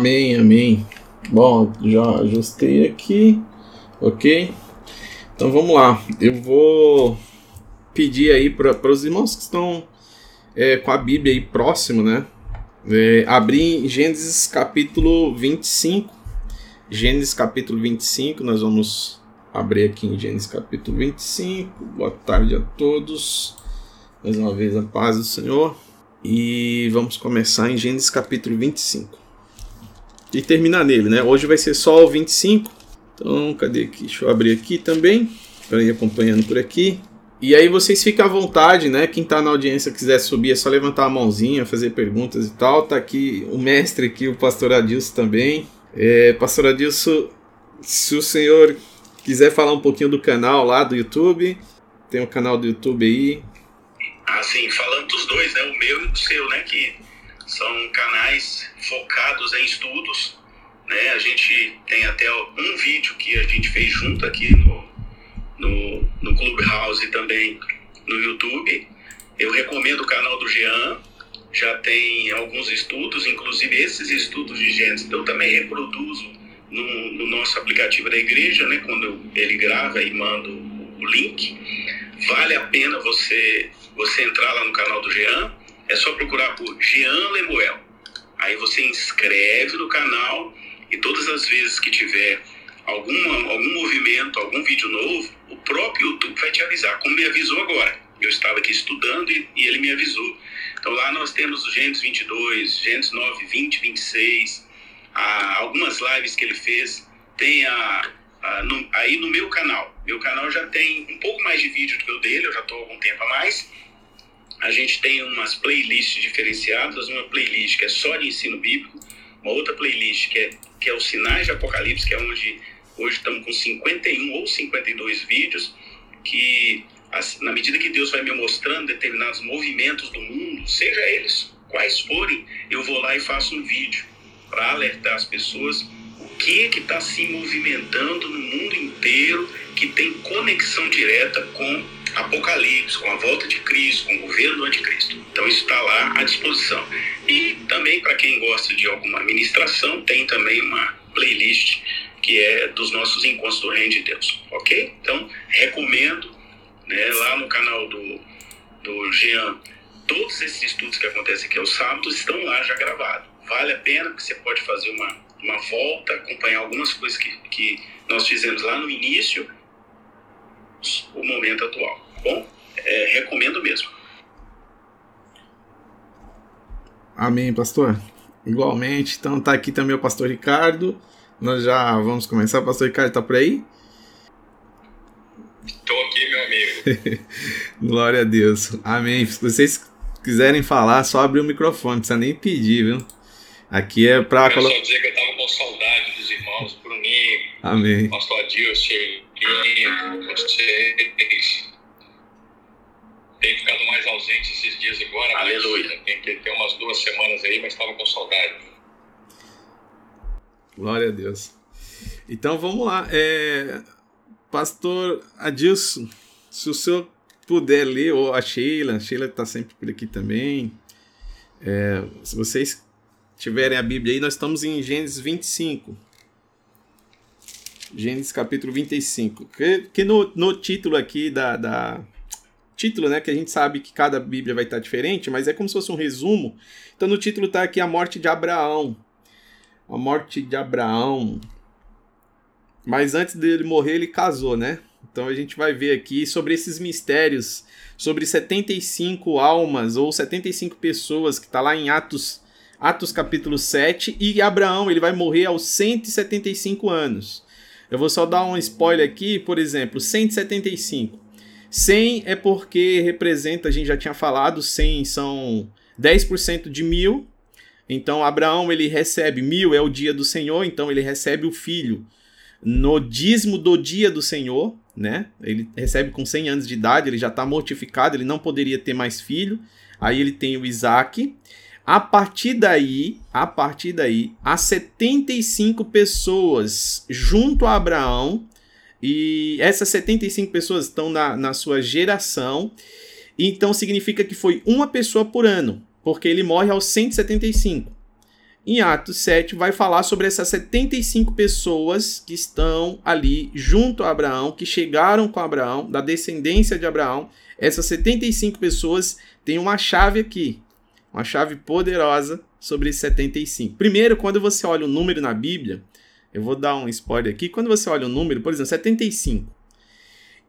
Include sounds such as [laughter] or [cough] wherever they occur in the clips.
Amém, amém. Bom, já ajustei aqui, ok? Então vamos lá. Eu vou pedir aí para os irmãos que estão é, com a Bíblia aí próximo, né? É, abrir Gênesis capítulo 25. Gênesis capítulo 25, nós vamos abrir aqui em Gênesis capítulo 25. Boa tarde a todos. Mais uma vez a paz do Senhor. E vamos começar em Gênesis capítulo 25. E terminar nele, né? Hoje vai ser só o 25. Então, cadê aqui? Deixa eu abrir aqui também, para ir acompanhando por aqui. E aí vocês ficam à vontade, né? Quem tá na audiência quiser subir, é só levantar a mãozinha, fazer perguntas e tal. Tá aqui o mestre aqui, o pastor Adilson também. É, pastor Adilson, se o senhor quiser falar um pouquinho do canal lá do YouTube, tem um canal do YouTube aí, assim, falando dos dois, né, o meu e o seu, né, que são canais focados em estudos, né, a gente tem até um vídeo que a gente fez junto aqui no, no, no Clubhouse e também no YouTube. Eu recomendo o canal do Jean, já tem alguns estudos, inclusive esses estudos de Gênesis eu também reproduzo no, no nosso aplicativo da igreja, né, quando ele grava e manda o link. Vale a pena você você entrar lá no canal do Jean, é só procurar por Jean Lemuel. Aí você inscreve no canal e todas as vezes que tiver algum, algum movimento, algum vídeo novo, o próprio YouTube vai te avisar, como me avisou agora. Eu estava aqui estudando e, e ele me avisou. Então lá nós temos o Gênesis 22, Gênesis 9, 20, 26, a, algumas lives que ele fez. Tem a, a no, aí no meu canal. Meu canal já tem um pouco mais de vídeo do que o dele, eu já estou há algum tempo a mais a gente tem umas playlists diferenciadas, uma playlist que é só de ensino bíblico, uma outra playlist que é, que é os sinais de Apocalipse, que é onde hoje estamos com 51 ou 52 vídeos, que na medida que Deus vai me mostrando determinados movimentos do mundo, seja eles quais forem, eu vou lá e faço um vídeo para alertar as pessoas o que que está se movimentando no mundo inteiro que tem conexão direta com Apocalipse, com a volta de Cristo, com o governo do anticristo. Então isso está lá à disposição. E também para quem gosta de alguma ministração, tem também uma playlist que é dos nossos encontros do Reino de Deus, ok? Então recomendo né, lá no canal do, do Jean, todos esses estudos que acontecem aqui aos sábados estão lá já gravados. Vale a pena porque você pode fazer uma, uma volta, acompanhar algumas coisas que, que nós fizemos lá no início o momento atual. Tá bom, é, recomendo mesmo. Amém, pastor. Igualmente, então tá aqui também o pastor Ricardo. Nós já vamos começar. Pastor Ricardo tá por aí? Estou aqui, meu amigo. [laughs] Glória a Deus. Amém. Se vocês quiserem falar, só abrir o microfone, não precisa nem pedir, viu? Aqui é para colocar. só dizer que eu tava com saudade dos irmãos Bruninho, Amém. pastor Adilson, vocês têm ficado mais ausentes esses dias agora. Aleluia. Tem, tem, tem umas duas semanas aí, mas estava com saudade. Glória a Deus. Então vamos lá. É, Pastor Adilson, se o senhor puder ler, ou a Sheila, a Sheila está sempre por aqui também. É, se vocês tiverem a Bíblia aí, nós estamos em Gênesis 25. Gênesis capítulo 25. Que, que no, no título aqui da, da. Título, né? Que a gente sabe que cada Bíblia vai estar diferente, mas é como se fosse um resumo. Então no título está aqui a morte de Abraão. A morte de Abraão. Mas antes dele morrer, ele casou, né? Então a gente vai ver aqui sobre esses mistérios, sobre 75 almas ou 75 pessoas que está lá em Atos, Atos capítulo 7, e Abraão, ele vai morrer aos 175 anos. Eu vou só dar um spoiler aqui, por exemplo, 175. 100 é porque representa, a gente já tinha falado, 100 são 10% de mil. Então Abraão ele recebe mil é o dia do Senhor, então ele recebe o filho no dízimo do dia do Senhor, né? Ele recebe com 100 anos de idade, ele já está mortificado, ele não poderia ter mais filho. Aí ele tem o Isaac. A partir daí, a partir daí, há 75 pessoas junto a Abraão, e essas 75 pessoas estão na, na sua geração, então significa que foi uma pessoa por ano, porque ele morre aos 175. em Atos 7 vai falar sobre essas 75 pessoas que estão ali junto a Abraão, que chegaram com Abraão, da descendência de Abraão. Essas 75 pessoas têm uma chave aqui, uma chave poderosa sobre 75. Primeiro, quando você olha o número na Bíblia, eu vou dar um spoiler aqui. Quando você olha o número, por exemplo, 75.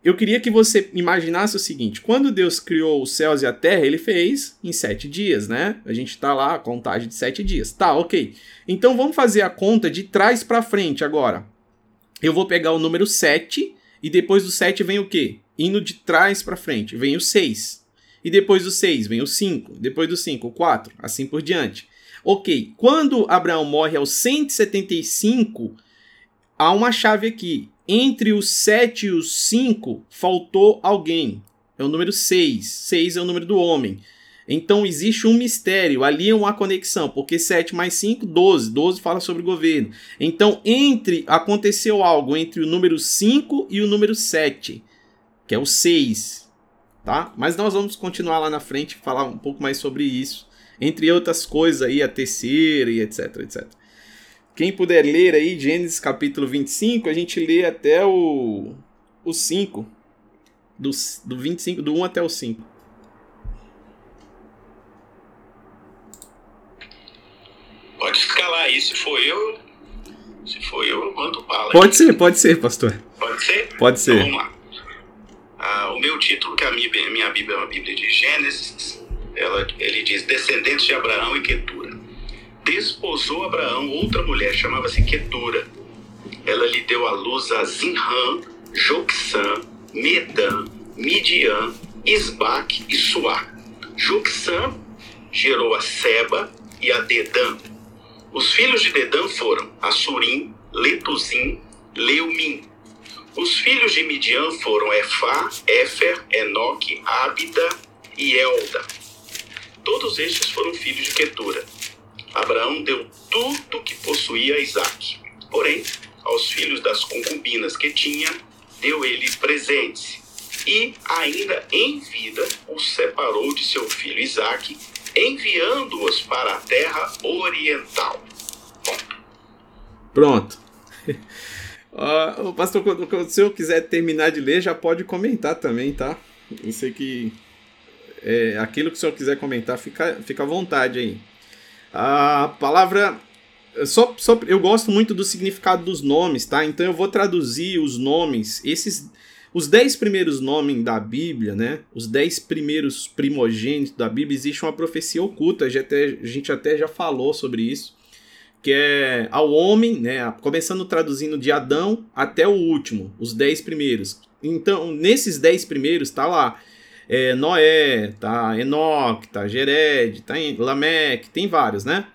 Eu queria que você imaginasse o seguinte: quando Deus criou os céus e a terra, ele fez em sete dias, né? A gente está lá, a contagem de sete dias. Tá, ok. Então vamos fazer a conta de trás para frente agora. Eu vou pegar o número 7 e depois do 7 vem o quê? Indo de trás para frente, vem o 6. E depois do 6 vem o 5, depois do 5 o 4, assim por diante. Ok, quando Abraão morre aos 175, há uma chave aqui. Entre os 7 e os 5, faltou alguém. É o número 6. 6 é o número do homem. Então existe um mistério, ali é uma conexão, porque 7 mais 5, 12. 12 fala sobre o governo. Então, entre aconteceu algo entre o número 5 e o número 7, que é o 6. Tá? Mas nós vamos continuar lá na frente falar um pouco mais sobre isso entre outras coisas aí, a terceira e etc, etc. Quem puder ler aí Gênesis capítulo 25, a gente lê até o, o 5, do, do 25, do 1 até o 5. Pode escalar aí, se for eu, se for eu, eu mando bala. Pode ser, pode ser, pastor. Pode ser? Pode ser. Então, vamos lá. Ah, o meu título, que a minha, minha Bíblia é uma Bíblia de Gênesis, ela, ele diz descendentes de Abraão e Quetura. Desposou Abraão outra mulher, chamava-se Quetura. Ela lhe deu à luz a Zinram, Joxã, Medan, Midian, Isbaque e Suá. Joxã gerou a Seba e a Dedã. Os filhos de Dedã foram Assurim, Letuzim, Leumim. Os filhos de Midian foram Efá, Éfer, Enoque, Ábida e Elda. Todos estes foram filhos de Quetura. Abraão deu tudo que possuía a Isaac. Porém, aos filhos das concubinas que tinha, deu ele presentes. E, ainda em vida, os separou de seu filho Isaac, enviando-os para a terra oriental. Pronto. Uh, pastor, o senhor quiser terminar de ler, já pode comentar também, tá? Eu sei que é, aquilo que o senhor quiser comentar, fica, fica à vontade aí. A palavra. Só, só, eu gosto muito do significado dos nomes, tá? Então eu vou traduzir os nomes, esses. Os dez primeiros nomes da Bíblia, né? Os dez primeiros primogênitos da Bíblia, existe uma profecia oculta, a gente até, a gente até já falou sobre isso, que é ao homem, né? Começando traduzindo de Adão até o último, os dez primeiros. Então, nesses dez primeiros, tá lá é, Noé, tá Enoque, tá Gered, tá Lameque, tem vários, né?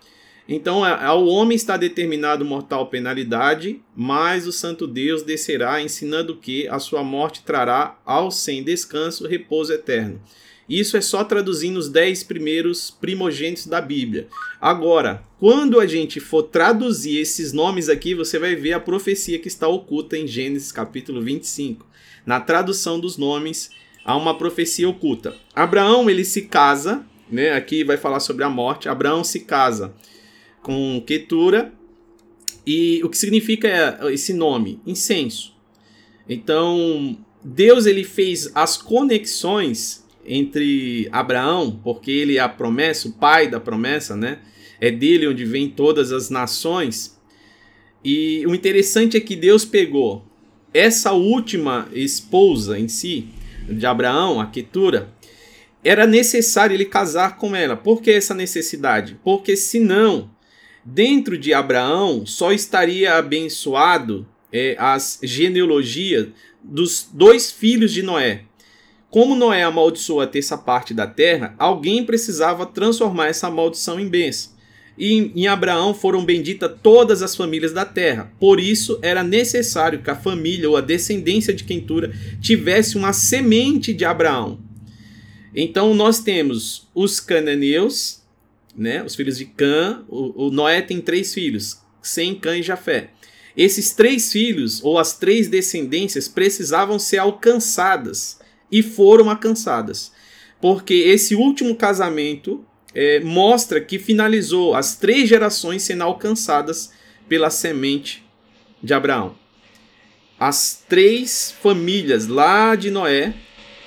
Então, ao homem está determinado mortal penalidade, mas o santo Deus descerá, ensinando que a sua morte trará ao sem descanso repouso eterno. Isso é só traduzindo os dez primeiros primogênitos da Bíblia. Agora, quando a gente for traduzir esses nomes aqui, você vai ver a profecia que está oculta em Gênesis capítulo 25. Na tradução dos nomes, há uma profecia oculta. Abraão ele se casa, né? Aqui vai falar sobre a morte. Abraão se casa com Ketura e o que significa esse nome? Incenso. Então Deus ele fez as conexões entre Abraão, porque ele é a promessa, o pai da promessa, né? É dele onde vem todas as nações. E o interessante é que Deus pegou essa última esposa em si, de Abraão, a Ketura, era necessário ele casar com ela. Por que essa necessidade? Porque senão, dentro de Abraão, só estaria abençoado é, as genealogias dos dois filhos de Noé. Como Noé amaldiçoou a terça parte da terra, alguém precisava transformar essa maldição em bênção e em Abraão foram benditas todas as famílias da terra. Por isso era necessário que a família ou a descendência de Quentura tivesse uma semente de Abraão. Então nós temos os cananeus, né, os filhos de Cã. O, o Noé tem três filhos, Sem, Cã e Jafé. Esses três filhos ou as três descendências precisavam ser alcançadas e foram alcançadas, porque esse último casamento é, mostra que finalizou as três gerações sendo alcançadas pela semente de Abraão. As três famílias lá de Noé,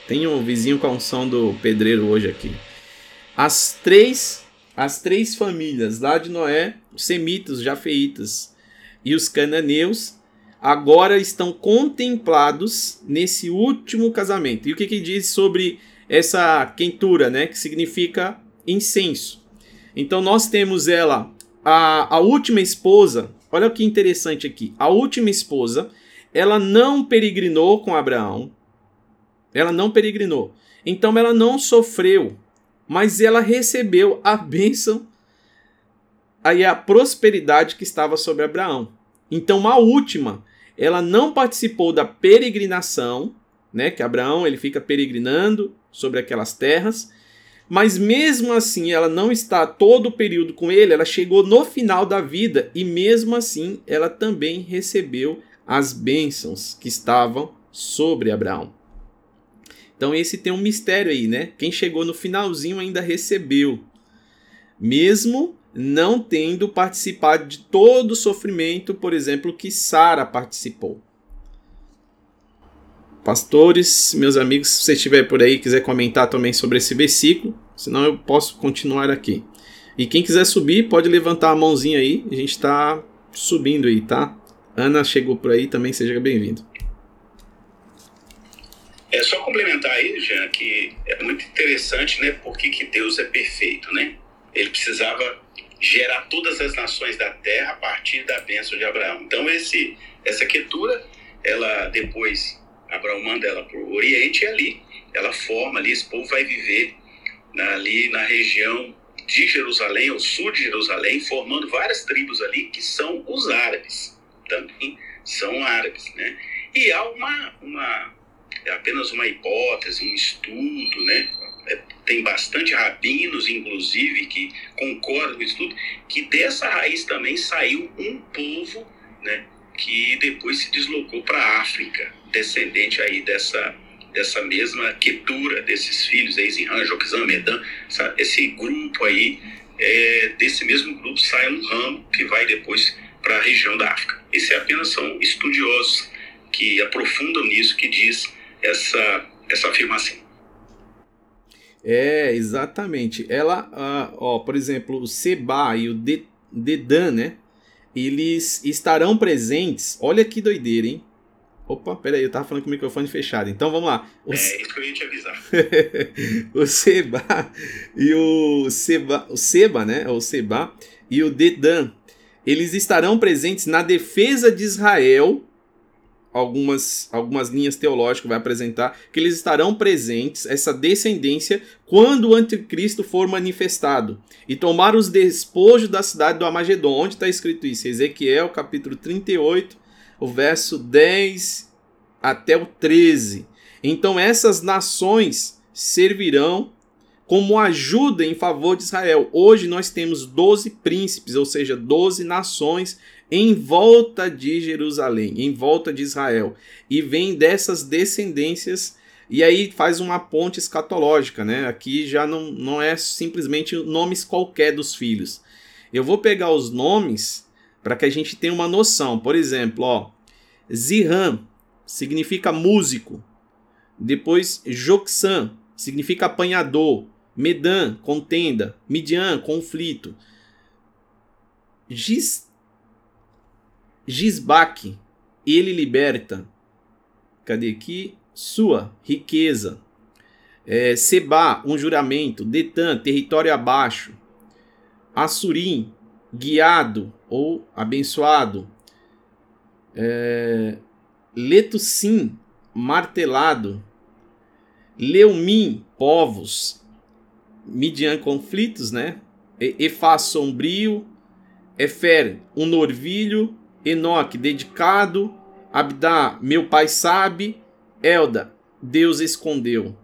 tem um vizinho com a unção do pedreiro hoje aqui. As três, as três famílias lá de Noé, semitas, jafeitas e os cananeus, agora estão contemplados nesse último casamento. E o que, que diz sobre essa quentura, né? Que significa incenso. Então nós temos ela, a, a última esposa. Olha que interessante aqui. A última esposa, ela não peregrinou com Abraão. Ela não peregrinou. Então ela não sofreu, mas ela recebeu a bênção aí a prosperidade que estava sobre Abraão. Então a última, ela não participou da peregrinação, né, que Abraão ele fica peregrinando sobre aquelas terras, mas mesmo assim ela não está todo o período com ele, ela chegou no final da vida e mesmo assim ela também recebeu as bênçãos que estavam sobre Abraão. Então esse tem um mistério aí, né? Quem chegou no finalzinho ainda recebeu, mesmo não tendo participado de todo o sofrimento, por exemplo, que Sara participou. Pastores, meus amigos, se você estiver por aí quiser comentar também sobre esse versículo, senão eu posso continuar aqui. E quem quiser subir, pode levantar a mãozinha aí, a gente está subindo aí, tá? Ana chegou por aí também, seja bem-vindo. É só complementar aí, Jean, que é muito interessante, né? Porque que Deus é perfeito, né? Ele precisava gerar todas as nações da terra a partir da bênção de Abraão. Então esse essa quietura, ela depois Abraão manda ela para o Oriente e ali ela forma ali, esse povo vai viver na, ali na região de Jerusalém, ao sul de Jerusalém, formando várias tribos ali que são os árabes, também são árabes, né? E há uma, uma apenas uma hipótese, um estudo, né? É, tem bastante rabinos, inclusive, que concordam com isso tudo, que dessa raiz também saiu um povo, né? Que depois se deslocou para a África, descendente aí dessa, dessa mesma quetura desses filhos, Eisenhan, Joquizan, Medan, esse grupo aí, é, desse mesmo grupo sai um ramo que vai depois para a região da África. Esses apenas são estudiosos que aprofundam nisso, que diz essa, essa afirmação. É, exatamente. Ela, ó, por exemplo, o Seba e o Dedan, né? Eles estarão presentes. Olha que doideira, hein? Opa, peraí, eu tava falando com o microfone fechado. Então vamos lá. O... É isso que eu ia te avisar. [laughs] o Seba e o Seba, o Seba, né? O Seba e o Dedan, eles estarão presentes na defesa de Israel. Algumas, algumas linhas teológicas vai apresentar que eles estarão presentes, essa descendência, quando o anticristo for manifestado e tomar os despojos da cidade do Amagedon. Onde está escrito isso? Ezequiel, capítulo 38, o verso 10 até o 13. Então essas nações servirão como ajuda em favor de Israel. Hoje nós temos 12 príncipes, ou seja, 12 nações em volta de Jerusalém, em volta de Israel. E vem dessas descendências e aí faz uma ponte escatológica, né? Aqui já não, não é simplesmente nomes qualquer dos filhos. Eu vou pegar os nomes para que a gente tenha uma noção. Por exemplo, ó, Zihan significa músico. Depois Joksan significa apanhador. Medan, contenda. Midian, conflito. Giz, Gizbak, ele liberta. Cadê aqui? Sua, riqueza. É, Seba, um juramento. Detan, território abaixo. Assurim, guiado ou abençoado. É, Letusim, martelado. Leumim, povos. Midian, conflitos, né? Efá, sombrio. Efer, um norvilho. Enoque, dedicado. Abdá, meu pai sabe. Elda, Deus escondeu.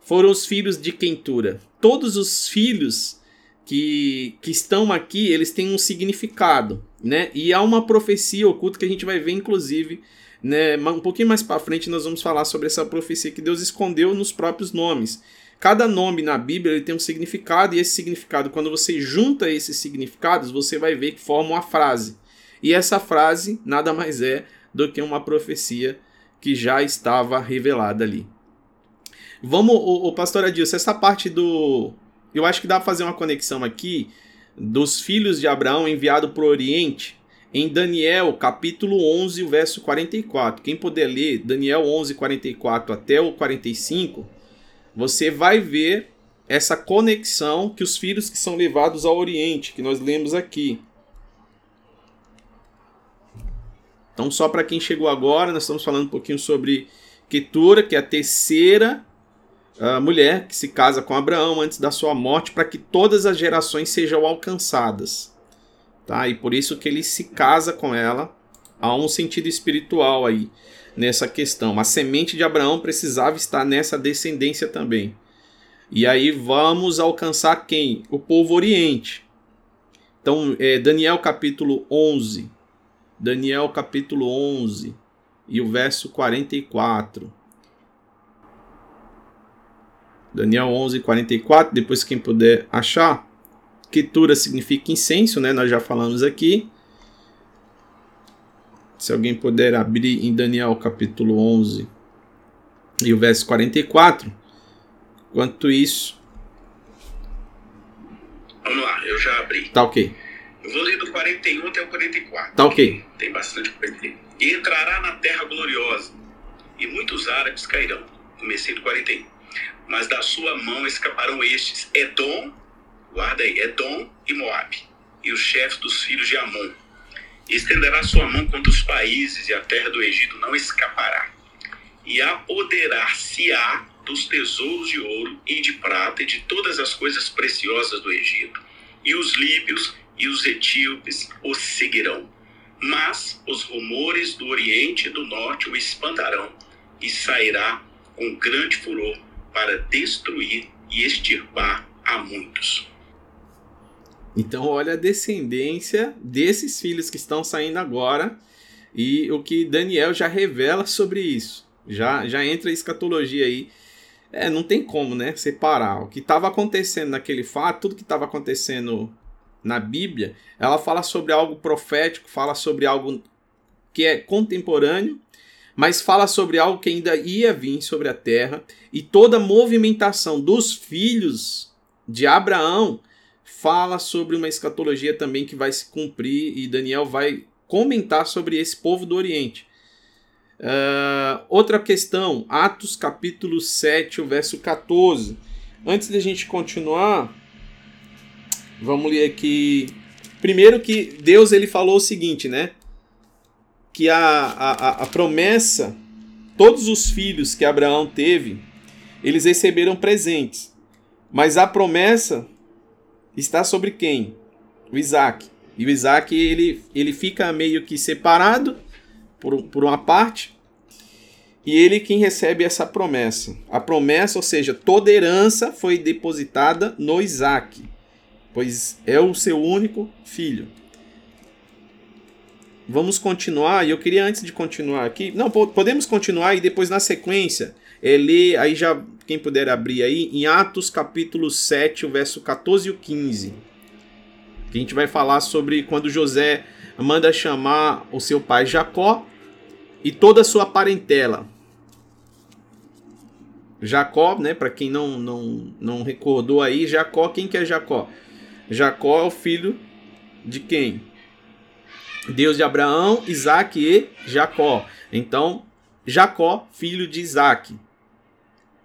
Foram os filhos de Quentura. Todos os filhos que, que estão aqui, eles têm um significado, né? E há uma profecia oculta que a gente vai ver, inclusive, né? Um pouquinho mais para frente nós vamos falar sobre essa profecia que Deus escondeu nos próprios nomes. Cada nome na Bíblia ele tem um significado, e esse significado, quando você junta esses significados, você vai ver que forma uma frase. E essa frase nada mais é do que uma profecia que já estava revelada ali. Vamos, o, o pastor Adilson, essa parte do. Eu acho que dá para fazer uma conexão aqui dos filhos de Abraão enviado para o Oriente em Daniel, capítulo 11, verso 44. Quem puder ler Daniel 11, 44 até o 45, você vai ver essa conexão que os filhos que são levados ao Oriente, que nós lemos aqui. Então, só para quem chegou agora, nós estamos falando um pouquinho sobre Ketura, que é a terceira uh, mulher que se casa com Abraão antes da sua morte, para que todas as gerações sejam alcançadas tá? E por isso que ele se casa com ela. Há um sentido espiritual aí nessa questão. A semente de Abraão precisava estar nessa descendência também. E aí vamos alcançar quem? O povo oriente. Então, é, Daniel capítulo 11. Daniel capítulo 11 e o verso 44. Daniel 11, 44. Depois, quem puder achar. Ketura significa incenso, né? Nós já falamos aqui. Se alguém puder abrir em Daniel capítulo 11 e o verso 44. Quanto isso. Vamos lá, eu já abri. Tá ok. Eu vou ler do 41 até o 44. Tá ok. Tem bastante coisa. E entrará na terra gloriosa, e muitos árabes cairão. Comecei do 41. Mas da sua mão escaparão estes: Edom guarda aí, Edom e Moabe, e os chefes dos filhos de Amon. E estenderá sua mão contra os países, e a terra do Egito não escapará. E apoderar-se-á dos tesouros de ouro e de prata e de todas as coisas preciosas do Egito. E os líbios e os etíopes o seguirão. Mas os rumores do Oriente e do Norte o espantarão, e sairá com grande furor para destruir e extirpar a muitos. Então, olha a descendência desses filhos que estão saindo agora e o que Daniel já revela sobre isso. Já, já entra a escatologia aí. É, não tem como, né, separar. O que estava acontecendo naquele fato, tudo que estava acontecendo na Bíblia, ela fala sobre algo profético, fala sobre algo que é contemporâneo, mas fala sobre algo que ainda ia vir sobre a terra e toda a movimentação dos filhos de Abraão fala sobre uma escatologia também que vai se cumprir e Daniel vai comentar sobre esse povo do Oriente. Uh, outra questão, Atos capítulo 7, o verso 14. Antes de a gente continuar, vamos ler aqui. Primeiro que Deus ele falou o seguinte, né? Que a, a, a promessa, todos os filhos que Abraão teve, eles receberam presentes. Mas a promessa está sobre quem? O Isaac. E o Isaac ele, ele fica meio que separado por, por uma parte. E ele quem recebe essa promessa. A promessa, ou seja, toda herança foi depositada no Isaac, pois é o seu único filho. Vamos continuar, e eu queria antes de continuar aqui. Não, podemos continuar e depois na sequência ler, aí já, quem puder abrir aí, em Atos capítulo 7, o verso 14 e o 15. Que a gente vai falar sobre quando José manda chamar o seu pai Jacó e toda a sua parentela. Jacó, né, para quem não, não, não recordou aí, Jacó, quem que é Jacó? Jacó é o filho de quem? Deus de Abraão, Isaac e Jacó. Então, Jacó, filho de Isaac.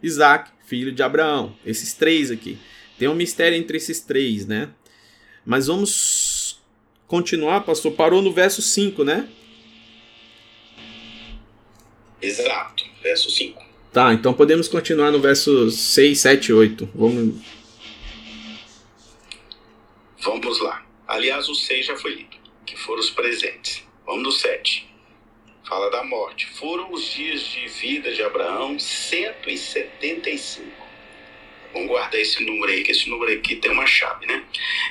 Isaac, filho de Abraão. Esses três aqui. Tem um mistério entre esses três, né? Mas vamos continuar, pastor. Parou no verso 5, né? Exato, verso 5. Tá, então podemos continuar no verso 6, 7, 8. Vamos. Vamos lá. Aliás, o 6 já foi lido, que foram os presentes. Vamos no 7 fala da morte. Foram os dias de vida de Abraão 175. Vamos guardar esse número aí, que esse número aqui tem uma chave, né?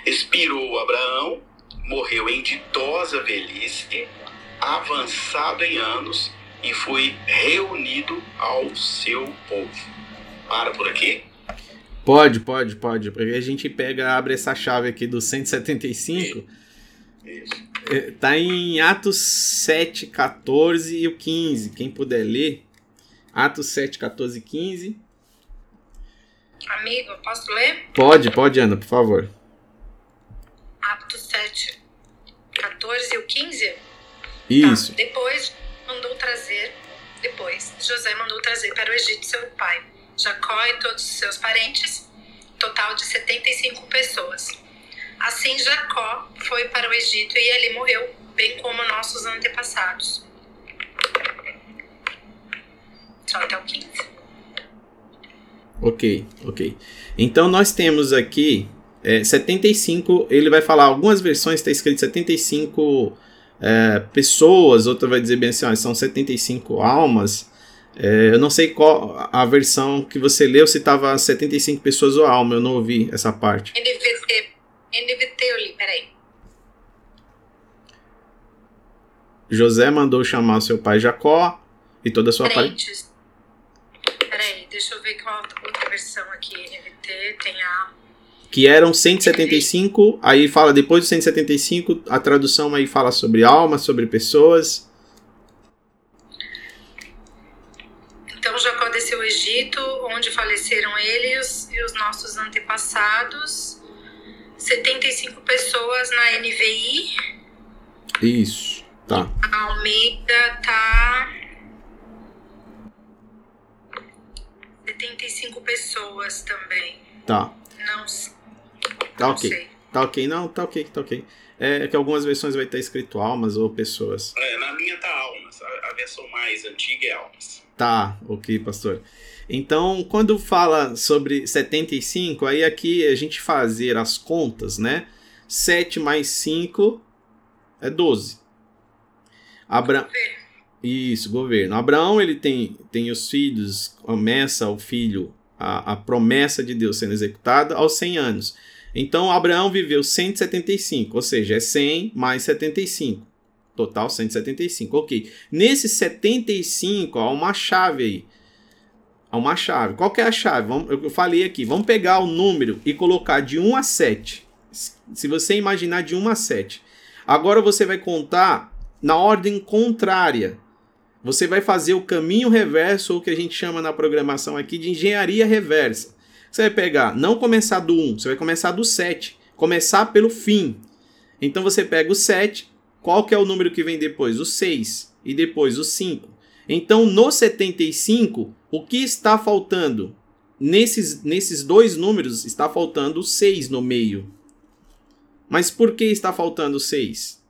Expirou Abraão, morreu em ditosa velhice, avançado em anos, e foi reunido ao seu povo. Para por aqui. Pode, pode, pode. Porque a gente pega, abre essa chave aqui do 175. Isso. É, tá em Atos 7, 14 e o 15. Quem puder ler. Atos 7, 14 e 15. Amigo, posso ler? Pode, pode, Ana, por favor. Atos 7, 14 e o 15? Isso. Tá. Depois mandou trazer, depois José mandou trazer para o Egito seu pai, Jacó e todos os seus parentes, total de 75 pessoas. Assim Jacó foi para o Egito e ali morreu, bem como nossos antepassados. Só até o 15. Ok, ok. Então nós temos aqui é, 75. Ele vai falar, algumas versões está escrito 75 é, pessoas, outra vai dizer bem assim, ó, são 75 almas. É, eu não sei qual a versão que você leu, se estava 75 pessoas ou alma, eu não ouvi essa parte. NVT, NVT eu li, peraí. José mandou chamar seu pai Jacó e toda a sua parentes. Peraí, deixa eu ver qual outra versão aqui. NVT tem a que eram 175, aí fala depois do 175, a tradução aí fala sobre alma, sobre pessoas. Então Jacó desceu ao Egito, onde faleceram ele e os, e os nossos antepassados. 75 pessoas na NVI. Isso, tá. A Almeida tá 75 pessoas também. Tá. Não sei. Tá ok. Tá ok, não, tá ok, tá ok. É que algumas versões vai estar escrito almas ou pessoas. É, na minha tá almas. A, a versão mais antiga é almas. Tá, ok, pastor. Então, quando fala sobre 75, aí aqui a gente fazer as contas, né? 7 mais 5 é 12. Abra... Isso, governo. Abraão, ele tem, tem os filhos, começa o filho, a, a promessa de Deus sendo executada aos 100 anos. Então Abraão viveu 175, ou seja, é 100 mais 75. Total 175. Ok. Nesse 75 há uma chave aí. Há uma chave. Qual que é a chave? Vamos, eu falei aqui. Vamos pegar o número e colocar de 1 a 7. Se você imaginar de 1 a 7. Agora você vai contar na ordem contrária. Você vai fazer o caminho reverso, ou o que a gente chama na programação aqui de engenharia reversa. Você vai pegar, não começar do 1, você vai começar do 7. Começar pelo fim. Então você pega o 7, qual que é o número que vem depois? O 6 e depois o 5. Então no 75, o que está faltando? Nesses, nesses dois números está faltando o 6 no meio. Mas por que está faltando o 6?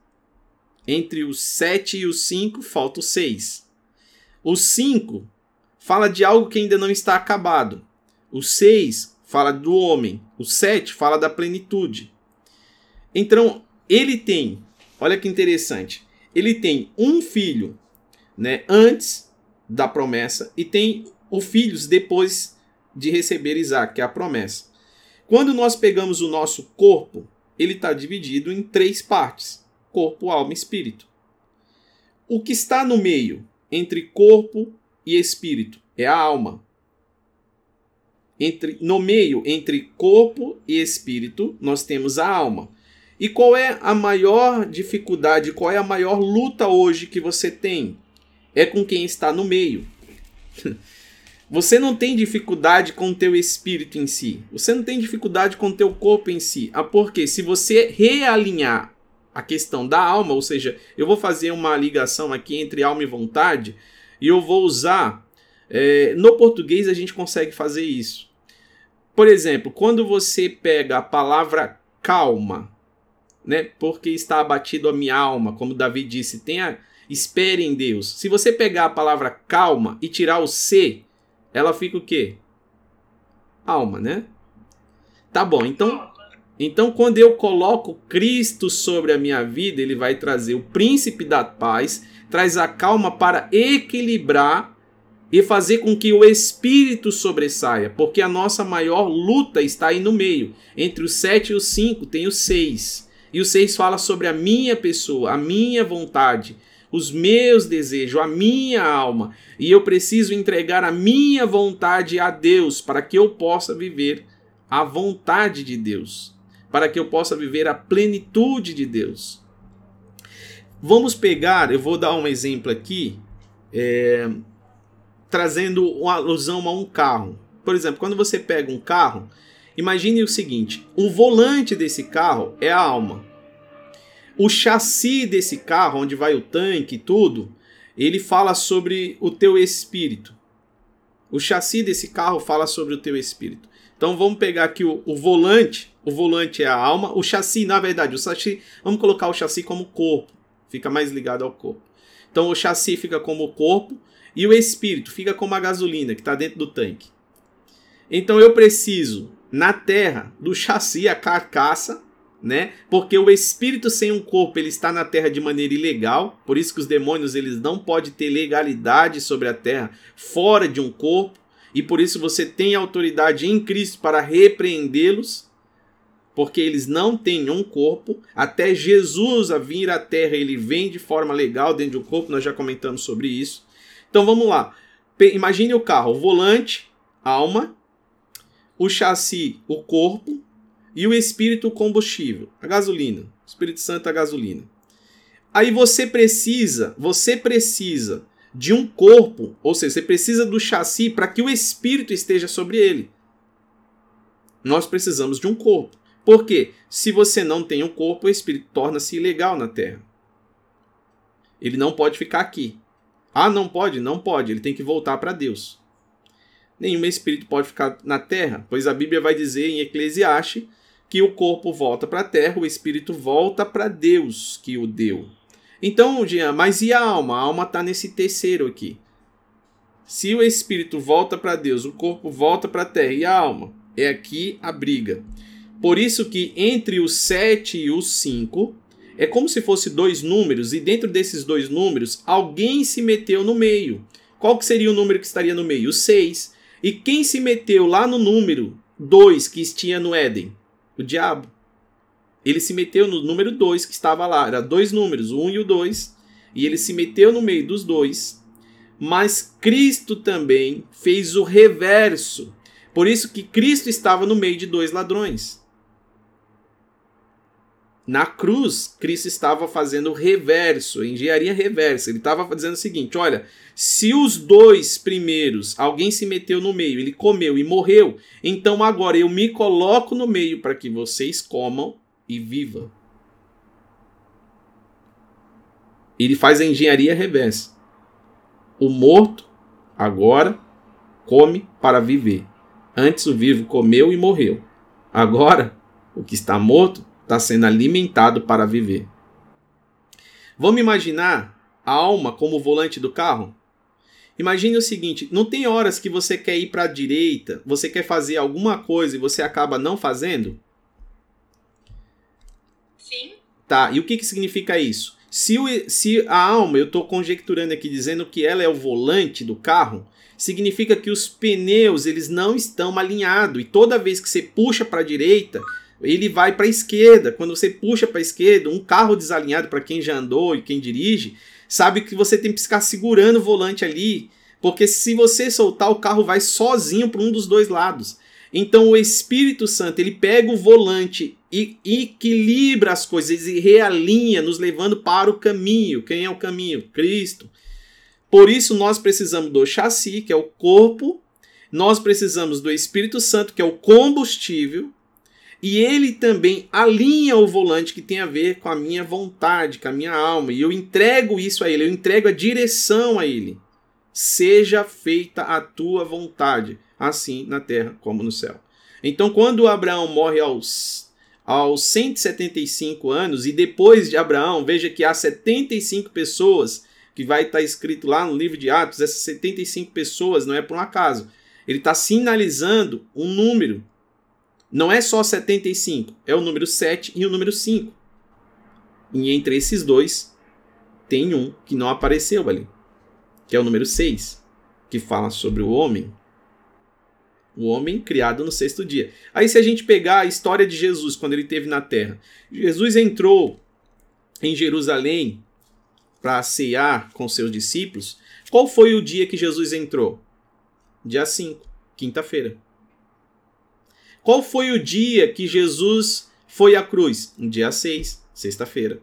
Entre o 7 e o 5 falta o 6. O 5 fala de algo que ainda não está acabado. O 6 fala do homem. O 7 fala da plenitude. Então, ele tem, olha que interessante, ele tem um filho né, antes da promessa e tem o filhos depois de receber Isaac, que é a promessa. Quando nós pegamos o nosso corpo, ele está dividido em três partes: corpo, alma e espírito. O que está no meio, entre corpo e espírito, é a alma entre, no meio entre corpo e espírito, nós temos a alma. E qual é a maior dificuldade, qual é a maior luta hoje que você tem? É com quem está no meio. Você não tem dificuldade com o teu espírito em si. Você não tem dificuldade com o teu corpo em si. Ah, porque se você realinhar a questão da alma, ou seja, eu vou fazer uma ligação aqui entre alma e vontade, e eu vou usar. É, no português a gente consegue fazer isso. Por exemplo, quando você pega a palavra calma, né? Porque está abatido a minha alma, como Davi disse, tenha espere em Deus. Se você pegar a palavra calma e tirar o C, ela fica o quê? Alma, né? Tá bom. Então, então quando eu coloco Cristo sobre a minha vida, ele vai trazer o príncipe da paz, traz a calma para equilibrar e fazer com que o espírito sobressaia, porque a nossa maior luta está aí no meio. Entre os sete e os cinco tem o seis. E o seis fala sobre a minha pessoa, a minha vontade, os meus desejos, a minha alma. E eu preciso entregar a minha vontade a Deus para que eu possa viver a vontade de Deus, para que eu possa viver a plenitude de Deus. Vamos pegar, eu vou dar um exemplo aqui, é, trazendo uma alusão a um carro. Por exemplo, quando você pega um carro, imagine o seguinte: o volante desse carro é a alma. O chassi desse carro, onde vai o tanque e tudo, ele fala sobre o teu espírito. O chassi desse carro fala sobre o teu espírito. Então vamos pegar aqui o, o, volante. O volante é a alma. O chassi, na verdade, o chassi, vamos colocar o chassi como corpo. Fica mais ligado ao corpo. Então o chassi fica como o corpo e o espírito fica como a gasolina que está dentro do tanque. Então eu preciso na terra do chassi, a carcaça, né? Porque o espírito sem um corpo, ele está na terra de maneira ilegal, por isso que os demônios eles não podem ter legalidade sobre a terra fora de um corpo, e por isso você tem autoridade em Cristo para repreendê-los, porque eles não têm um corpo, até Jesus a vir à terra, ele vem de forma legal dentro de um corpo, nós já comentamos sobre isso. Então vamos lá. Imagine o carro, o volante, alma, o chassi, o corpo, e o espírito o combustível, a gasolina. O Espírito Santo a gasolina. Aí você precisa, você precisa de um corpo, ou seja, você precisa do chassi para que o espírito esteja sobre ele. Nós precisamos de um corpo. Por quê? Se você não tem um corpo, o espírito torna-se ilegal na terra. Ele não pode ficar aqui. Ah, não pode? Não pode. Ele tem que voltar para Deus. Nenhum espírito pode ficar na terra, pois a Bíblia vai dizer em Eclesiastes que o corpo volta para a terra, o espírito volta para Deus que o deu. Então, Jean, mas e a alma? A alma está nesse terceiro aqui. Se o espírito volta para Deus, o corpo volta para a terra e a alma, é aqui a briga. Por isso que entre o 7 e o 5 é como se fosse dois números e dentro desses dois números alguém se meteu no meio. Qual que seria o número que estaria no meio? O 6. E quem se meteu lá no número 2 que tinha no Éden? o diabo. Ele se meteu no número 2 que estava lá, era dois números, o 1 um e o 2, e ele se meteu no meio dos dois. Mas Cristo também fez o reverso. Por isso que Cristo estava no meio de dois ladrões. Na cruz, Cristo estava fazendo o reverso, engenharia reversa. Ele estava dizendo o seguinte: olha, se os dois primeiros, alguém se meteu no meio, ele comeu e morreu, então agora eu me coloco no meio para que vocês comam e vivam. Ele faz a engenharia reversa. O morto agora come para viver. Antes o vivo comeu e morreu. Agora o que está morto está sendo alimentado para viver. Vamos imaginar a alma como o volante do carro? Imagine o seguinte: não tem horas que você quer ir para a direita, você quer fazer alguma coisa e você acaba não fazendo? Sim. Tá, e o que, que significa isso? Se, o, se a alma, eu estou conjecturando aqui dizendo que ela é o volante do carro, significa que os pneus eles não estão alinhados e toda vez que você puxa para a direita, ele vai para a esquerda. Quando você puxa para a esquerda, um carro desalinhado, para quem já andou e quem dirige, sabe que você tem que ficar segurando o volante ali, porque se você soltar, o carro vai sozinho para um dos dois lados. Então o Espírito Santo ele pega o volante e equilibra as coisas e realinha, nos levando para o caminho. Quem é o caminho? Cristo. Por isso nós precisamos do chassi, que é o corpo, nós precisamos do Espírito Santo, que é o combustível, e ele também alinha o volante que tem a ver com a minha vontade, com a minha alma. E eu entrego isso a ele, eu entrego a direção a ele. Seja feita a tua vontade, assim na terra como no céu. Então, quando Abraão morre aos, aos 175 anos, e depois de Abraão, veja que há 75 pessoas, que vai estar escrito lá no livro de Atos, essas 75 pessoas não é por um acaso. Ele está sinalizando um número não é só 75, é o número 7 e o número 5. E entre esses dois, tem um que não apareceu ali, que é o número 6, que fala sobre o homem. O homem criado no sexto dia. Aí, se a gente pegar a história de Jesus quando ele esteve na terra, Jesus entrou em Jerusalém para cear com seus discípulos. Qual foi o dia que Jesus entrou? Dia 5, quinta-feira. Qual foi o dia que Jesus foi à cruz? No dia 6, sexta-feira.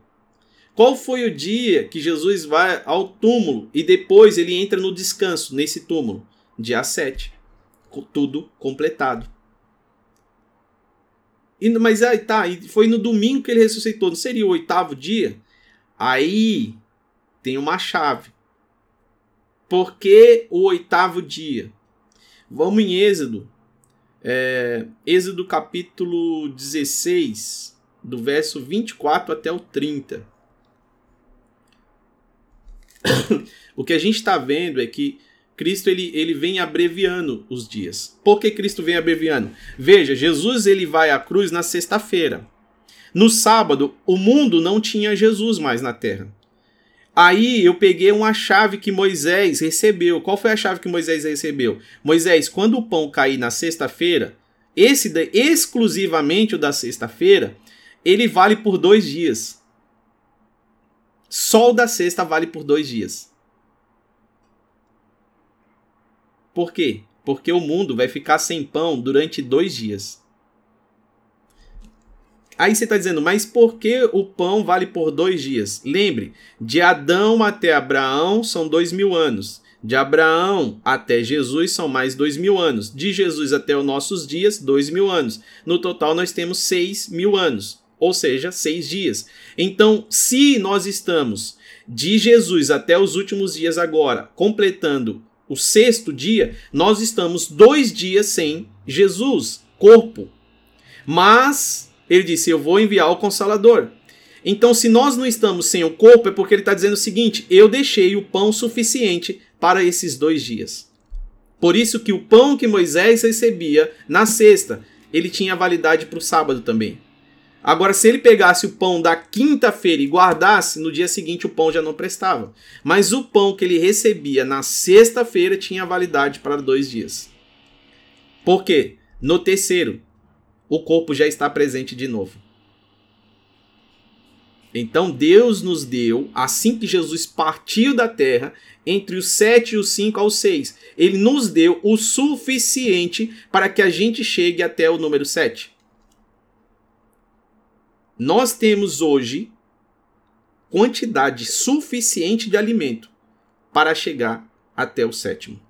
Qual foi o dia que Jesus vai ao túmulo e depois ele entra no descanso nesse túmulo? Dia 7. Tudo completado. E, mas aí tá, foi no domingo que ele ressuscitou, não seria o oitavo dia? Aí tem uma chave. Por que o oitavo dia? Vamos em Êxodo. É, Êxodo capítulo 16, do verso 24 até o 30. [coughs] o que a gente está vendo é que Cristo ele, ele vem abreviando os dias. Por que Cristo vem abreviando? Veja, Jesus ele vai à cruz na sexta-feira. No sábado, o mundo não tinha Jesus mais na terra. Aí eu peguei uma chave que Moisés recebeu. Qual foi a chave que Moisés recebeu? Moisés, quando o pão cair na sexta-feira, esse exclusivamente o da sexta-feira, ele vale por dois dias. Só o da sexta vale por dois dias. Por quê? Porque o mundo vai ficar sem pão durante dois dias. Aí você está dizendo, mas por que o pão vale por dois dias? Lembre, de Adão até Abraão são dois mil anos. De Abraão até Jesus são mais dois mil anos. De Jesus até os nossos dias, dois mil anos. No total, nós temos seis mil anos, ou seja, seis dias. Então, se nós estamos de Jesus até os últimos dias agora, completando o sexto dia, nós estamos dois dias sem Jesus, corpo. Mas ele disse: Eu vou enviar o Consolador. Então, se nós não estamos sem o corpo, é porque ele está dizendo o seguinte: Eu deixei o pão suficiente para esses dois dias. Por isso que o pão que Moisés recebia na sexta, ele tinha validade para o sábado também. Agora, se ele pegasse o pão da quinta-feira e guardasse, no dia seguinte o pão já não prestava. Mas o pão que ele recebia na sexta-feira tinha validade para dois dias. Por quê? No terceiro, o corpo já está presente de novo. Então Deus nos deu, assim que Jesus partiu da terra, entre os sete e os cinco aos seis, ele nos deu o suficiente para que a gente chegue até o número sete. Nós temos hoje quantidade suficiente de alimento para chegar até o sétimo.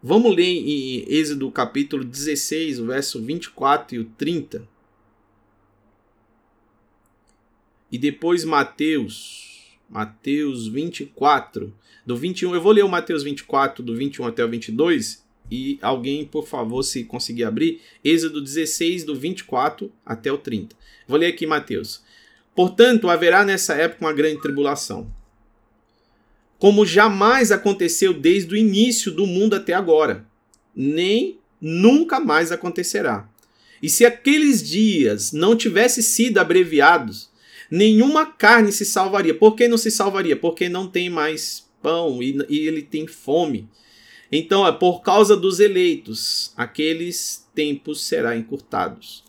Vamos ler em Êxodo capítulo 16, o verso 24 e o 30. E depois Mateus, Mateus 24, do 21. Eu vou ler o Mateus 24, do 21 até o 22. E alguém, por favor, se conseguir abrir, Êxodo 16, do 24 até o 30. Vou ler aqui Mateus. Portanto, haverá nessa época uma grande tribulação como jamais aconteceu desde o início do mundo até agora, nem nunca mais acontecerá. E se aqueles dias não tivessem sido abreviados, nenhuma carne se salvaria. Por que não se salvaria? Porque não tem mais pão e, e ele tem fome. Então, é por causa dos eleitos, aqueles tempos serão encurtados.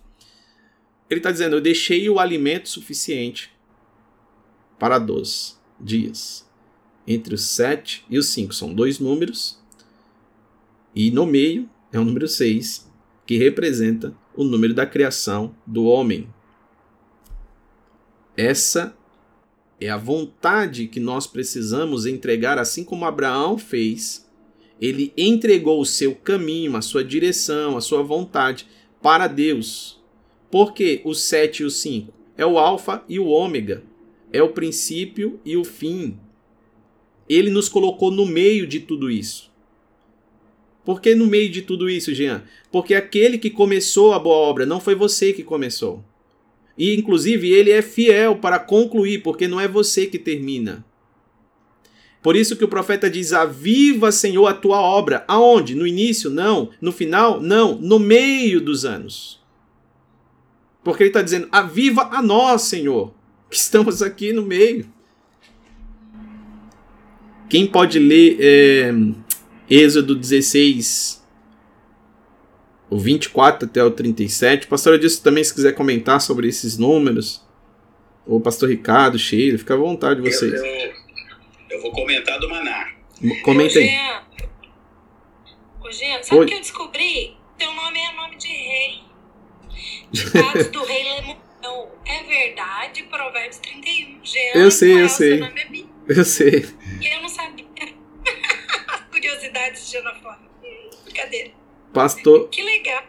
Ele está dizendo: Eu deixei o alimento suficiente para 12 dias entre os 7 e os 5. São dois números. E no meio é o número 6, que representa o número da criação do homem. Essa é a vontade que nós precisamos entregar, assim como Abraão fez. Ele entregou o seu caminho, a sua direção, a sua vontade para Deus. Porque o 7 e o 5 é o Alfa e o Ômega, é o princípio e o fim ele nos colocou no meio de tudo isso. Por que no meio de tudo isso, Jean? Porque aquele que começou a boa obra não foi você que começou. E inclusive ele é fiel para concluir, porque não é você que termina. Por isso que o profeta diz: Aviva, Senhor, a tua obra. Aonde? No início? Não. No final? Não. No meio dos anos. Porque ele está dizendo: Aviva a nós, Senhor, que estamos aqui no meio. Quem pode ler é, Êxodo 16, o 24 até o 37? Pastor Edilson também, se quiser comentar sobre esses números. Ou Pastor Ricardo, Cheiro, fica à vontade vocês. Eu, eu, eu vou comentar do Maná. Comenta aí. Ô, Jean, sabe o que eu descobri? Teu nome é nome de rei. Ditados do rei Lemuel. É verdade, Provérbios 31. Jean eu sei, eu sei. É eu sei. E eu não sabia. [laughs] Curiosidades de Jonafone. Brincadeira. Pastor. Que legal.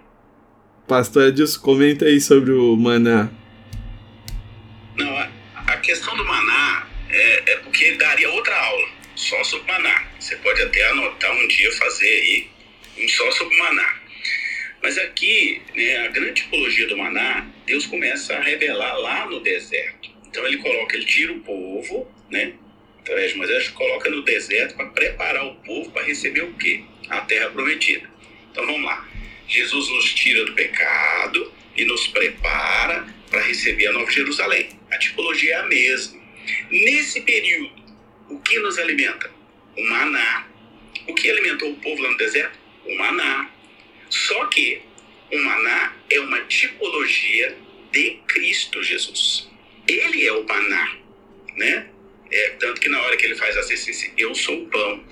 Pastor Edilson, comenta aí sobre o maná. Não, a, questão do maná é, é porque daria outra aula só sobre maná. Você pode até anotar um dia fazer aí um só sobre maná. Mas aqui, né, a grande tipologia do maná, Deus começa a revelar lá no deserto. Então ele coloca, ele tira o povo, né? Através de Moisés, coloca no deserto para preparar o povo para receber o quê? A terra prometida. Então vamos lá. Jesus nos tira do pecado e nos prepara para receber a Nova Jerusalém. A tipologia é a mesma. Nesse período, o que nos alimenta? O maná. O que alimentou o povo lá no deserto? O maná. Só que o maná é uma tipologia de Cristo Jesus. Ele é o maná, né? É, tanto que na hora que ele faz a assistência, eu sou o pão.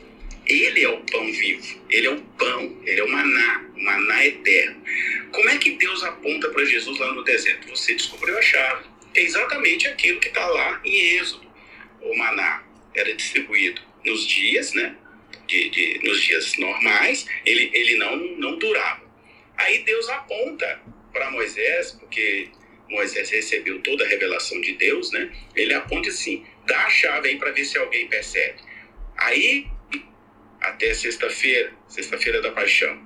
Ele é o pão vivo, ele é o pão, ele é o maná, o maná eterno. Como é que Deus aponta para Jesus lá no deserto? Você descobriu a chave. É exatamente aquilo que está lá em Êxodo. O maná era distribuído nos dias, né? de, de, nos dias normais, ele, ele não, não durava. Aí Deus aponta para Moisés, porque Moisés recebeu toda a revelação de Deus, né? Ele aponta assim: dá a chave aí para ver se alguém percebe. Aí, até sexta-feira, sexta-feira da paixão,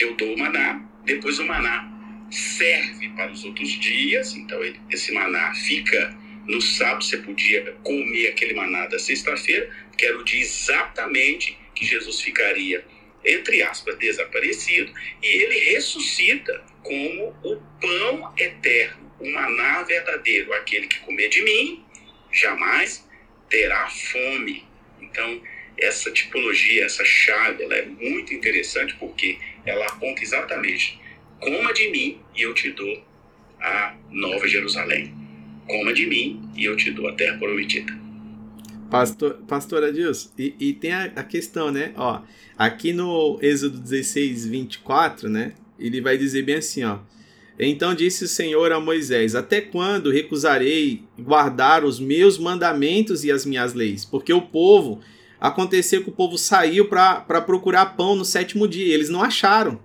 eu dou o maná, depois o maná serve para os outros dias, então esse maná fica no sábado, você podia comer aquele maná da sexta-feira, que era o dia exatamente que Jesus ficaria, entre aspas, desaparecido, e ele ressuscita como o pão eterno, o maná verdadeiro, aquele que comer de mim jamais terá fome. Então, essa tipologia, essa chave, ela é muito interessante porque ela aponta exatamente: coma de mim e eu te dou a Nova Jerusalém. Coma de mim e eu te dou a terra prometida. Pastor, pastor Adilson, e, e tem a, a, questão, né? Ó, aqui no Êxodo 16, 24, né? Ele vai dizer bem assim, ó. Então disse o Senhor a Moisés: Até quando recusarei guardar os meus mandamentos e as minhas leis? Porque o povo, aconteceu que o povo saiu para procurar pão no sétimo dia, eles não acharam.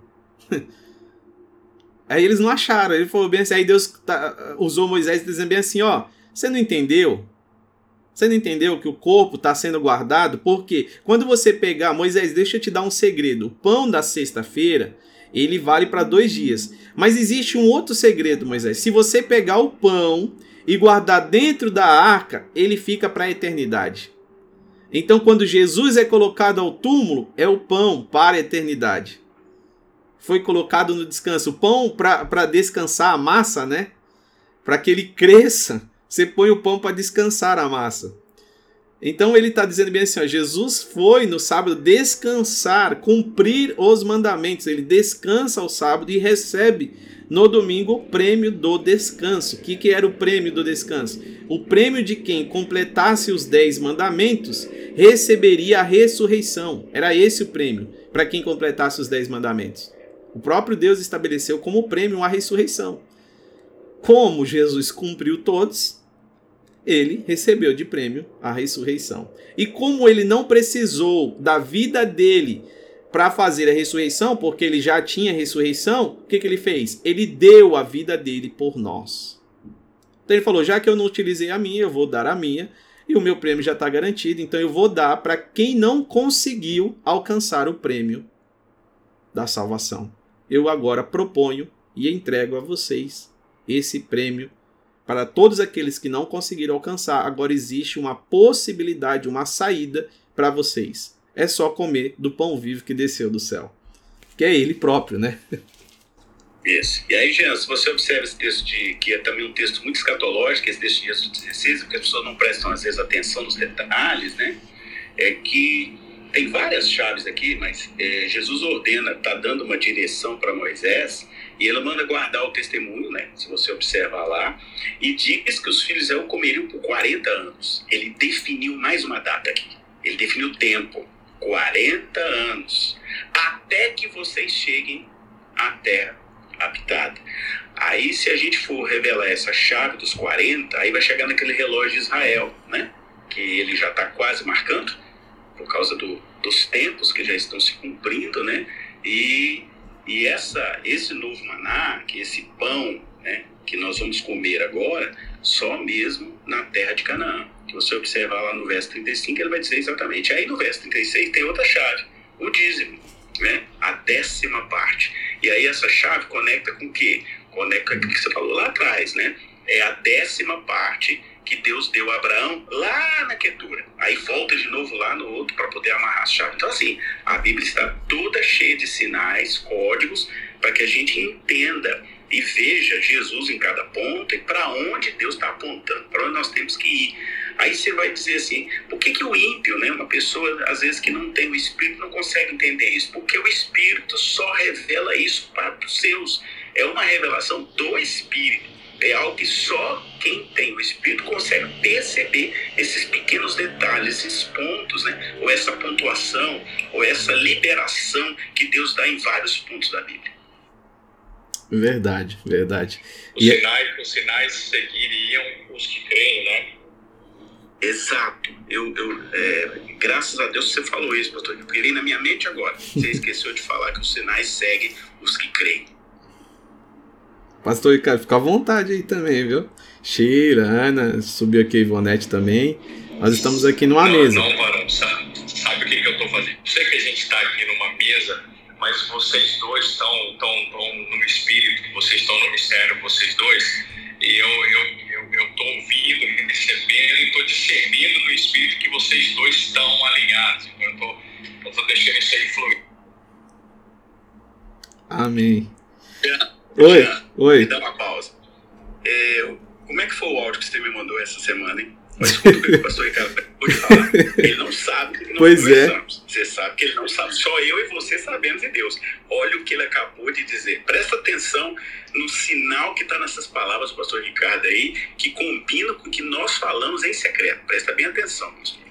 [laughs] aí eles não acharam, ele falou bem assim, aí Deus tá, usou Moisés dizendo bem assim: Ó, você não entendeu? Você não entendeu que o corpo está sendo guardado? Porque quando você pegar, Moisés, deixa eu te dar um segredo. O pão da sexta-feira, ele vale para dois dias. Mas existe um outro segredo, Moisés. Se você pegar o pão e guardar dentro da arca, ele fica para a eternidade. Então, quando Jesus é colocado ao túmulo, é o pão para a eternidade. Foi colocado no descanso. O pão para descansar a massa, né? Para que ele cresça você põe o pão para descansar a massa. Então ele está dizendo bem assim: ó, Jesus foi no sábado descansar, cumprir os mandamentos. Ele descansa ao sábado e recebe no domingo o prêmio do descanso. O que, que era o prêmio do descanso? O prêmio de quem completasse os dez mandamentos receberia a ressurreição. Era esse o prêmio para quem completasse os dez mandamentos. O próprio Deus estabeleceu como prêmio a ressurreição. Como Jesus cumpriu todos, ele recebeu de prêmio a ressurreição. E como ele não precisou da vida dele para fazer a ressurreição, porque ele já tinha ressurreição, o que, que ele fez? Ele deu a vida dele por nós. Então ele falou: já que eu não utilizei a minha, eu vou dar a minha, e o meu prêmio já está garantido, então eu vou dar para quem não conseguiu alcançar o prêmio da salvação. Eu agora proponho e entrego a vocês esse prêmio para todos aqueles que não conseguiram alcançar, agora existe uma possibilidade, uma saída para vocês. É só comer do pão vivo que desceu do céu. Que é ele próprio, né? Isso. E aí, Jean, se você observa esse texto de que é também um texto muito escatológico, esse texto de Êxodo 16, porque as pessoas não prestam às vezes atenção nos detalhes, né? É que tem várias chaves aqui, mas é, Jesus ordena, está dando uma direção para Moisés e ele manda guardar o testemunho, né? Se você observar lá. E diz que os filhos Israel comeriam por 40 anos. Ele definiu mais uma data aqui. Ele definiu o tempo. 40 anos. Até que vocês cheguem a terra habitada. Aí, se a gente for revelar essa chave dos 40, aí vai chegar naquele relógio de Israel, né? Que ele já está quase marcando, por causa do, dos tempos que já estão se cumprindo, né? E, e essa, esse novo maná, que esse pão, né? Que nós vamos comer agora, só mesmo na terra de Canaã. Se você observar lá no verso 35, ele vai dizer exatamente. Aí no verso 36 tem outra chave, o dízimo, né? A décima parte. E aí essa chave conecta com o quê? Conecta com o que você falou lá atrás, né? É a décima parte que Deus deu a Abraão lá na Quetura. Aí volta de novo lá no outro para poder amarrar chaves. Então, assim, a Bíblia está toda cheia de sinais, códigos, para que a gente entenda e veja Jesus em cada ponto e para onde Deus está apontando, para onde nós temos que ir. Aí você vai dizer assim, por que, que o ímpio, né, uma pessoa às vezes que não tem o Espírito, não consegue entender isso? Porque o Espírito só revela isso para os seus. É uma revelação do Espírito. É algo que só quem tem o Espírito consegue perceber esses pequenos detalhes, esses pontos, né? ou essa pontuação, ou essa liberação que Deus dá em vários pontos da Bíblia. Verdade, verdade. Os, e... É sinais, os sinais seguiriam os que creem, né? Exato. Eu, eu é, graças a Deus você falou isso, pastor. Eu queria na minha mente agora. Você [laughs] esqueceu de falar que os sinais seguem os que creem. Pastor Ricardo, fica à vontade aí também, viu? Sheila, Ana, subiu aqui a Ivonete também. Nós estamos aqui numa não, mesa. Não, Barão, sabe, sabe o que, que eu estou fazendo? Sei que a gente está aqui numa mesa mas vocês dois estão, estão, estão no espírito, vocês estão no mistério, vocês dois, e eu eu eu, eu tô ouvindo, recebendo, estou discernindo no espírito que vocês dois estão alinhados. Então eu tô, eu tô deixando isso aí fluir. Amém. Jean, oi, Jean, oi. Me dá uma pausa. É, como é que foi o áudio que você me mandou essa semana, hein? Mas escuta o que o pastor Ricardo acabou de falar. Ele não sabe que nós pois é. Você sabe que ele não sabe. Só eu e você sabemos de Deus. Olha o que ele acabou de dizer. Presta atenção no sinal que está nessas palavras do pastor Ricardo aí, que combina com o que nós falamos em secreto. Presta bem atenção, pastor.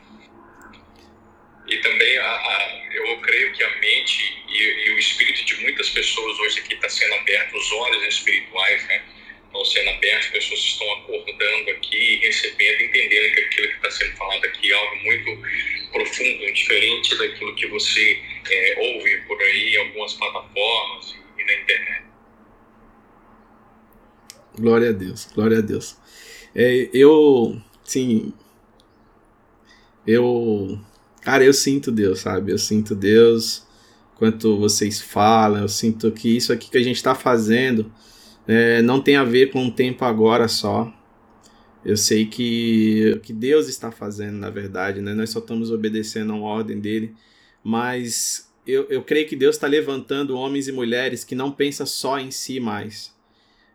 E também a, a, eu creio que a mente e, e, o espírito de muitas pessoas hoje aqui está sendo aberto, os olhos espirituais, né? estão sendo abertos, pessoas estão acordando aqui, recebendo, entendendo que aquilo que está sendo falado aqui é algo muito profundo, diferente daquilo que você é, ouve por aí em algumas plataformas e na internet. Glória a Deus, glória a Deus. É, eu, sim, eu, cara, eu sinto Deus, sabe? Eu sinto Deus quanto vocês falam, eu sinto que isso aqui que a gente está fazendo é, não tem a ver com o tempo agora só. Eu sei que que Deus está fazendo, na verdade, né? nós só estamos obedecendo a ordem dele, mas eu, eu creio que Deus está levantando homens e mulheres que não pensam só em si mais.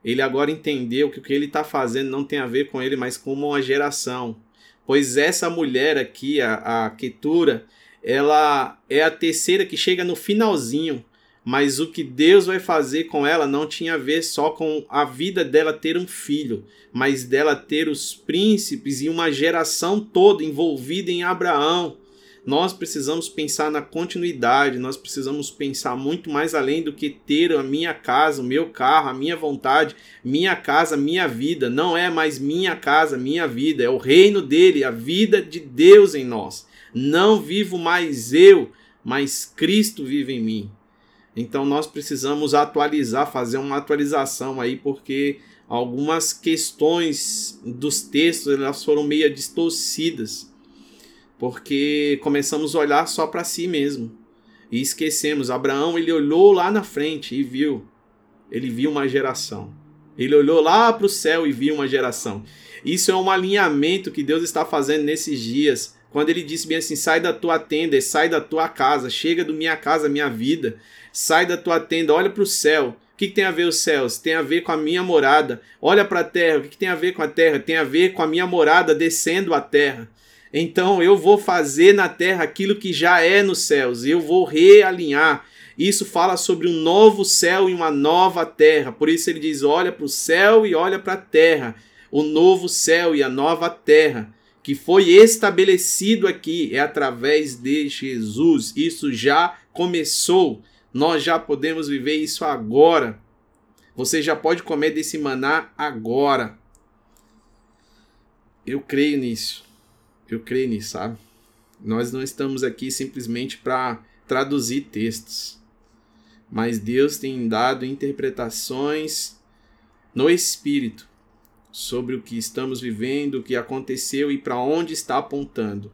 Ele agora entendeu que o que ele está fazendo não tem a ver com ele, mas com uma geração. Pois essa mulher aqui, a, a Ketura, ela é a terceira que chega no finalzinho mas o que Deus vai fazer com ela não tinha a ver só com a vida dela ter um filho, mas dela ter os príncipes e uma geração toda envolvida em Abraão. Nós precisamos pensar na continuidade, nós precisamos pensar muito mais além do que ter a minha casa, o meu carro, a minha vontade, minha casa, minha vida. Não é mais minha casa, minha vida, é o reino dele, a vida de Deus em nós. Não vivo mais eu, mas Cristo vive em mim. Então nós precisamos atualizar, fazer uma atualização aí, porque algumas questões dos textos elas foram meio distorcidas, porque começamos a olhar só para si mesmo e esquecemos. Abraão ele olhou lá na frente e viu, ele viu uma geração. Ele olhou lá para o céu e viu uma geração. Isso é um alinhamento que Deus está fazendo nesses dias. Quando ele disse bem assim: sai da tua tenda, sai da tua casa, chega do minha casa, minha vida sai da tua tenda, olha para o céu. O que, tem a ver os céus? Tem a ver com a minha morada. Olha para a terra. O que, que, tem a ver com a terra? Tem a ver com a minha morada descendo à terra. Então eu vou fazer na terra aquilo que já é nos céus. Eu vou realinhar. Isso fala sobre um novo céu e uma nova terra. Por isso ele diz: olha para o céu e olha para a terra. O novo céu e a nova terra que foi estabelecido aqui é através de Jesus. Isso já começou Nós já podemos viver isso agora. Você já pode comer desse maná agora. Eu creio nisso. Eu creio nisso, sabe? Nós não estamos aqui simplesmente para traduzir textos. Mas Deus tem dado interpretações no espírito sobre o que estamos vivendo, o que aconteceu e para onde está apontando.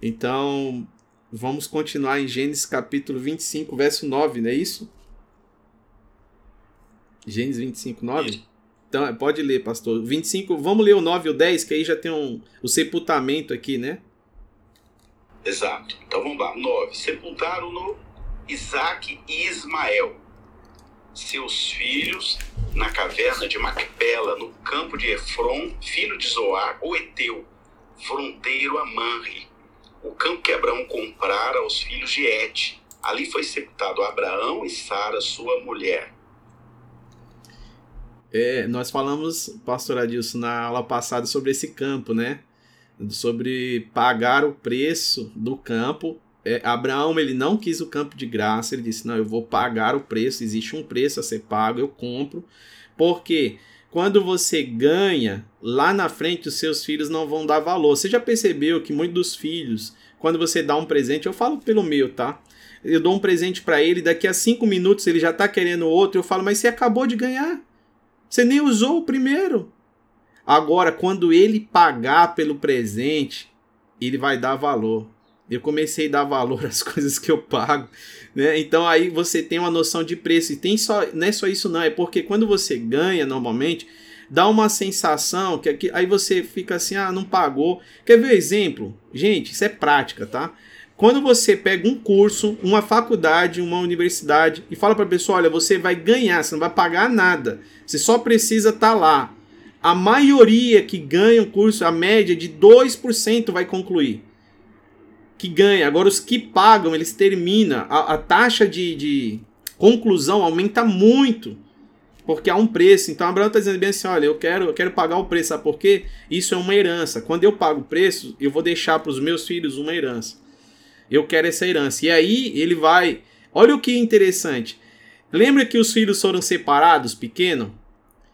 Então, vamos continuar em Gênesis capítulo 25, verso 9, não é isso? Gênesis 25, 9? Então, pode ler, pastor. 25, vamos ler o 9 e o 10, que aí já tem um, o sepultamento aqui, né? Exato. Então vamos lá. 9. Sepultaram-no Isaac e Ismael, seus filhos, na caverna de Macpela, no campo de Efron, filho de Zoar, o Eteu, fronteiro a Manre, o campo que Abraão comprara aos filhos de Et. Ali foi sepultado Abraão e Sara, sua mulher. É, nós falamos, pastor Adilson, na aula passada sobre esse campo, né? Sobre pagar o preço do campo. É, Abraão ele não quis o campo de graça, ele disse: Não, eu vou pagar o preço, existe um preço a ser pago, eu compro. Porque quando você ganha, lá na frente os seus filhos não vão dar valor. Você já percebeu que muitos dos filhos, quando você dá um presente, eu falo pelo meu, tá? Eu dou um presente para ele, daqui a cinco minutos ele já tá querendo outro, eu falo, mas você acabou de ganhar. Você nem usou o primeiro. Agora, quando ele pagar pelo presente, ele vai dar valor. Eu comecei a dar valor [laughs] às coisas que eu pago, né? Então aí você tem uma noção de preço e tem só, não é só isso não, é porque quando você ganha normalmente, dá uma sensação que, que aí você fica assim, ah, não pagou. Quer ver exemplo? Gente, isso é prática, tá? Quando você pega um curso, uma faculdade, uma universidade e fala para a pessoa, olha, você vai ganhar, você não vai pagar nada. Você só precisa estar tá lá. A maioria que ganha o curso, a média de 2% vai concluir. Que ganha. Agora, os que pagam, eles terminam. A, a taxa de, de conclusão aumenta muito. Porque há um preço. Então, Abraão está dizendo bem assim: olha, eu quero, eu quero pagar o preço. Sabe por quê? Isso é uma herança. Quando eu pago o preço, eu vou deixar para os meus filhos uma herança. Eu quero essa herança. E aí ele vai. Olha o que interessante. Lembra que os filhos foram separados, pequeno?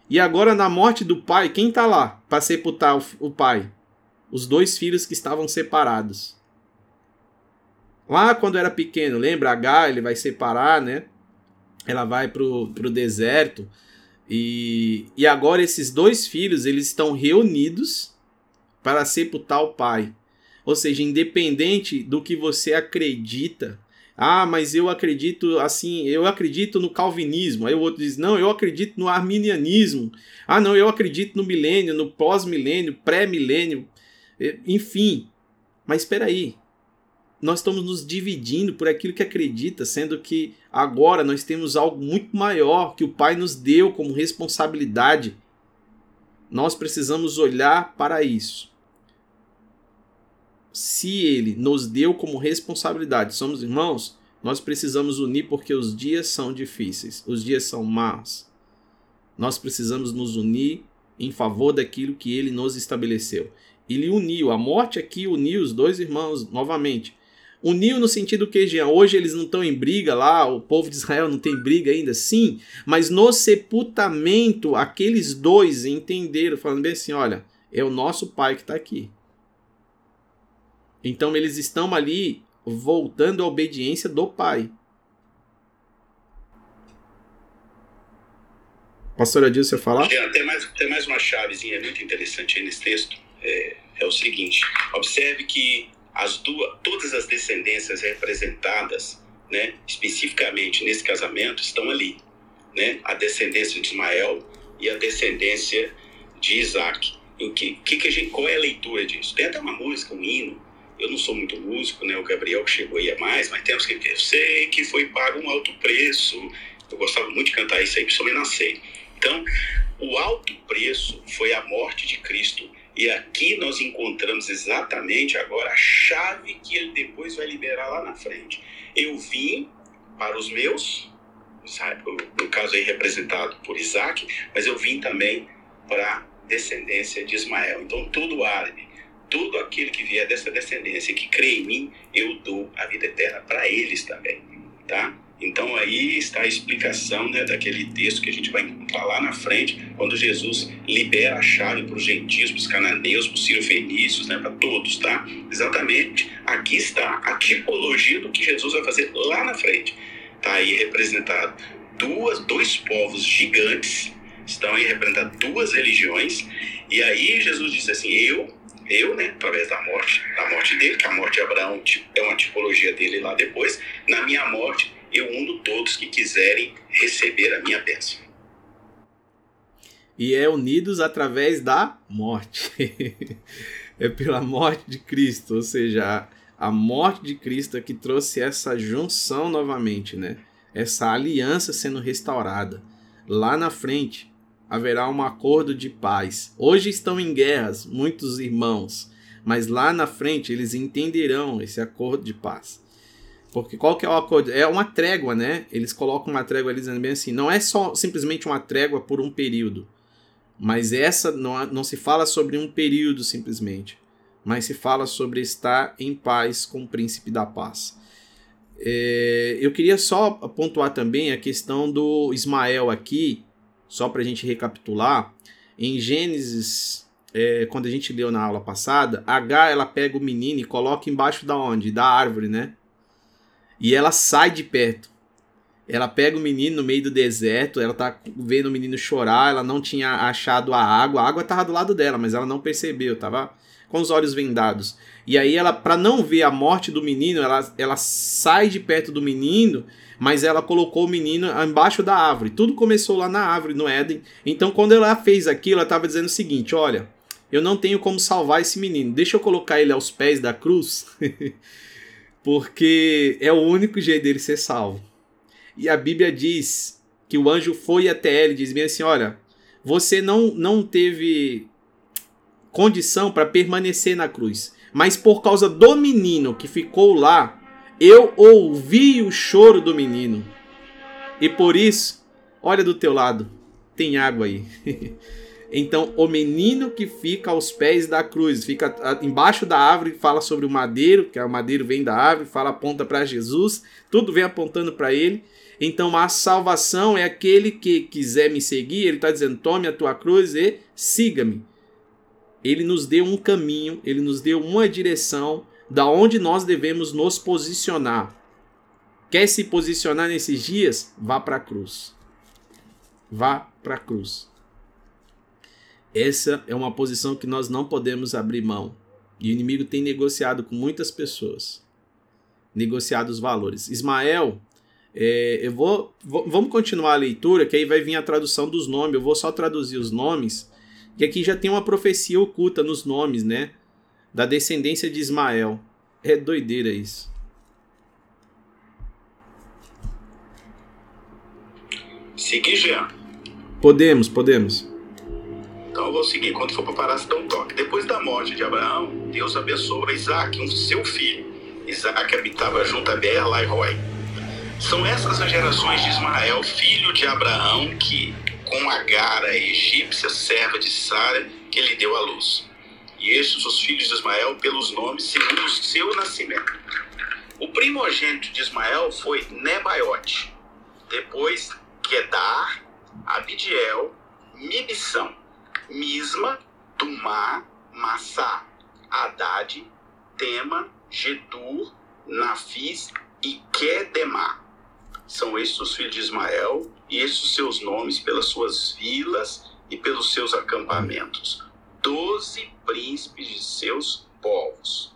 E agora, na morte do pai, quem está lá para sepultar o, o pai? Os dois filhos que estavam separados. Lá quando era pequeno, lembra? H, ele vai separar, né? Ela vai pro, pro deserto. E, e agora esses dois filhos, eles estão reunidos para sepultar o pai. Ou seja, independente do que você acredita, ah, mas eu acredito assim, eu acredito no calvinismo. Aí o outro diz: "Não, eu acredito no arminianismo". Ah, não, eu acredito no milênio, no pós-milênio, pré-milênio, enfim. Mas espera aí. Nós estamos nos dividindo por aquilo que acredita, sendo que agora nós temos algo muito maior que o Pai nos deu como responsabilidade. Nós precisamos olhar para isso se ele nos deu como responsabilidade, somos irmãos, nós precisamos unir porque os dias são difíceis, os dias são maus. Nós precisamos nos unir em favor daquilo que ele nos estabeleceu. Ele uniu, a morte aqui uniu os dois irmãos novamente. Uniu no sentido que, Jean, hoje eles não estão em briga lá, o povo de Israel não tem briga ainda, sim, mas no sepultamento, aqueles dois entenderam, falando bem assim: olha, é o nosso pai que está aqui. Então eles estão ali voltando à obediência do pai. Pastor Adilson, você falar? tem, mais, tem mais uma chavezinha muito interessante aí nesse texto. É, é o seguinte: observe que as duas, todas as descendências representadas, né, especificamente nesse casamento, estão ali. Né? A descendência de Ismael e a descendência de Isaac. O que, que, que a gente, qual é a leitura disso? Tem até uma música, um hino, eu não sou muito músico, né? O Gabriel que chegou aí a mais, mas temos que eu sei que foi pago um alto preço. Eu gostava muito de cantar isso aí, principalmente na ceia. Então, o alto preço foi a morte de Cristo. E aqui nós encontramos exatamente agora a chave que ele depois vai liberar lá na frente. Eu vim para os meus, no caso aí representado por Isaac, mas eu vim também para a descendência de Ismael. Então, todo árabe todo aquele que vier dessa descendência que crê em mim, eu dou a vida eterna para eles também, tá? Então aí está a explicação né, daquele texto que a gente vai encontrar lá na frente, quando Jesus libera a chave para os gentios, para os cananeus, para os cirofenícios, né, para todos, tá? Exatamente, aqui está a tipologia do que Jesus vai fazer lá na frente. Está aí representado duas, dois povos gigantes, estão aí representadas duas religiões, e aí Jesus disse assim, eu eu, né, através da morte, da morte dele, que a morte de Abraão é uma tipologia dele lá depois, na minha morte eu uno todos que quiserem receber a minha bênção. E é unidos através da morte. [laughs] é pela morte de Cristo, ou seja, a morte de Cristo é que trouxe essa junção novamente, né? Essa aliança sendo restaurada. Lá na frente haverá um acordo de paz. Hoje estão em guerras muitos irmãos, mas lá na frente eles entenderão esse acordo de paz. Porque qual que é o acordo? É uma trégua, né? Eles colocam uma trégua ali dizendo bem assim, não é só simplesmente uma trégua por um período. Mas essa não, não se fala sobre um período simplesmente, mas se fala sobre estar em paz com o príncipe da paz. É, eu queria só pontuar também a questão do Ismael aqui, só para a gente recapitular. Em Gênesis, é, quando a gente leu na aula passada, H ela pega o menino e coloca embaixo da onde? Da árvore, né? E ela sai de perto. Ela pega o menino no meio do deserto, ela tá vendo o menino chorar, ela não tinha achado a água, a água tava do lado dela, mas ela não percebeu, tava com os olhos vendados. E aí ela, para não ver a morte do menino, ela, ela sai de perto do menino, mas ela colocou o menino embaixo da árvore. Tudo começou lá na árvore, no Éden. Então quando ela fez aquilo, ela estava dizendo o seguinte: olha, eu não tenho como salvar esse menino, deixa eu colocar ele aos pés da cruz. [laughs] porque é o único jeito dele ser salvo. E a Bíblia diz que o anjo foi até ele e diz bem assim: Olha, você não, não teve condição para permanecer na cruz, mas por causa do menino que ficou lá, eu ouvi o choro do menino. E por isso, olha do teu lado, tem água aí. [laughs] Então, o menino que fica aos pés da cruz, fica embaixo da árvore, fala sobre o madeiro, que é o madeiro vem da árvore, fala aponta para Jesus, tudo vem apontando para ele. Então, a salvação é aquele que quiser me seguir, ele está dizendo: tome a tua cruz e siga-me. Ele nos deu um caminho, ele nos deu uma direção da onde nós devemos nos posicionar. Quer se posicionar nesses dias? Vá para a cruz. Vá para a cruz. Essa é uma posição que nós não podemos abrir mão. E o inimigo tem negociado com muitas pessoas. Negociado os valores. Ismael, é, eu vou, vou, Vamos continuar a leitura, que aí vai vir a tradução dos nomes. Eu vou só traduzir os nomes. Que aqui já tem uma profecia oculta nos nomes, né? Da descendência de Ismael. É doideira isso. Seguir, Jean. Podemos, podemos. Então eu vou seguir. Quando for para parar, dá um toque. Depois da morte de Abraão, Deus abençoa Isaac, um seu filho. Isaac habitava junto a Beer, em Roy. São essas as gerações de Ismael, filho de Abraão, que com Agar, a egípcia, serva de Sara, que lhe deu a luz. E estes os filhos de Ismael pelos nomes segundo o seu nascimento. O primogênito de Ismael foi Nebaiote, depois Kedar, Abidiel, Mibissão. Misma, Tumá, Massá, Haddad, Tema, Getur, Nafis e Kedemá. São estes os filhos de Ismael os seus nomes pelas suas vilas e pelos seus acampamentos. Doze príncipes de seus povos.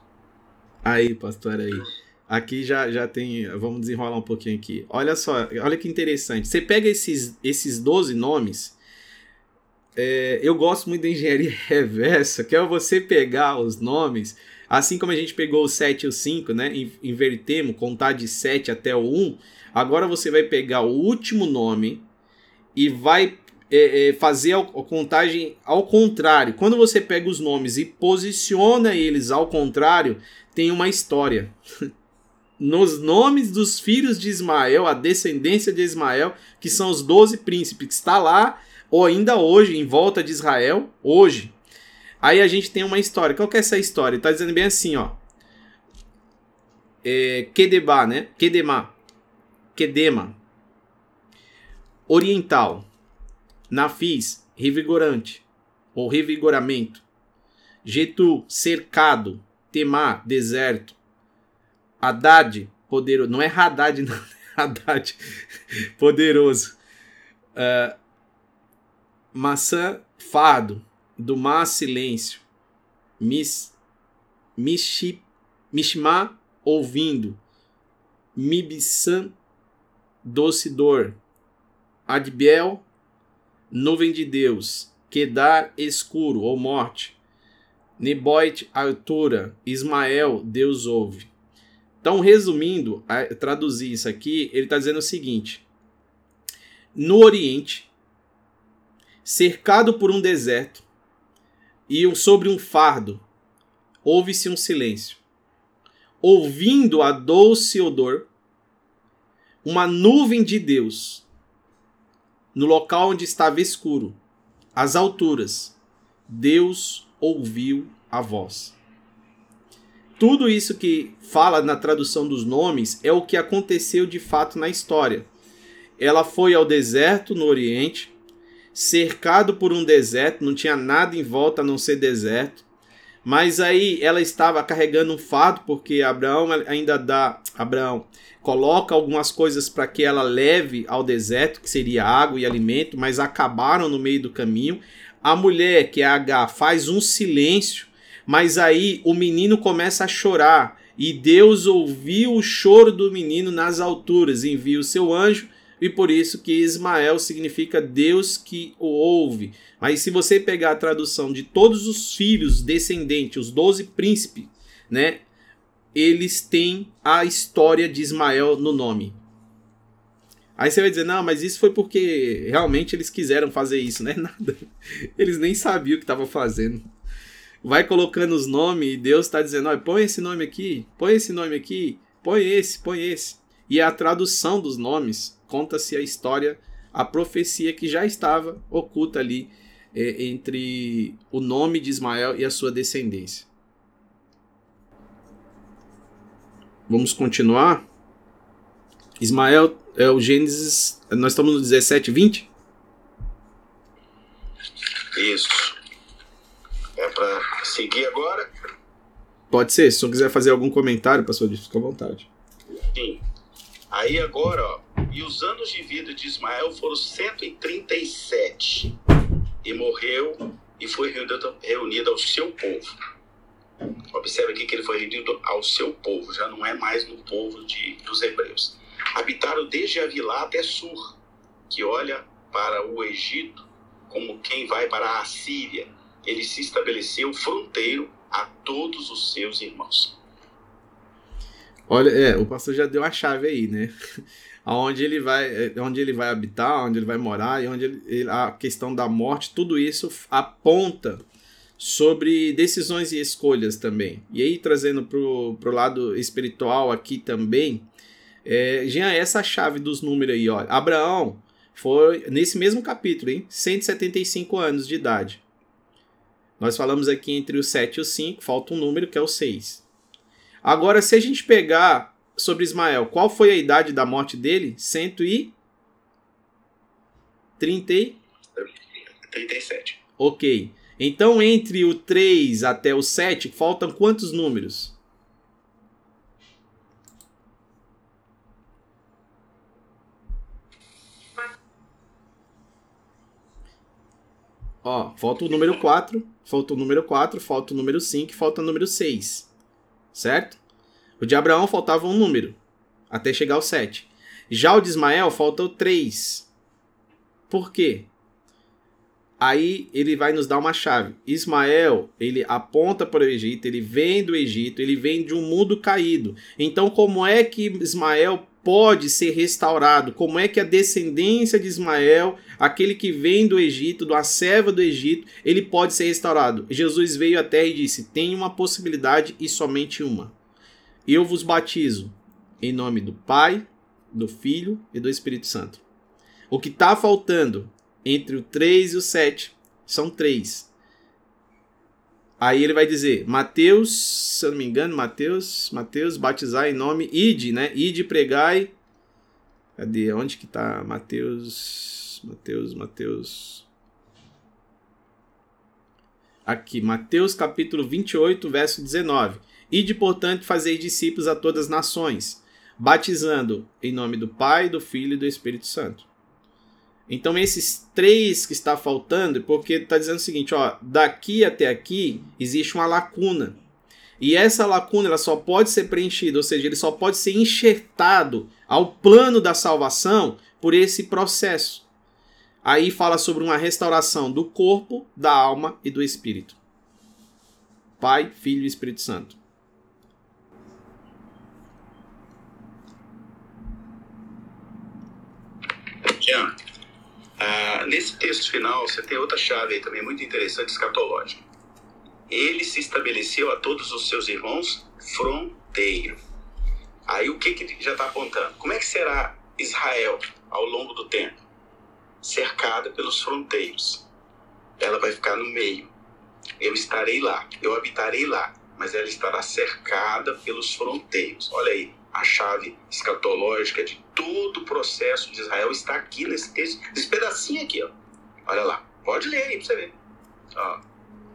Aí, pastor, aí. Aqui já, já tem. Vamos desenrolar um pouquinho aqui. Olha só, olha que interessante. Você pega esses, esses 12 nomes é, eu gosto muito da engenharia [laughs] reversa, que é você pegar os nomes, assim como a gente pegou o 7 e o 5, né? Invertemos, contar de 7 até o 1. Agora você vai pegar o último nome e vai é, é, fazer a, contagem ao contrário. Quando você pega os nomes e posiciona eles ao contrário, tem uma história. [laughs] Nos nomes dos filhos de Ismael, a descendência de Ismael, que são os 12 príncipes, que está lá ou ainda hoje, em volta de Israel, hoje. Aí a gente tem uma história. Qual que é essa história? Está dizendo bem assim, ó. É, né? Kedema. Quedema. Oriental. Nafis, revigorante ou revigoramento. Getu, cercado. Temá, deserto. Haddad, poderoso. Não é Haddad, [laughs] não. Haddad, poderoso. Uh, maçã, fardo. Do mar, silêncio. Mis, mishi, mishma, ouvindo. Mibsan, doce dor. Adbiel, nuvem de Deus. Quedar, escuro ou morte. Neboit, altura. Ismael, Deus ouve. Então, resumindo, traduzir isso aqui, ele está dizendo o seguinte: no Oriente, cercado por um deserto e sobre um fardo, ouve-se um silêncio. Ouvindo a doce odor, uma nuvem de Deus, no local onde estava escuro, às alturas, Deus ouviu a voz. Tudo isso que fala na tradução dos nomes é o que aconteceu de fato na história. Ela foi ao deserto no Oriente, cercado por um deserto, não tinha nada em volta a não ser deserto. Mas aí ela estava carregando um fardo, porque Abraão ainda dá. Abraão coloca algumas coisas para que ela leve ao deserto, que seria água e alimento, mas acabaram no meio do caminho. A mulher, que é H, faz um silêncio mas aí o menino começa a chorar e Deus ouviu o choro do menino nas alturas, envia o seu anjo e por isso que Ismael significa Deus que o ouve. Mas se você pegar a tradução de todos os filhos descendentes, os doze príncipes, né, eles têm a história de Ismael no nome. Aí você vai dizer, não, mas isso foi porque realmente eles quiseram fazer isso, [laughs] né? Nada. Eles nem sabiam o que estavam fazendo vai colocando os nomes e Deus está dizendo: olha, põe esse nome aqui, põe esse nome aqui, põe esse, põe esse. E a tradução dos nomes conta-se a história, a profecia que já estava oculta ali é, entre o nome de Ismael e a sua descendência. Vamos continuar? Ismael é o Gênesis. Nós estamos no 17, 20? Isso. É para seguir agora? Pode ser, se você quiser fazer algum comentário, pastor, fica à vontade. Sim. Aí agora, ó, e os anos de vida de Ismael foram 137. E morreu e foi reunido, reunido ao seu povo. Observe aqui que ele foi reunido ao seu povo, já não é mais no povo de, dos hebreus. Habitaram desde Avilá até Sur, que olha para o Egito como quem vai para a Assíria ele se estabeleceu fronteiro a todos os seus irmãos. Olha, é, o pastor já deu a chave aí, né? [laughs] Aonde ele vai, é, onde ele vai habitar, onde ele vai morar e onde ele, a questão da morte, tudo isso aponta sobre decisões e escolhas também. E aí trazendo pro, pro lado espiritual aqui também, é, já é essa chave dos números aí, ó. Abraão foi nesse mesmo capítulo, hein? 175 anos de idade. Nós falamos aqui entre o 7 e o 5, falta um número que é o 6. Agora, se a gente pegar sobre Ismael, qual foi a idade da morte dele? 137. Ok. Então, entre o 3 até o 7, faltam quantos números? Ó, falta o número 4, falta o número 4, falta o número 5, falta o número 6. Certo? O de Abraão faltava um número, até chegar ao 7. Já o de Ismael falta o 3. Por quê? Aí ele vai nos dar uma chave. Ismael, ele aponta para o Egito, ele vem do Egito, ele vem de um mundo caído. Então, como é que Ismael pode ser restaurado? Como é que a descendência de Ismael, aquele que vem do Egito, do serva do Egito, ele pode ser restaurado? Jesus veio até e disse: tem uma possibilidade e somente uma. Eu vos batizo em nome do Pai, do Filho e do Espírito Santo. O que está faltando entre o 3 e o 7 são três. Aí ele vai dizer, Mateus, se eu não me engano, Mateus, Mateus, batizar em nome, ide, né? Ide, pregai Cadê? Onde que tá Mateus? Mateus, Mateus. Aqui, Mateus capítulo 28, verso 19. Ide, portanto, fazer discípulos a todas as nações, batizando em nome do Pai, do Filho e do Espírito Santo. Então, esses três que está faltando, porque está dizendo o seguinte: ó, daqui até aqui existe uma lacuna. E essa lacuna ela só pode ser preenchida, ou seja, ele só pode ser enxertado ao plano da salvação por esse processo. Aí fala sobre uma restauração do corpo, da alma e do espírito. Pai, Filho e Espírito Santo. Jean, ah, nesse texto final você tem outra chave aí também muito interessante, escatológica. Ele se estabeleceu a todos os seus irmãos fronteiro. Aí o que, que já está apontando? Como é que será Israel ao longo do tempo? Cercada pelos fronteiros. Ela vai ficar no meio. Eu estarei lá, eu habitarei lá, mas ela estará cercada pelos fronteiros. Olha aí, a chave escatológica de todo o processo de Israel está aqui nesse texto, nesse pedacinho aqui, ó. Olha lá, pode ler aí para você ver. Ó,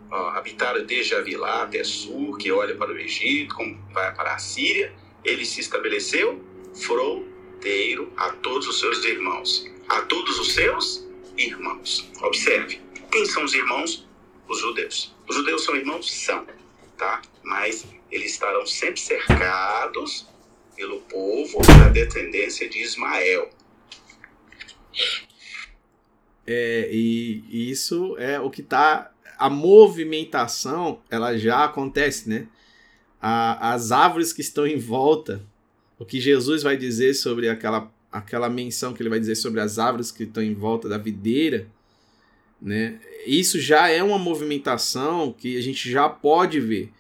ó, habitaram desde Avilá até Sur, que olha para o Egito, como vai para a Síria. Ele se estabeleceu fronteiro a todos os seus irmãos. A todos os seus irmãos. Observe, quem são os irmãos? Os judeus. Os judeus são irmãos? São, tá? Mas eles estarão sempre cercados pelo povo da descendência de Ismael. É, e, isso é o que está. A movimentação ela já acontece, né? A, as árvores que estão em volta, o que Jesus vai dizer sobre aquela, aquela menção que ele vai dizer sobre as árvores que estão em volta da videira, né? Isso já é uma movimentação que a gente já pode ver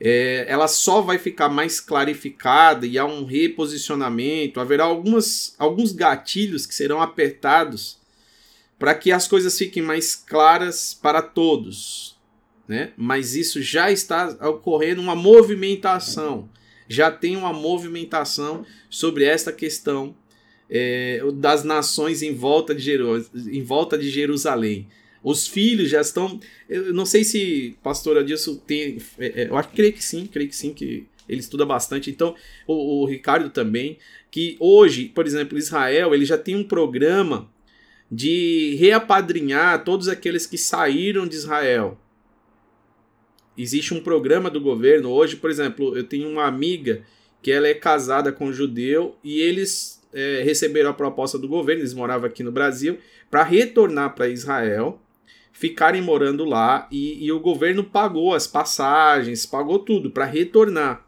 é, ela só vai ficar mais clarificada e há um reposicionamento, haverá algumas, alguns gatilhos que serão apertados para que as coisas fiquem mais claras para todos. Né? Mas isso já está ocorrendo uma movimentação, já tem uma movimentação sobre esta questão é, das nações em volta de, Jeru em volta de Jerusalém. Os filhos já estão. Eu não sei se pastor Adilson tem. É, é, eu acho que creio que sim, creio que sim, que ele estuda bastante. Então, o, o, Ricardo também, que hoje, por exemplo, Israel, ele já tem um programa de reapadrinhar todos aqueles que saíram de Israel. Existe um programa do governo hoje, por exemplo, eu tenho uma amiga que ela é casada com um judeu e eles é, receberam a proposta do governo, eles moravam aqui no Brasil, para retornar para Israel ficarem morando lá e, e o governo pagou as passagens, pagou tudo para retornar.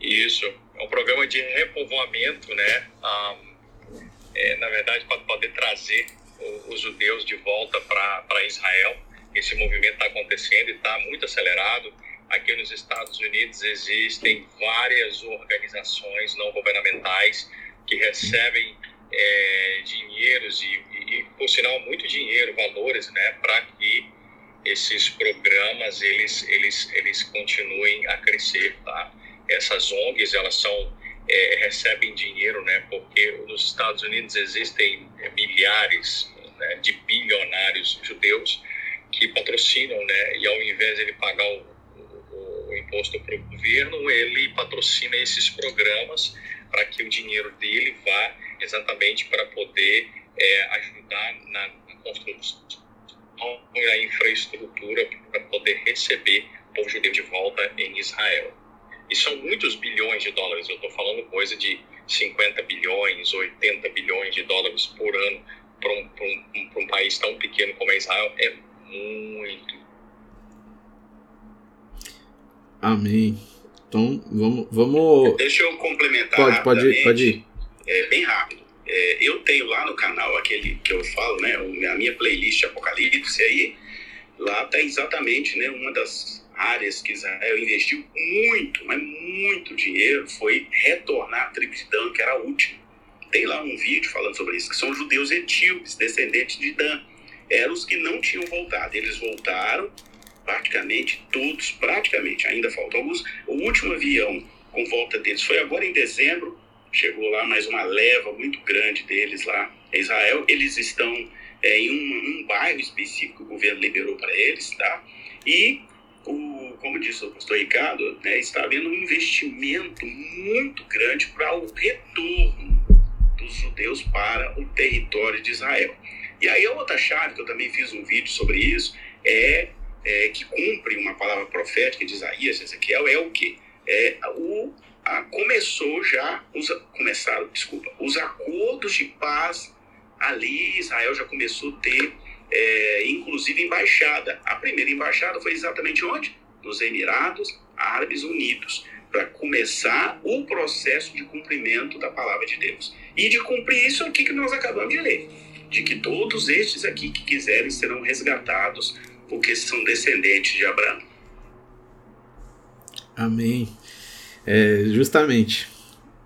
Isso, é um programa de repovoamento, né? Um, é, na verdade, para poder trazer os judeus de volta para Israel. Esse movimento está acontecendo e está muito acelerado. Aqui nos Estados Unidos existem várias organizações não governamentais que recebem é, dinheiros e, e, por sinal, muito dinheiro, valores, né, para que esses programas eles, eles, eles continuem a crescer, tá? Essas ONGs, elas são, é, recebem dinheiro, né, porque nos Estados Unidos existem é, milhares né, de bilionários judeus que patrocinam, né, e ao invés de ele pagar o, o, o imposto para o governo, ele patrocina esses programas para que o dinheiro dele vá exatamente para poder é, ajudar na, na construção da infraestrutura para poder receber o povo judeu de volta em Israel. E são muitos bilhões de dólares, eu estou falando coisa de 50 bilhões, 80 bilhões de dólares por ano para um, um, um, país tão pequeno como é Israel, é muito. Amém. Então, vamos. vamos... Deixa eu complementar. Pode, pode ir, pode ir. É, bem rápido. É, eu tenho lá no canal aquele que eu falo, né? A minha playlist Apocalipse aí. Lá está exatamente né, uma das áreas que Israel investiu muito, mas muito dinheiro foi retornar a tribo de Dan, que era a última. Tem lá um vídeo falando sobre isso, que são judeus etíopes, descendentes de Dan. Eram os que não tinham voltado. Eles voltaram praticamente todos, praticamente, ainda faltam alguns. O último avião com volta deles foi agora em dezembro, chegou lá mais uma leva muito grande deles lá em Israel. Eles estão é, em um, um, bairro específico que o governo liberou para eles, tá? E, o, como disse o pastor Ricardo, né, está havendo um investimento muito grande para o retorno dos judeus para o território de Israel. E aí a outra chave, que eu também fiz um vídeo sobre isso, é, é que cumpre uma palavra profética de Isaías, Ezequiel, é o que? É o a, começou já, os, começaram, desculpa, os acordos de paz ali, Israel já começou a ter, é, inclusive, embaixada. A primeira embaixada foi exatamente onde? Nos Emirados Árabes Unidos, para começar o processo de cumprimento da palavra de Deus. E de cumprir isso aqui que nós acabamos de ler, de que todos estes aqui que quiserem serão resgatados, porque são descendentes de Abraão. Amém. É, justamente,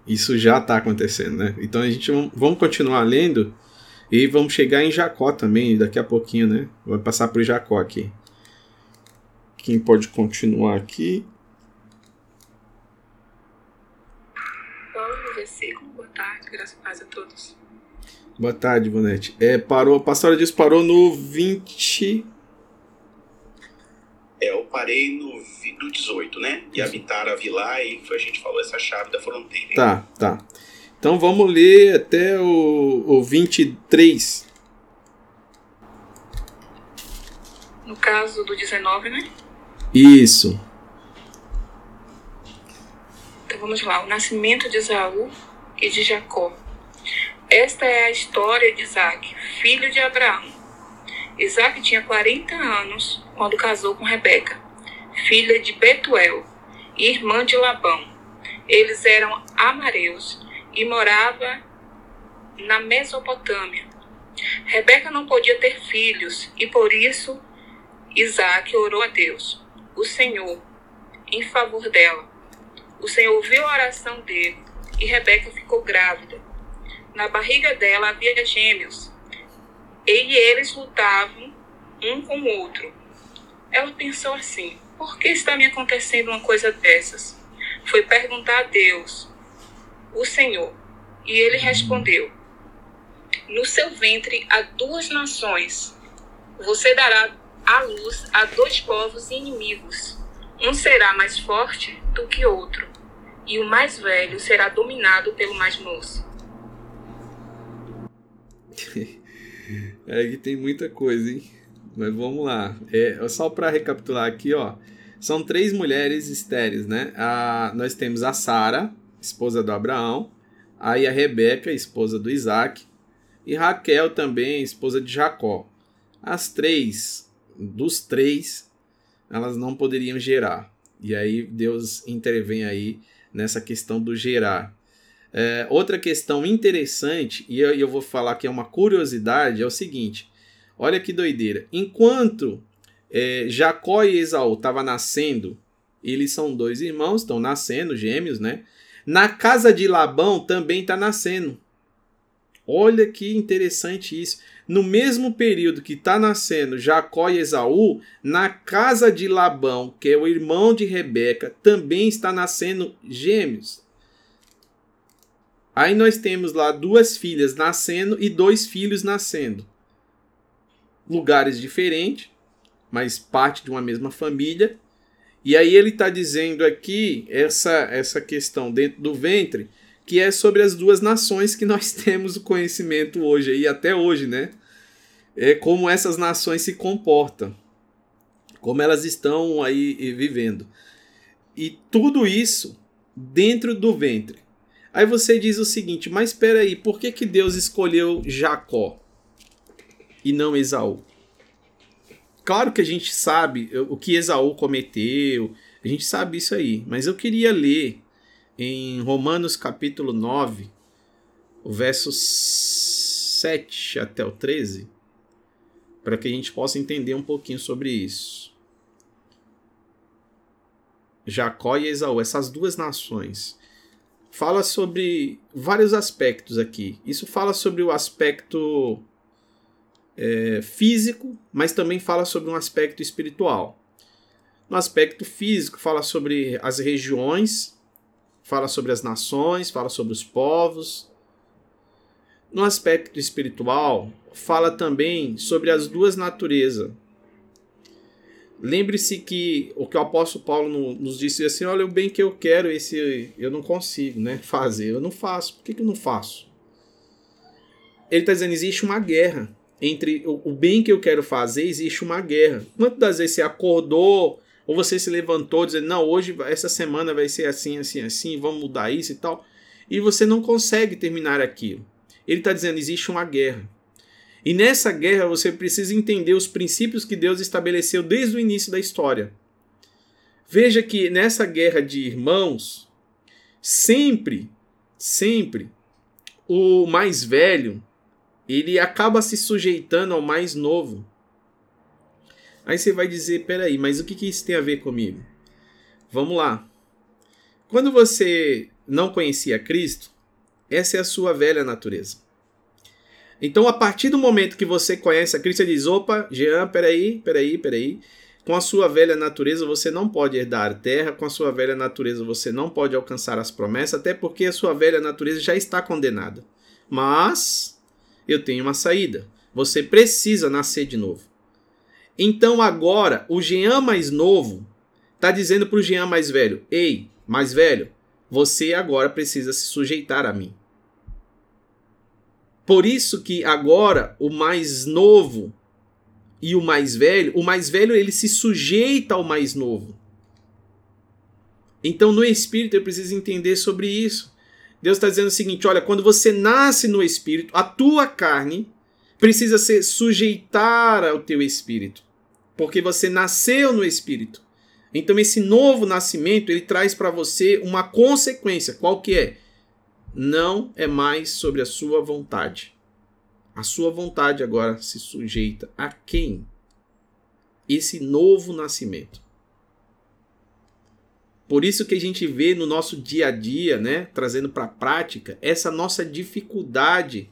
isso já está acontecendo, né? Então a gente vamos continuar lendo e vamos chegar em Jacó também daqui a pouquinho, né? Vai passar o Jacó aqui. Quem pode continuar aqui? Versículo? Boa tarde, graças a todos. Boa tarde, Bonete. É, parou, a pastora diz parou no 20. É, eu parei no, no 18, né? E habitar a vila e a gente falou essa chave da fronteira. Tá, tá. Então vamos ler até o, o 23. No caso do 19, né? Isso. Então vamos lá. O nascimento de Esaú e de Jacó. Esta é a história de Isaac, filho de Abraão. Isaac tinha 40 anos quando casou com Rebeca, filha de Betuel, irmã de Labão. Eles eram amareus e morava na Mesopotâmia. Rebeca não podia ter filhos e por isso Isaac orou a Deus, o Senhor, em favor dela. O Senhor ouviu a oração dele e Rebeca ficou grávida. Na barriga dela havia gêmeos e eles lutavam um com o outro. Ela pensou assim: por que está me acontecendo uma coisa dessas? Foi perguntar a Deus o Senhor. E ele respondeu: No seu ventre há duas nações. Você dará à luz a dois povos inimigos. Um será mais forte do que outro, e o mais velho será dominado pelo mais moço. [laughs] é que tem muita coisa, hein? Mas vamos lá. É, só para recapitular aqui, ó. São três mulheres estéreis, né? A, nós temos a Sara, esposa do Abraão, aí a Rebeca, esposa do Isaac, e Raquel também, esposa de Jacó. As três, dos três, elas não poderiam gerar. E aí Deus intervém aí nessa questão do gerar. É, outra questão interessante, e eu, eu vou falar que é uma curiosidade, é o seguinte: olha que doideira. Enquanto é, Jacó e Esaú estavam nascendo, eles são dois irmãos, estão nascendo, gêmeos, né? Na casa de Labão também está nascendo. Olha que interessante isso. No mesmo período que está nascendo Jacó e Esaú, na casa de Labão, que é o irmão de Rebeca, também está nascendo gêmeos. Aí nós temos lá duas filhas nascendo e dois filhos nascendo. Lugares diferentes, mas parte de uma mesma família. E aí ele está dizendo aqui essa, essa questão dentro do ventre, que é sobre as duas nações que nós [laughs] temos o conhecimento hoje e até hoje, né? É como essas nações se comportam, como elas estão aí vivendo. E tudo isso dentro do ventre. Aí você diz o seguinte, mas espera aí, por que, que Deus escolheu Jacó e não Esaú? Claro que a gente sabe o que Esaú cometeu, a gente sabe isso aí, mas eu queria ler em Romanos capítulo 9, o verso 7 até o 13, para que a gente possa entender um pouquinho sobre isso. Jacó e Esaú, essas duas nações. Fala sobre vários aspectos aqui. Isso fala sobre o aspecto é, físico, mas também fala sobre um aspecto espiritual. No aspecto físico, fala sobre as regiões fala sobre as nações, fala sobre os povos. No aspecto espiritual, fala também sobre as duas naturezas. Lembre-se que o que o apóstolo Paulo nos disse assim: olha, o bem que eu quero, esse eu não consigo né, fazer, eu não faço. Por que, que eu não faço? Ele está dizendo: existe uma guerra entre o, bem que eu quero fazer, existe uma guerra. Quantas vezes você acordou ou você se levantou dizendo: não, hoje, essa semana vai ser assim, assim, assim, vamos mudar isso e tal, e você não consegue terminar aquilo. Ele está dizendo: existe uma guerra. E nessa guerra você precisa entender os princípios que Deus estabeleceu desde o início da história. Veja que nessa guerra de irmãos, sempre, sempre, o mais velho, ele acaba se sujeitando ao mais novo. Aí você vai dizer, peraí, mas o que, que isso tem a ver comigo? Vamos lá. Quando você não conhecia Cristo, essa é a sua velha natureza. Então, a partir do momento que você conhece a Cristo, você diz: opa, Jean, peraí, peraí, peraí. Com a sua velha natureza você não pode herdar a terra, com a sua velha natureza você não pode alcançar as promessas, até porque a sua velha natureza já está condenada. Mas eu tenho uma saída. Você precisa nascer de novo. Então agora, o Jean mais novo está dizendo para o Jean mais velho: Ei, mais velho, você agora precisa se sujeitar a mim. Por isso que agora o mais novo e o mais velho, o mais velho ele se sujeita ao mais novo. Então no espírito eu preciso entender sobre isso. Deus está dizendo o seguinte: olha, quando você nasce no espírito, a tua carne precisa se sujeitar ao teu espírito, porque você nasceu no espírito. Então esse novo nascimento ele traz para você uma consequência, qual que é? Não é mais sobre a sua vontade. A sua vontade agora se sujeita a quem? Esse novo nascimento. Por isso que a gente vê no nosso dia a dia, né, trazendo para a prática, essa nossa dificuldade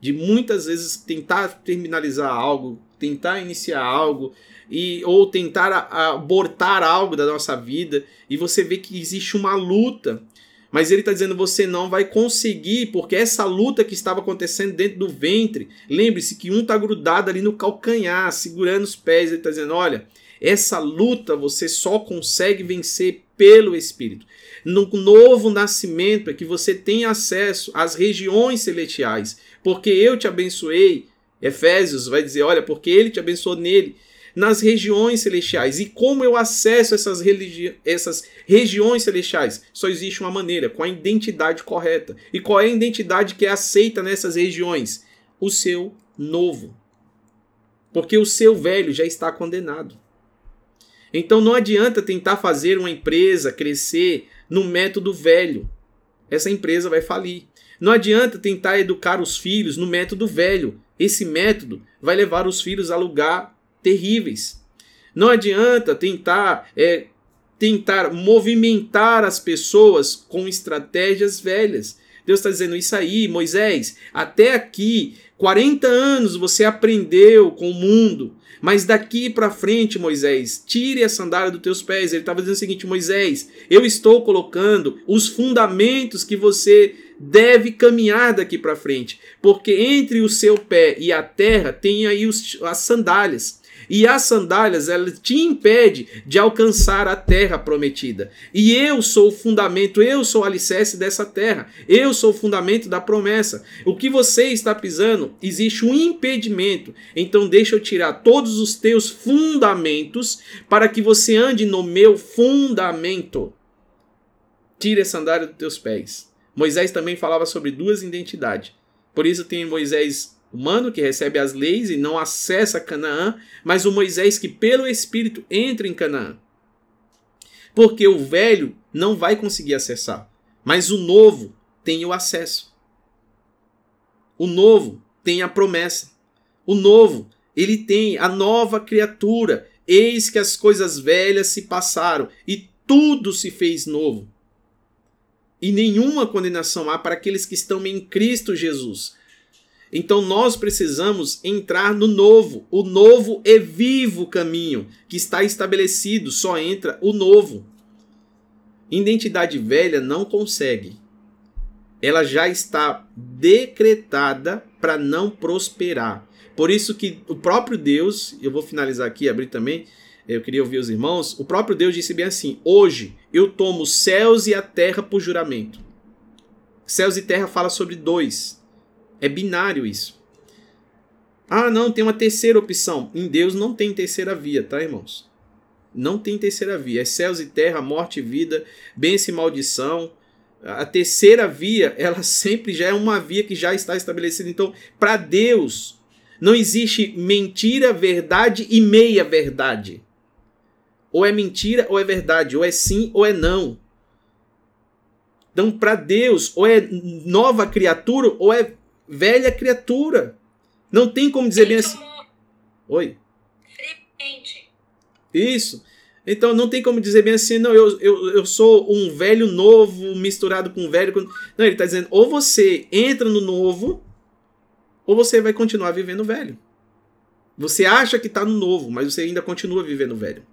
de muitas vezes tentar terminalizar algo, tentar iniciar algo e ou tentar abortar algo da nossa vida e você vê que existe uma luta mas ele está dizendo você não vai conseguir, porque essa luta que estava acontecendo dentro do ventre, lembre-se que um está grudado ali no calcanhar, segurando os pés. Ele está dizendo: olha, essa luta você só consegue vencer pelo Espírito. No novo nascimento é que você tem acesso às regiões celestiais, porque eu te abençoei. Efésios vai dizer: olha, porque ele te abençoou nele nas regiões celestiais. E como eu acesso essas, essas regiões celestiais? Só existe uma maneira, com a identidade correta. E qual é a identidade que é aceita nessas regiões? O seu novo. Porque o seu velho já está condenado. Então não adianta tentar fazer uma empresa crescer no método velho. Essa empresa vai falir. Não adianta tentar educar os filhos no método velho. Esse método vai levar os filhos a lugar terríveis. Não adianta tentar é, tentar movimentar as pessoas com estratégias velhas. Deus está dizendo isso aí, Moisés. Até aqui, 40 anos você aprendeu com o mundo, mas daqui para frente, Moisés, tire a sandália dos teus pés. Ele estava dizendo o seguinte: Moisés, eu estou colocando os fundamentos que você deve caminhar daqui para frente, porque entre o seu pé e a terra tem aí os, as sandálias. E as sandálias, ela te impede de alcançar a terra prometida. E eu sou o fundamento, eu sou o alicerce dessa terra. Eu sou o fundamento da promessa. O que você está pisando, existe um impedimento. Então deixa eu tirar todos os teus fundamentos para que você ande no meu fundamento. Tire a sandália dos teus pés. Moisés também falava sobre duas identidades. Por isso tem Moisés humano que recebe as leis e não acessa Canaã, mas o Moisés que pelo Espírito entra em Canaã. Porque o velho não vai conseguir acessar, mas o novo tem o acesso. O novo tem a promessa. O novo, ele tem a nova criatura. Eis que as coisas velhas se passaram e tudo se fez novo. E nenhuma condenação há para aqueles que estão em Cristo Jesus então nós precisamos entrar no novo. O novo é vivo caminho que está estabelecido, só entra o novo. Identidade velha não consegue. Ela já está decretada para não prosperar. Por isso que o próprio Deus, eu vou finalizar aqui, abrir também, eu queria ouvir os irmãos, o próprio Deus disse bem assim: "Hoje eu tomo os céus e a terra por juramento". Céus e terra fala sobre dois. É binário isso. Ah, não, tem uma terceira opção. Em Deus não tem terceira via, tá, irmãos? Não tem terceira via. É céus e terra, morte e vida, bênção e maldição. A terceira via, [laughs] ela sempre já é uma via que já está estabelecida. Então, para Deus, não existe mentira, verdade e meia verdade. Ou é mentira ou é verdade, ou é sim ou é não. Então, para Deus, ou é nova criatura ou é velha criatura. Não tem como dizer bem assim. Oi? Isso. Então não tem como dizer bem assim, não, eu, eu, eu sou um velho novo misturado com um velho. Não, ele está dizendo, ou você entra no novo, ou você vai continuar vivendo velho. Você acha que está no novo, mas você ainda continua vivendo velho.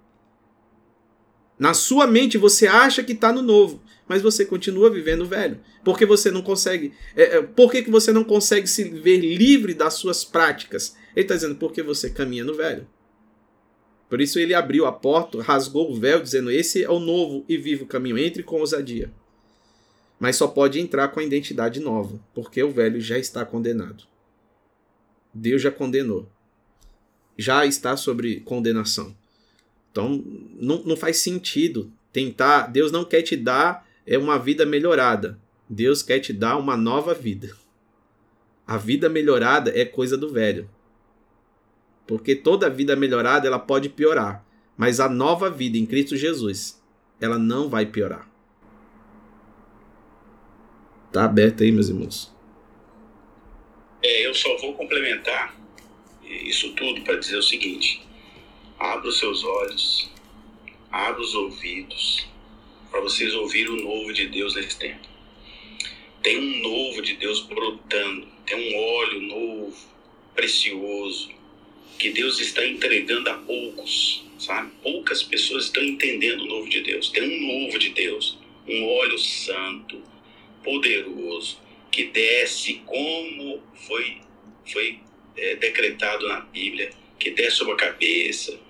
Na sua mente você acha que está no novo, mas você continua vivendo velho. Porque você não consegue. É, é, por que, que você não consegue se ver livre das suas práticas? Ele está dizendo, porque você caminha no velho. Por isso ele abriu a porta, rasgou o véu, dizendo: Esse é o novo e vivo caminho, entre com ousadia. Mas só pode entrar com a identidade nova, porque o velho já está condenado. Deus já condenou. Já está sobre condenação. Então, não, não faz sentido tentar. Deus não quer te dar é uma vida melhorada. Deus quer te dar uma nova vida. A vida melhorada é coisa do velho. Porque toda vida melhorada ela pode piorar, mas a nova vida em Cristo Jesus, ela não vai piorar. Tá aberto aí, meus irmãos. É, eu só vou complementar isso tudo para dizer o seguinte: Abra os seus olhos, abra os ouvidos, para vocês ouvirem o novo de Deus nesse tempo. Tem um novo de Deus brotando, tem um óleo novo, precioso, que Deus está entregando a poucos, sabe? Poucas pessoas estão entendendo o novo de Deus. Tem um novo de Deus, um óleo santo, poderoso, que desce como foi, foi é, decretado na Bíblia, que desce sobre a cabeça,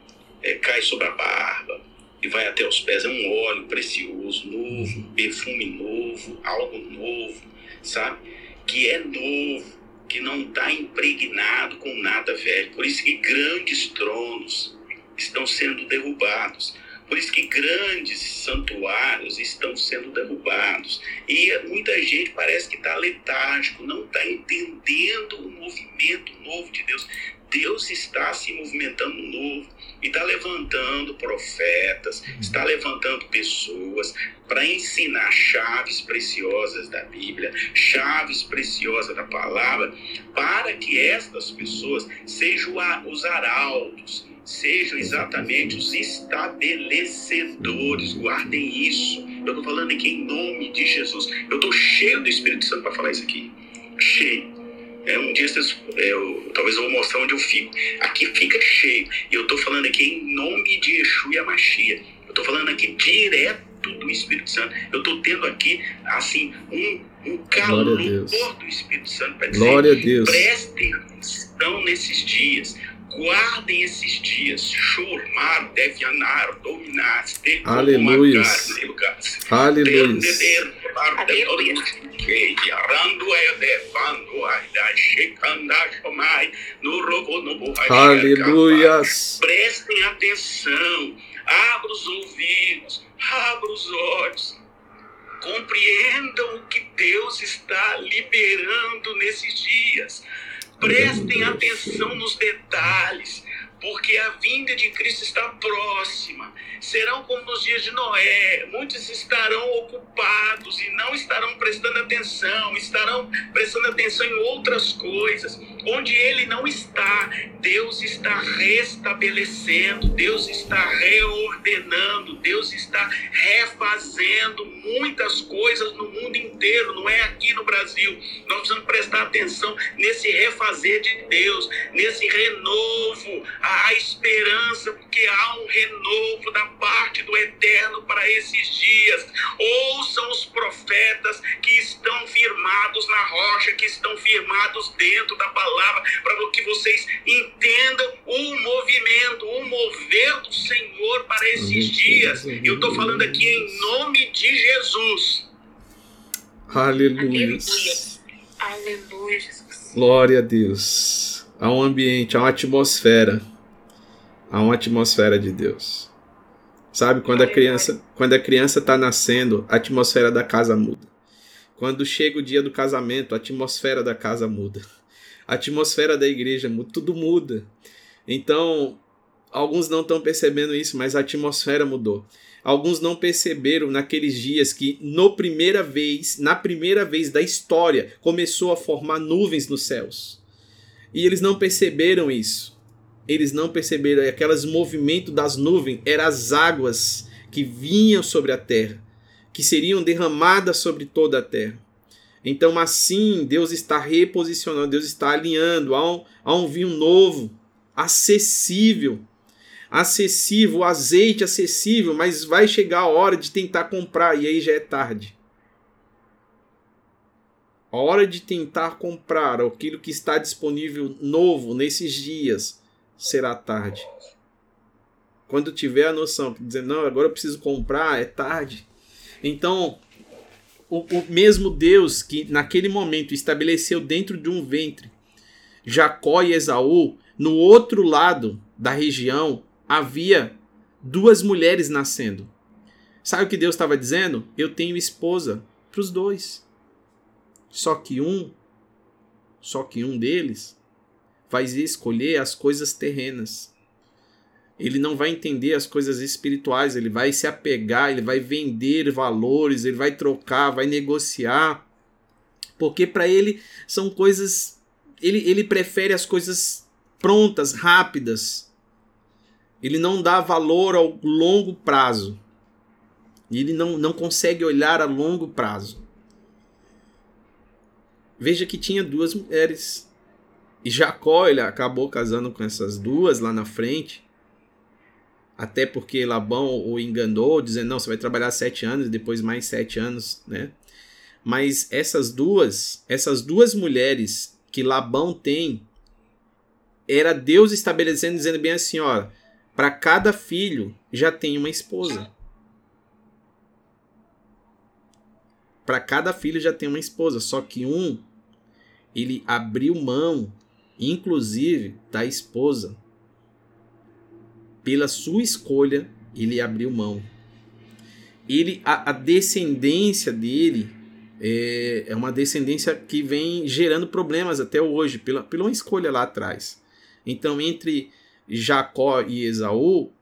é, cai sobre a barba e vai até os pés. É um óleo precioso, novo, um perfume novo, algo novo, sabe? Que é novo, que não está impregnado com nada velho. Por isso que grandes tronos estão sendo derrubados. Por isso que grandes santuários estão sendo derrubados. E muita gente parece que está letárgico, não está entendendo o movimento novo de Deus. Deus está se movimentando novo e está levantando profetas, está levantando pessoas para ensinar chaves preciosas da Bíblia, chaves preciosas da palavra, para que estas pessoas sejam os arautos, sejam exatamente os estabelecedores. Guardem isso. Eu estou falando aqui em nome de Jesus. Eu estou cheio do Espírito Santo para falar isso aqui. Cheio. É, um dia vocês, é, eu, talvez eu vou mostrar onde eu fico. Aqui fica cheio. E eu estou falando aqui em nome de Exu e Amachia. Eu estou falando aqui direto do Espírito Santo. Eu estou tendo aqui, assim, um, um calor do Espírito Santo para dizer: Glória a Deus. prestem atenção nesses dias. Guardem esses dias. Churmar, devianar, dominar, ter Aleluia. Aleluia. Aleluia. Prestem atenção. Abra os ouvidos. Abra os olhos. Compreendam o que Deus está liberando nesses dias. Prestem atenção nos detalhes, porque a vinda de Cristo está próxima. Serão como nos dias de Noé, muitos estarão ocupados e não estarão prestando atenção estarão prestando atenção em outras coisas. Onde ele não está, Deus está restabelecendo, Deus está reordenando, Deus está refazendo muitas coisas no mundo inteiro, não é aqui no Brasil. Nós precisamos prestar atenção nesse refazer de Deus, nesse renovo, a, a esperança, porque há um renovo da parte do eterno para esses dias. Ouçam os profetas que estão firmados na rocha, que estão firmados dentro da palavra, para que vocês entendam o movimento, o mover do Senhor para esses dias. Eu estou falando aqui em nome de Jesus. Aleluia. Aleluia, Jesus. Glória a Deus. Há um ambiente, há uma atmosfera. Há uma atmosfera de Deus. Sabe, quando a criança, quando a criança está nascendo, a atmosfera da casa muda. Quando chega o dia do casamento, a atmosfera da casa muda. A atmosfera da igreja muda, tudo muda. Então, alguns não estão percebendo isso, mas a atmosfera mudou. Alguns não perceberam naqueles dias que, no primeira vez, na primeira vez da história, começou a formar nuvens nos céus. E eles não perceberam isso eles não perceberam aqueles movimentos das nuvens eram as águas que vinham sobre a terra, que seriam derramadas sobre toda a terra. Então, assim, Deus está reposicionando, Deus está alinhando a um, a um vinho novo, acessível. Acessível, azeite acessível, mas vai chegar a hora de tentar comprar e aí já é tarde. A hora de tentar comprar aquilo que está disponível novo nesses dias será tarde. Quando tiver a noção, dizendo, não, agora eu preciso comprar, é tarde. Então, o, o mesmo Deus que naquele momento estabeleceu dentro de um ventre Jacó e Esaú, no outro lado da região havia duas mulheres nascendo. Sabe o que Deus estava dizendo? Eu tenho esposa para os dois. Só que um, só que um deles vai escolher as coisas terrenas. Ele não vai entender as coisas espirituais, ele vai se apegar, ele vai vender valores, ele vai trocar, vai negociar. Porque para ele são coisas. Ele, ele prefere as coisas prontas, rápidas. Ele não dá valor ao longo prazo. Ele não, não consegue olhar a longo prazo. Veja que tinha duas mulheres e Jacó ele acabou casando com essas duas lá na frente. Até porque Labão o enganou, dizendo: não, você vai trabalhar sete anos, depois mais sete anos, né? Mas essas duas, essas duas mulheres que Labão tem, era Deus estabelecendo, dizendo bem assim: ó, para cada filho já tem uma esposa. Para cada filho já tem uma esposa, só que um ele abriu mão inclusive da esposa. Pela sua escolha, ele abriu mão. Ele, a, a descendência dele é, é, uma descendência que vem gerando problemas até hoje, pela, pela uma escolha lá atrás. Então, entre Jacó e Esaú,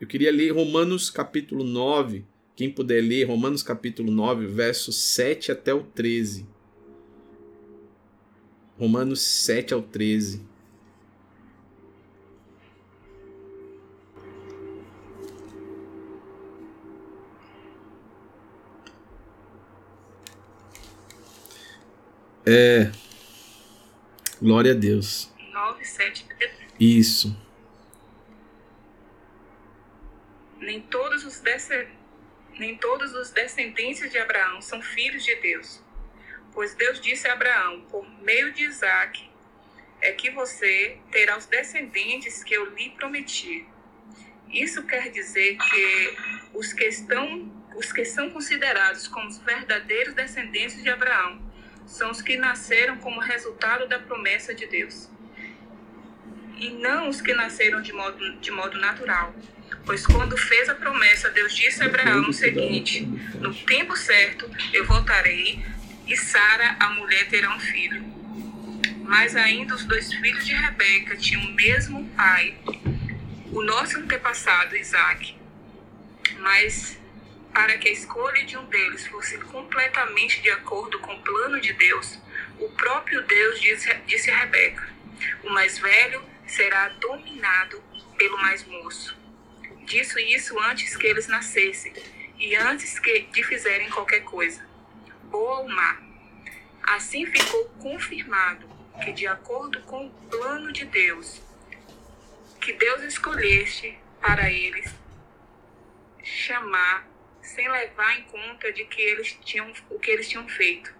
eu queria ler Romanos capítulo 9. Quem puder ler Romanos capítulo 9, versos 7 até o 13. Romanos 7 ao 13. É. Glória a Deus. 9, 7. Isso. Nem todos os nem todos os descendentes de Abraão são filhos de Deus Pois Deus disse a Abraão, por meio de Isaac, é que você terá os descendentes que eu lhe prometi. Isso quer dizer que os que estão os que são considerados como os verdadeiros descendentes de Abraão são os que nasceram como resultado da promessa de Deus. E não os que nasceram de modo, de modo natural. Pois quando fez a promessa, Deus disse a Abraão o seguinte: No tempo certo eu voltarei e Sara, a mulher, terá um filho. Mas ainda os dois filhos de Rebeca tinham o mesmo pai, o nosso antepassado Isaac. Mas para que a escolha de um deles fosse completamente de acordo com o plano de Deus, o próprio Deus disse, disse a Rebeca: O mais velho será dominado pelo mais moço. Disse isso antes que eles nascessem e antes que de fizerem qualquer coisa, boa ou má. Assim ficou confirmado que, de acordo com o plano de Deus, que Deus escolheste para eles chamar sem levar em conta de que eles tinham o que eles tinham feito.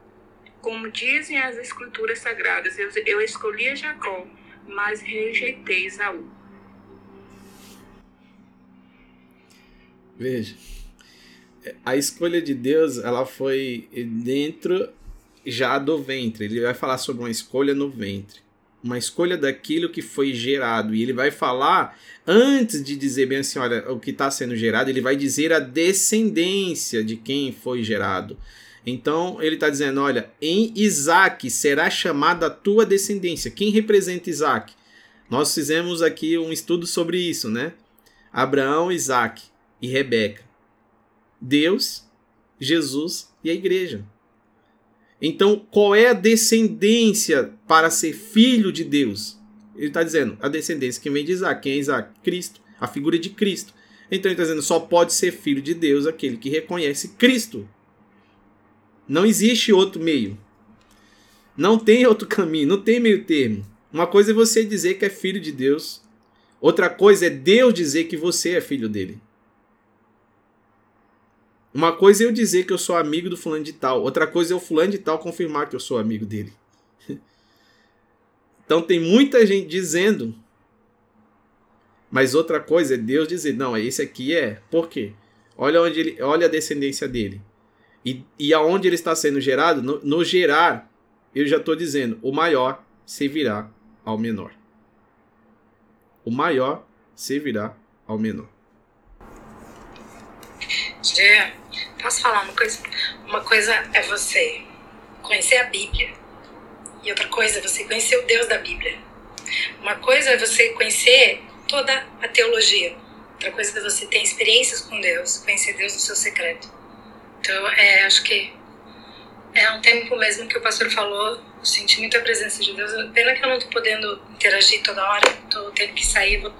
Como dizem as escrituras sagradas, eu, eu escolhi Jacó, mas rejeitei Esaú. Veja, a escolha de Deus, ela foi dentro já do ventre. Ele vai falar sobre uma escolha no ventre. Uma escolha daquilo que foi gerado. E ele vai falar, antes de dizer bem assim, olha, o que está sendo gerado, ele vai dizer a descendência de quem foi gerado. Então ele está dizendo: olha, em Isaac será chamada a tua descendência. Quem representa Isaac? Nós fizemos aqui um estudo sobre isso, né? Abraão, Isaac e Rebeca. Deus, Jesus e a igreja. Então, qual é a descendência para ser filho de Deus? Ele está dizendo a descendência que vem de Isaac. Quem é Isaac? Cristo, a figura de Cristo. Então, ele está dizendo só pode ser filho de Deus aquele que reconhece Cristo. Não existe outro meio. Não tem outro caminho, não tem meio termo. Uma coisa é você dizer que é filho de Deus, outra coisa é Deus dizer que você é filho dele. Uma coisa é eu dizer que eu sou amigo do fulano de tal, outra coisa é o fulano de tal confirmar que eu sou amigo dele. [laughs] Então tem muita gente dizendo, mas outra coisa é Deus dizer, não, esse aqui é. Por quê? Olha onde ele, olha a descendência dele. E, e aonde ele está sendo gerado, no, no gerar, eu já estou dizendo, o maior servirá ao menor. O maior servirá ao menor. Gê, posso falar uma coisa? Uma coisa é você conhecer a Bíblia e outra coisa é você conhecer o Deus da Bíblia. Uma coisa é você conhecer toda a teologia. Outra coisa é você ter experiências com Deus, conhecer Deus no seu secreto. Então, é, acho que é um tempo mesmo que o pastor falou, senti muita presença de Deus. Pena que eu não tô podendo interagir toda hora, tô tendo que sair, vou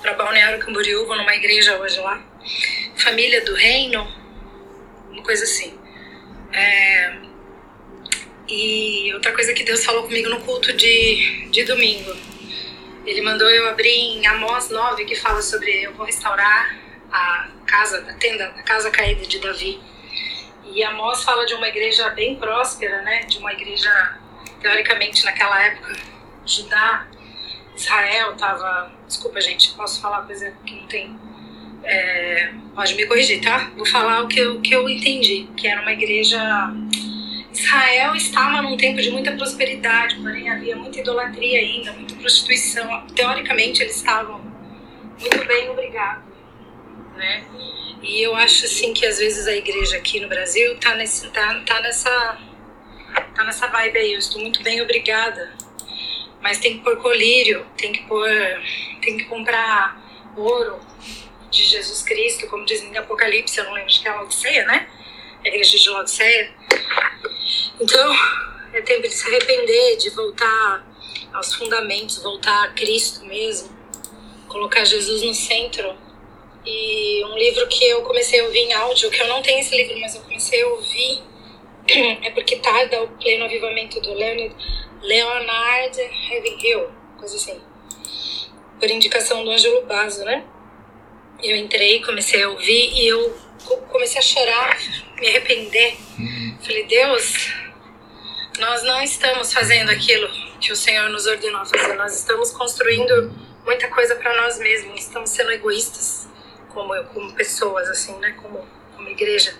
para Balneário Camboriú, vou numa igreja hoje lá família do reino, uma coisa assim. É, e outra coisa que Deus falou comigo no culto de, de domingo. Ele mandou eu abrir em Amós 9, que fala sobre eu vou restaurar a casa, a tenda, a casa caída de Davi. E Amós fala de uma igreja bem próspera, né? De uma igreja, teoricamente, naquela época, Judá, Israel estava. Desculpa, gente, posso falar coisa que não tem é, pode me corrigir, tá? Vou falar o que eu, que eu entendi, que era uma igreja. Israel estava num tempo de muita prosperidade, porém havia muita idolatria ainda, muita prostituição. Teoricamente eles estavam muito bem, obrigado, né? E eu acho assim que às vezes a igreja aqui no Brasil tá nesse tá, tá nessa tá nessa vibe aí, eu estou muito bem, obrigada. Mas tem que pôr colírio, tem que pôr tem que comprar ouro, de Jesus Cristo, como diz em Apocalipse, eu não lembro, acho que é Laodiceia, né? A igreja de Laodiceia. Então, é tempo de se arrepender, de voltar aos fundamentos, voltar a Cristo mesmo, colocar Jesus no centro. E um livro que eu comecei a ouvir em áudio, que eu não tenho esse livro, mas eu comecei a ouvir, [clears throat] é porque tarda o pleno avivamento do Leonard, Leonard Ravenhill, coisa assim, por indicação do Ângelo Basso, né? Eu entrei, comecei a ouvir e eu comecei a chorar, me arrepender. Uhum. Falei, Deus, nós não estamos fazendo aquilo que o Senhor nos ordenou fazer, nós estamos construindo muita coisa para nós mesmos, estamos sendo egoístas como, como pessoas, assim, né, como, como igreja.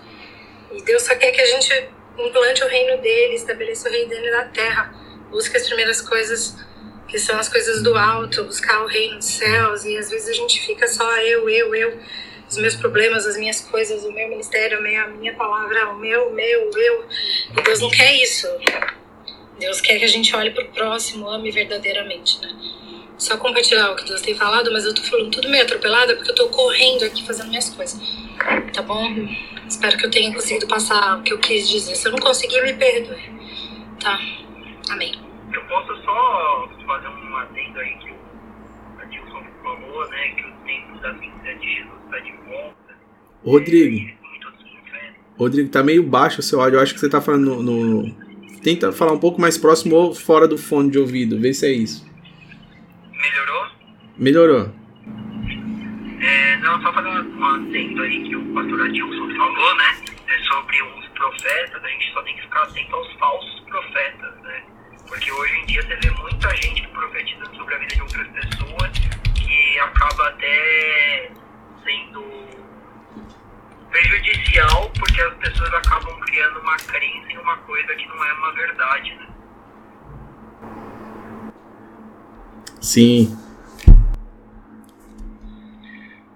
E Deus só quer que a gente implante o reino dele, estabeleça o reino dele na terra, busque as primeiras coisas que são as coisas do alto, buscar o reino dos céus, e às vezes a gente fica só eu, eu, eu, os meus problemas, as minhas coisas, o meu ministério, a minha, palavra, o meu, meu, eu. E Deus não quer isso. Deus quer que a gente olhe para o próximo, ame verdadeiramente, né? Só compartilhar o que Deus tem falado, mas eu tô falando tudo meio atropelada porque eu tô correndo aqui fazendo minhas coisas. tá bom? Espero que eu tenha conseguido passar o que eu quis dizer. Se eu não conseguir, me perdoe. Tá? Amém. Eu posso só fazer um adendo aí que o Adilson falou, né? Que o tempo da vinda de Jesus está de volta. Rodrigo. Rodrigo, tá meio baixo o seu áudio. Eu acho que você tá falando no, no, Tenta falar um pouco mais próximo ou fora do fone de ouvido. Vê se é isso. Melhorou? Melhorou. É, não, só fazer um adendo aí que o pastor Adilson falou, né? É sobre os profetas. A gente só tem que ficar atento aos falsos profetas, né? Porque hoje em dia você vê muita gente profetizando sobre a vida de outras pessoas que acaba até sendo prejudicial porque as pessoas acabam criando uma crença em uma coisa que não é uma verdade, né? Sim.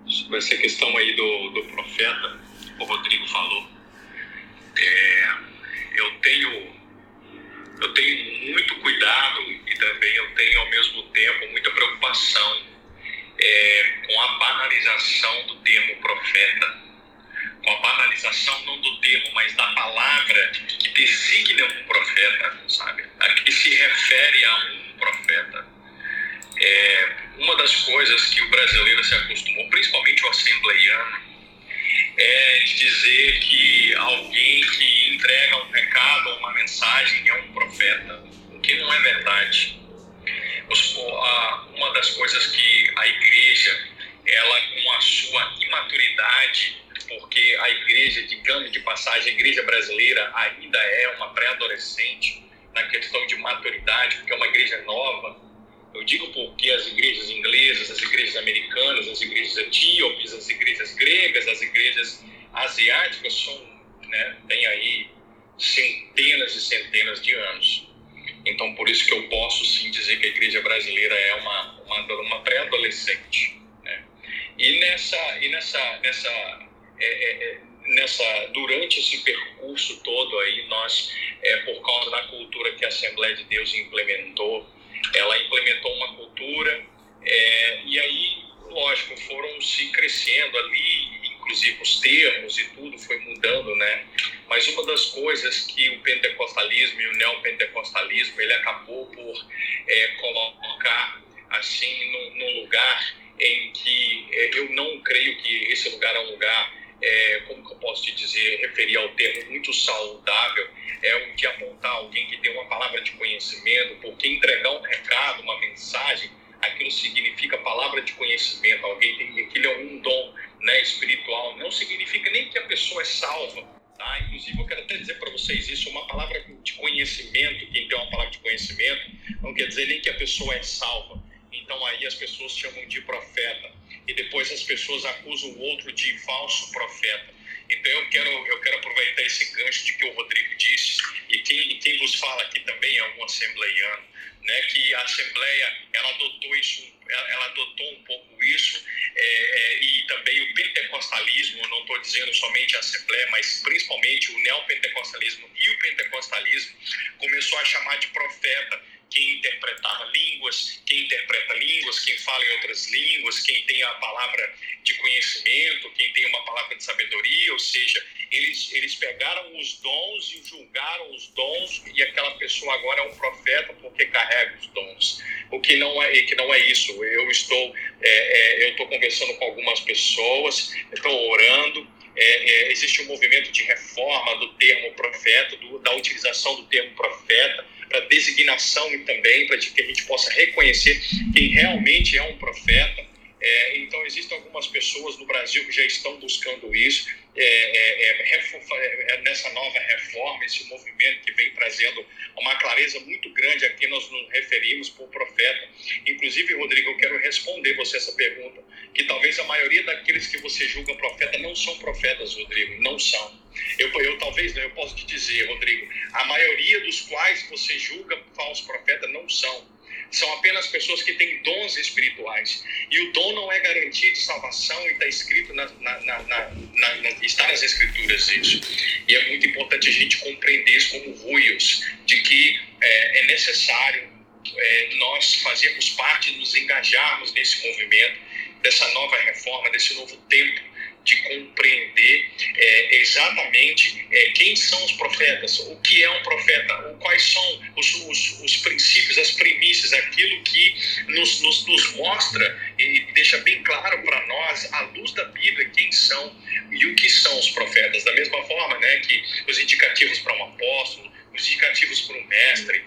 Sobre essa questão aí do, do profeta, o Rodrigo falou, é, eu tenho eu tenho muito cuidado e também eu tenho ao mesmo tempo muita preocupação é, com a banalização do termo profeta com a banalização não do termo, mas da palavra que designa um profeta, sabe? A que se refere a um profeta. É, uma das coisas que o brasileiro se acostumou, principalmente o assembleiano, é de dizer que alguém que entrega um recado ou uma mensagem é um profeta, o que não é verdade. Uma das coisas que a igreja, ela com a sua imaturidade, porque a igreja, digamos de passagem, a igreja brasileira ainda é uma pré-adolescente na questão de maturidade, porque é uma igreja nova. Eu digo porque as igrejas inglesas, as igrejas americanas, as igrejas etíopes, as igrejas gregas, as igrejas asiáticas são, né, tem aí centenas e centenas de anos. Então, por isso que eu posso sim dizer que a igreja brasileira é uma, uma, uma pré-adolescente. Né? E nessa, e nessa, nessa é, é, é, nessa durante esse percurso todo aí nós é, por causa da cultura que a Assembleia de Deus implementou ela implementou uma cultura é, e aí lógico foram se crescendo ali inclusive os termos e tudo foi mudando né? Mas uma das coisas que o pentecostalismo e o neopentecostalismo ele acabou por é, colocar assim num, lugar em que eu não creio que esse lugar é um lugar é, como que eu posso te dizer, referir ao termo muito saudável, é o de apontar alguém que tem uma palavra de conhecimento, porque entregar um recado, uma mensagem, aquilo significa palavra de conhecimento, alguém tem, aquilo é um dom né, espiritual, não significa nem que a pessoa é salva, Tá? Inclusive, eu quero até dizer para vocês isso: uma palavra de conhecimento, quem tem uma palavra de conhecimento, não quer dizer nem que a pessoa é salva. Então, aí as pessoas chamam de profeta e depois as pessoas acusam o outro de falso profeta. Então eu quero, eu quero aproveitar esse gancho de que o Rodrigo disse, e quem, quem vos fala aqui também é um assembleiano, né, que a Assembleia ela adotou isso, ela, adotou um pouco isso, é, é, e também o pentecostalismo, não estou dizendo somente a Assembleia, mas principalmente o neopentecostalismo e o pentecostalismo, começou a chamar de profeta quem interpretava línguas, quem interpreta línguas, quem fala em outras línguas, quem tem a palavra de conhecimento, quem tem uma palavra de sabedoria, ou seja, eles, eles pegaram os dons e julgaram os dons e aquela pessoa agora é um profeta porque carrega os dons. O que não é, que não é isso. Eu estou, é, é, eu estou conversando com algumas pessoas, estou orando, é, é, existe um movimento de reforma do termo profeta, do, da utilização do termo profeta, para designação também, para que a gente possa reconhecer quem realmente é um profeta. É, então, existem algumas pessoas no Brasil que já estão buscando isso, é, é, é, é nessa nova reforma, esse movimento que vem trazendo uma clareza muito grande a quem nós nos referimos por profeta. Inclusive, Rodrigo, eu quero responder você essa pergunta, que talvez a maioria daqueles que você julga profeta não são profetas, Rodrigo, não são. Eu, eu talvez, não, eu posso te dizer, Rodrigo, a maioria dos quais você julga falso profeta não são são apenas pessoas que têm dons espirituais. E o dom não é garantia de salvação e está escrito na, na, na, na, está nas escrituras isso. E é muito importante a gente compreender isso como ruios, de que é, é necessário é, nós fazermos parte, nos engajarmos nesse movimento, dessa nova reforma, desse novo tempo de compreender é, exatamente é, quem são os profetas, o que é um profeta, quais são os, os, os princípios, as premissas, aquilo que nos, nos, nos mostra e deixa bem claro para nós, à luz da Bíblia, quem são e o que são os profetas. Da mesma forma né, que os indicativos para um apóstolo, os indicativos para um mestre,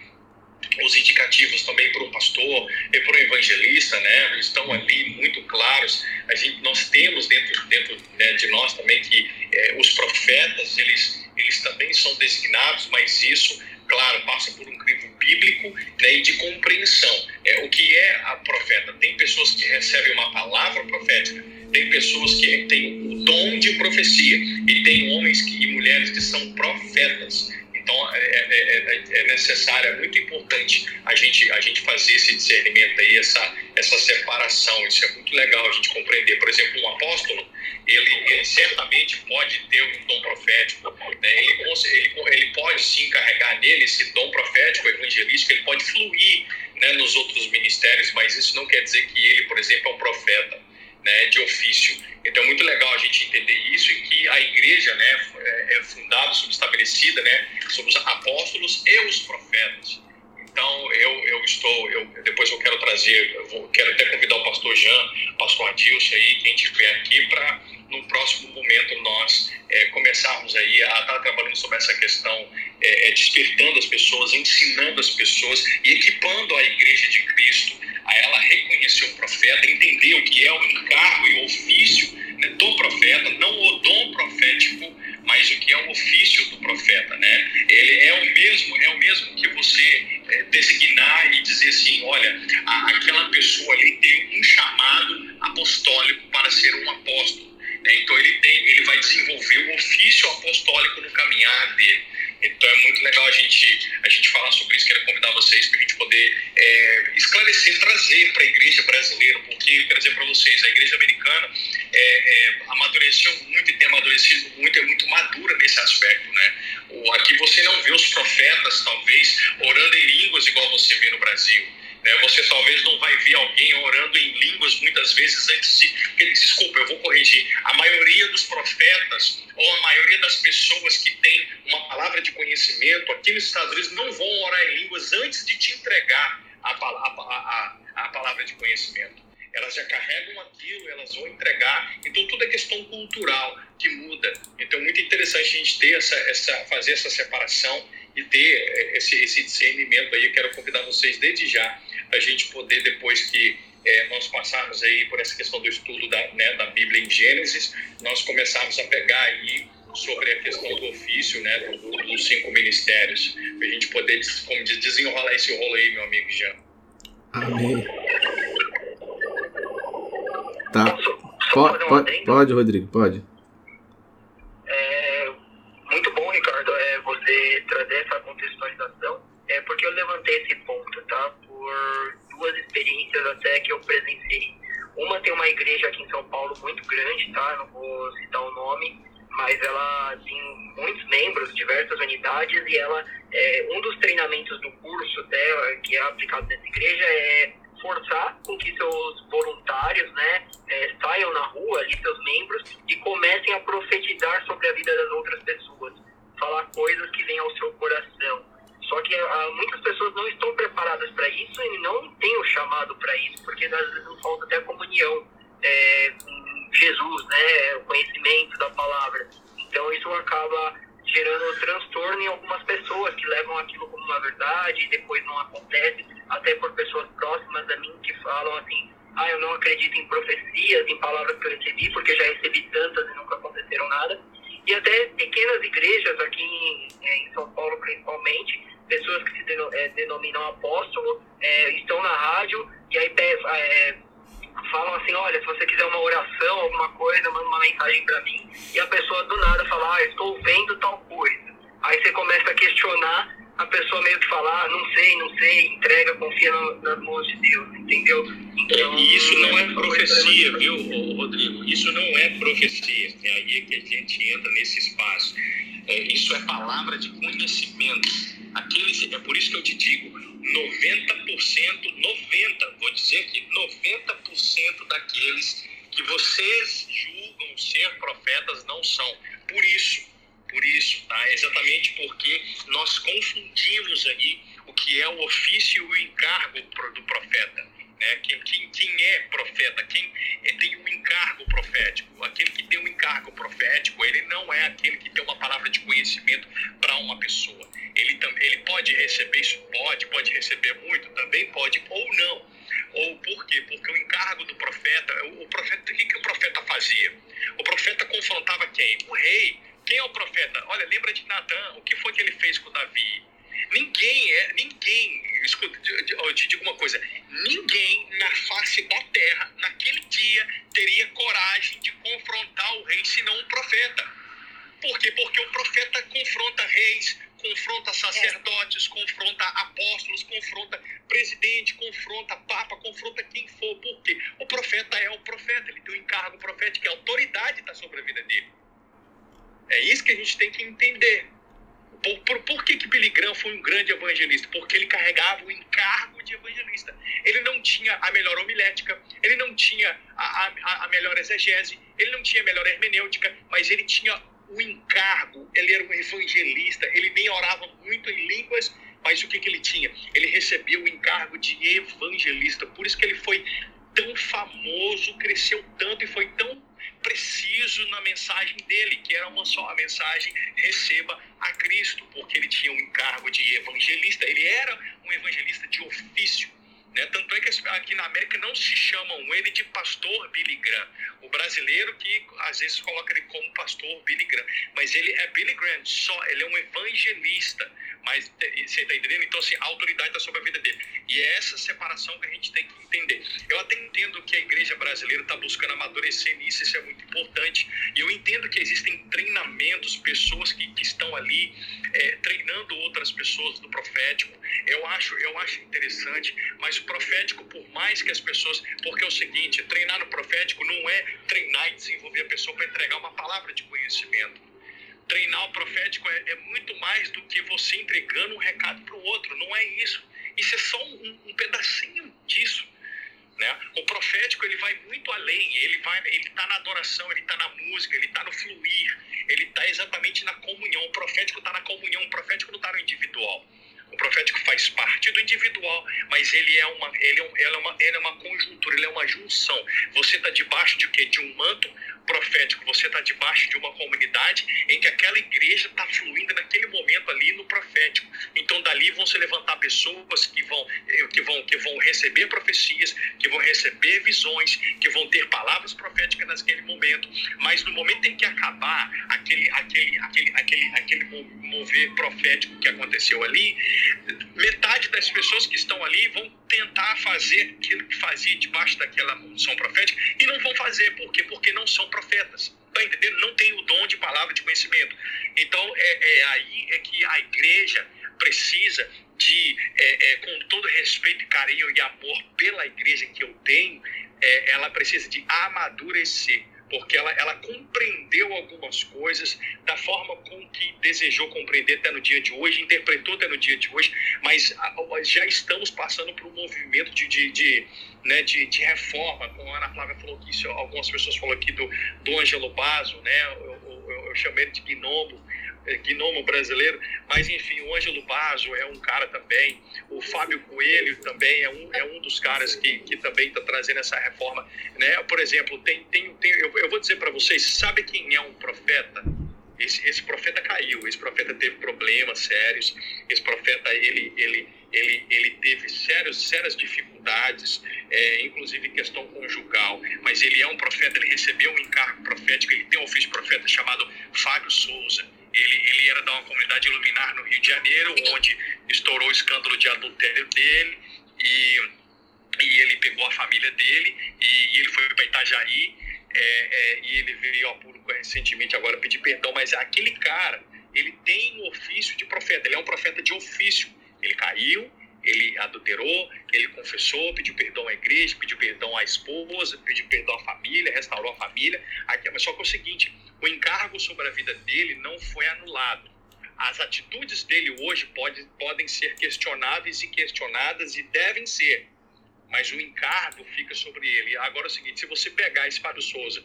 os indicativos também para o pastor e para o evangelista, né, estão ali muito claros. A gente, nós temos dentro, dentro né, de nós também que é, os profetas, eles, eles também são designados, mas isso, claro, passa por um crivo bíblico né, e de compreensão. É, o que é a profeta? Tem pessoas que recebem uma palavra profética, tem pessoas que têm o dom de profecia e tem homens que, e mulheres que são profetas. Então, é, é, é, é, necessário, é muito importante a gente, a gente fazer esse discernimento aí, essa, essa separação. Isso é muito legal a gente compreender. Por exemplo, um apóstolo, ele, ele certamente pode ter um dom profético. Né? Ele, ele, ele pode se encarregar nele esse dom profético, evangelístico, ele pode fluir né, nos outros ministérios, mas isso não quer dizer que ele, por exemplo, é um profeta né, de ofício. Então é muito legal a gente entender isso e que a igreja né, é, é fundada, subestabelecida né, sobre os apóstolos e os profetas. Então eu, eu estou, eu, depois eu quero trazer, eu vou, quero até convidar o pastor Jean, pastor Adilson aí, quem estiver aqui, para no próximo momento nós é, começarmos aí a estar trabalhando sobre essa questão, é, é, despertando as pessoas, ensinando as pessoas e equipando a igreja de Cristo a ela reconhecer o profeta, entender o que é o encargo e o ofício né, do profeta, não o dom profético, mas o que é o ofício do profeta, né? Ele é o mesmo, é o mesmo que você é, designar e dizer assim, olha, a, aquela pessoa ali tem um chamado apostólico para ser um apóstolo. Né? Então ele tem, ele vai desenvolver o ofício apostólico no caminhar dele. Então é muito legal a gente, a gente falar sobre isso. Quero convidar vocês para a gente poder é, esclarecer, trazer para a igreja brasileira, porque eu quero dizer para vocês, a igreja americana é, é, amadureceu muito e tem amadurecido muito, é muito madura nesse aspecto. Né? Aqui você não vê os profetas, talvez, orando em línguas igual você vê no Brasil. Né? Você talvez não vai ver alguém orando em línguas muitas vezes antes de. Desculpa, eu vou corrigir. A maioria dos profetas, ou a maioria das pessoas que tem uma palavra de conhecimento aqui nos Estados Unidos, não vão orar em línguas antes de te entregar a, a, a, a palavra de conhecimento elas já carregam aquilo, elas vão entregar. Então tudo é questão cultural que muda. Então é muito interessante a gente ter essa, essa fazer essa separação e ter eh, esse, esse discernimento aí. Eu quero convidar vocês desde já a gente poder, depois que é, nós passarmos aí por essa questão do estudo da, né, da Bíblia em Gênesis, nós começarmos a pegar aí sobre a questão do ofício, né, do, dos cinco ministérios, para a gente poder, como diz, desenrolar esse rolo aí, meu amigo Jean. Amém. Tá. Pode, pode, pode, Rodrigo, pode. É, muito bom, Ricardo, é, você trazer essa contextualização é porque eu levantei esse ponto, tá? Por duas experiências até que eu presenciei. Uma tem uma igreja aqui em São Paulo muito grande, tá? Não vou citar o nome, mas ela tem muitos membros, diversas unidades, e ela, é, um dos treinamentos do curso dela, que é aplicado nessa igreja, é forçar com que seus voluntários, né, é, saiam na rua, ali, seus membros, e comecem a profetizar sobre a vida das outras pessoas, falar coisas que vêm ao seu coração. Só que uh, muitas pessoas não estão preparadas para isso e não têm o chamado para isso, porque às vezes não falta até comunhão é, com Jesus, né, o conhecimento da palavra. Então isso acaba gerando transtorno em algumas pessoas que levam aquilo como uma verdade e depois não acontece, até por pessoas próximas a mim que falam assim, ah, eu não acredito em profecias, em palavras que eu recebi, porque já recebi tantas e nunca aconteceram nada. E até pequenas igrejas aqui em, em São Paulo principalmente, pessoas que se é, denominam apóstolo, é, estão na rádio e aí é, falam assim, olha, se você quiser uma oração, alguma coisa, manda uma mensagem para mim. E a pessoa do nada fala, ah, estou vendo tal coisa. Aí você começa a questionar, a pessoa meio que fala, ah, não sei, não sei, entrega, confia no, nas mãos de Deus, entendeu? Então, e isso não é profecia, viu, Rodrigo? Isso não é profecia. É aí que a gente entra nesse espaço. É, isso é palavra de conhecimento aqueles, é por isso que eu te digo, 90%, 90%, vou dizer que 90% daqueles que vocês julgam ser profetas não são. Por isso, por isso, tá? Exatamente porque nós confundimos aí o que é o ofício e o encargo do profeta. Né? Quem, quem, quem é profeta, quem tem um encargo profético, aquele que tem um encargo profético, ele não é aquele que tem uma palavra de conhecimento para uma pessoa. Ele, ele pode receber isso, pode, pode receber muito, também pode, ou não. Ou por quê? Porque o encargo do profeta, o profeta, o que, que o profeta fazia? O profeta confrontava quem? O rei. Quem é o profeta? Olha, lembra de Natan, o que foi que ele fez com Davi? Ninguém é, ninguém, escuta, eu te digo uma coisa, ninguém na face da terra, naquele dia, teria coragem de confrontar o rei, senão um profeta. Por quê? Porque o profeta confronta reis, confronta sacerdotes, é. confronta apóstolos, confronta presidente, confronta papa, confronta quem for. Por quê? O profeta é o profeta, ele tem um encargo profético, a autoridade está sobre a vida dele. É isso que a gente tem que entender. Por, por, por, que, que Billy Graham foi um grande evangelista? Porque ele carregava o encargo de evangelista. Ele não tinha a melhor homilética, ele não tinha a, a, a melhor exegese, ele não tinha a melhor hermenêutica, mas ele tinha o encargo, ele era um evangelista, ele nem orava muito em línguas, mas o que, que ele tinha? Ele recebia o encargo de evangelista, por isso que ele foi tão famoso, cresceu tanto e foi tão preciso na mensagem dele, que era uma só a mensagem: receba a Cristo, porque ele tinha um encargo de evangelista, ele era um evangelista de ofício. Né? Tanto é que aqui na América não se chamam ele de pastor Billy Graham. O brasileiro que às vezes coloca ele como pastor Billy Graham. Mas ele é Billy Graham, só, ele é um evangelista. Mas você está entendendo? Então, assim, a autoridade está sobre a vida dele. E é essa separação que a gente tem que entender. Eu até entendo que a igreja brasileira está buscando amadurecer nisso, isso é muito importante. E eu entendo que existem treinamentos, pessoas que, que estão ali é, treinando outras pessoas do profético. Eu acho, eu acho interessante, mas o profético, por mais que as pessoas. Porque é o seguinte: treinar no profético não é treinar e desenvolver a pessoa para entregar uma palavra de conhecimento treinar o profético é, é, muito mais do que você entregando um recado para o outro. Não é isso. Isso é só um, um, pedacinho disso. Né? O profético ele vai muito além. Ele vai, ele está na adoração, ele está na música, ele está no fluir, ele está exatamente na comunhão. O profético está na comunhão. O profético não está no individual. Profético faz parte do individual, mas ele é uma, ele é, ele é uma, ele é uma conjuntura, ele é uma junção. Você está debaixo de quê? De um manto profético, você está debaixo de uma comunidade em que aquela igreja está fluindo naquele momento ali no profético. Então dali vão se levantar pessoas que vão, eh, que vão, que vão receber profecias, que vão receber visões, que vão ter palavras proféticas naquele momento. Mas no momento em que acabar aquele, aquele, aquele, aquele, aquele mover profético que aconteceu ali, metade das pessoas que estão ali vão tentar fazer aquilo que fazia debaixo daquela unção profética e não vão fazer. Por quê? Porque não são profetas. Tá entendendo? Não tem o dom de palavra de conhecimento. Então, é, é aí é que a igreja precisa de, é, é, com todo respeito, carinho e amor pela igreja que eu tenho, é, ela precisa de amadurecer porque ela, ela compreendeu algumas coisas da forma com que desejou compreender até no dia de hoje, interpretou até no dia de hoje, mas já estamos passando por um movimento de, de, de, né, de, de reforma, como a Ana Flávia falou aqui, algumas pessoas falaram aqui do, do Ângelo Basso, né, eu, eu, eu chamei ele de gnomo, gnomo brasileiro, mas enfim, o Ângelo Basso é um cara também, o Fábio Coelho também é um, é um dos caras que, que também está trazendo essa reforma. Né? Por exemplo, tem, tem, tem eu, eu vou dizer para vocês, sabe quem é um profeta? Esse, esse profeta caiu, esse profeta teve problemas sérios, esse profeta ele, ele, ele, ele teve sérios, sérias dificuldades, é, inclusive questão conjugal, mas ele é um profeta, ele recebeu um encargo profético, ele tem um ofício profeta chamado Fábio Souza ele, ele era de uma comunidade iluminar no Rio de Janeiro, onde estourou o escândalo de adultério dele e, e ele pegou a família dele e, e ele foi para Itajaí é, é, e ele veio ao público recentemente agora pedir perdão, mas aquele cara, ele tem um ofício de profeta, ele é um profeta de ofício. Ele caiu, ele adulterou, ele confessou, pediu perdão à igreja, pediu perdão à esposa, pediu perdão à família, restaurou a família. Mas só que é o seguinte, o encargo sobre a vida dele não foi anulado. As atitudes dele hoje pode, podem ser questionáveis e questionadas e devem ser, mas o encargo fica sobre ele. Agora é o seguinte, se você pegar esse Fábio Souza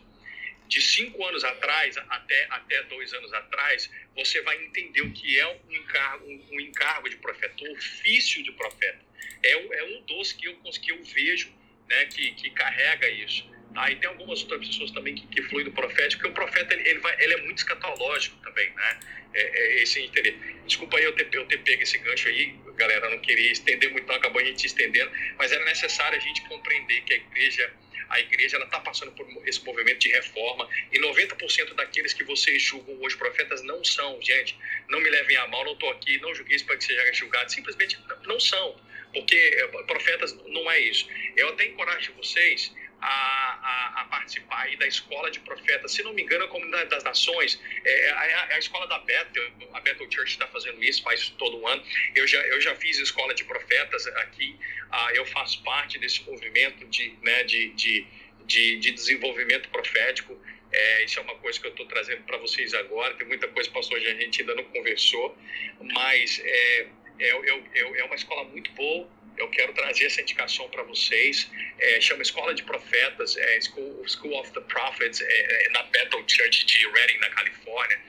de cinco anos atrás até, até dois anos atrás, você vai entender o que é um encargo, um, encargo de profeta, o ofício de profeta. É, é um dos que eu, que eu vejo né, que, que carrega isso. Tá? E tem algumas outras pessoas também que, que fluem do profético, porque o profeta ele, ele, vai, ele é muito escatológico também, né? É, é esse entender. Desculpa aí eu ter, eu ter pego esse gancho aí, galera, não queria estender muito, não acabou a gente estendendo, mas era necessário a gente compreender que a igreja a igreja está passando por esse movimento de reforma e 90% daqueles que vocês julgam hoje profetas não são, gente. Não me levem a mal, não estou aqui, não julguei isso para que seja julgado, simplesmente não são, porque eh, profetas não é isso. Eu até encorajo vocês a, a, a, participar aí da escola de profetas. Se não me engano, a Comunidade das Nações, é, é, a, a escola da Bethel, a Bethel Church está fazendo isso, faz isso todo ano. Eu já, eu já fiz escola de profetas aqui, ah, eu faço parte desse movimento de, né, de, de, de, de desenvolvimento profético. É, isso é uma coisa que eu estou trazendo para vocês agora. Tem muita coisa passou hoje a gente ainda não conversou, mas é, é, é, é uma escola muito boa eu quero trazer essa indicação para vocês. É, chama Escola de Profetas, é School, School of the Prophets, é, é, na Bethel Church de Redding, na Califórnia,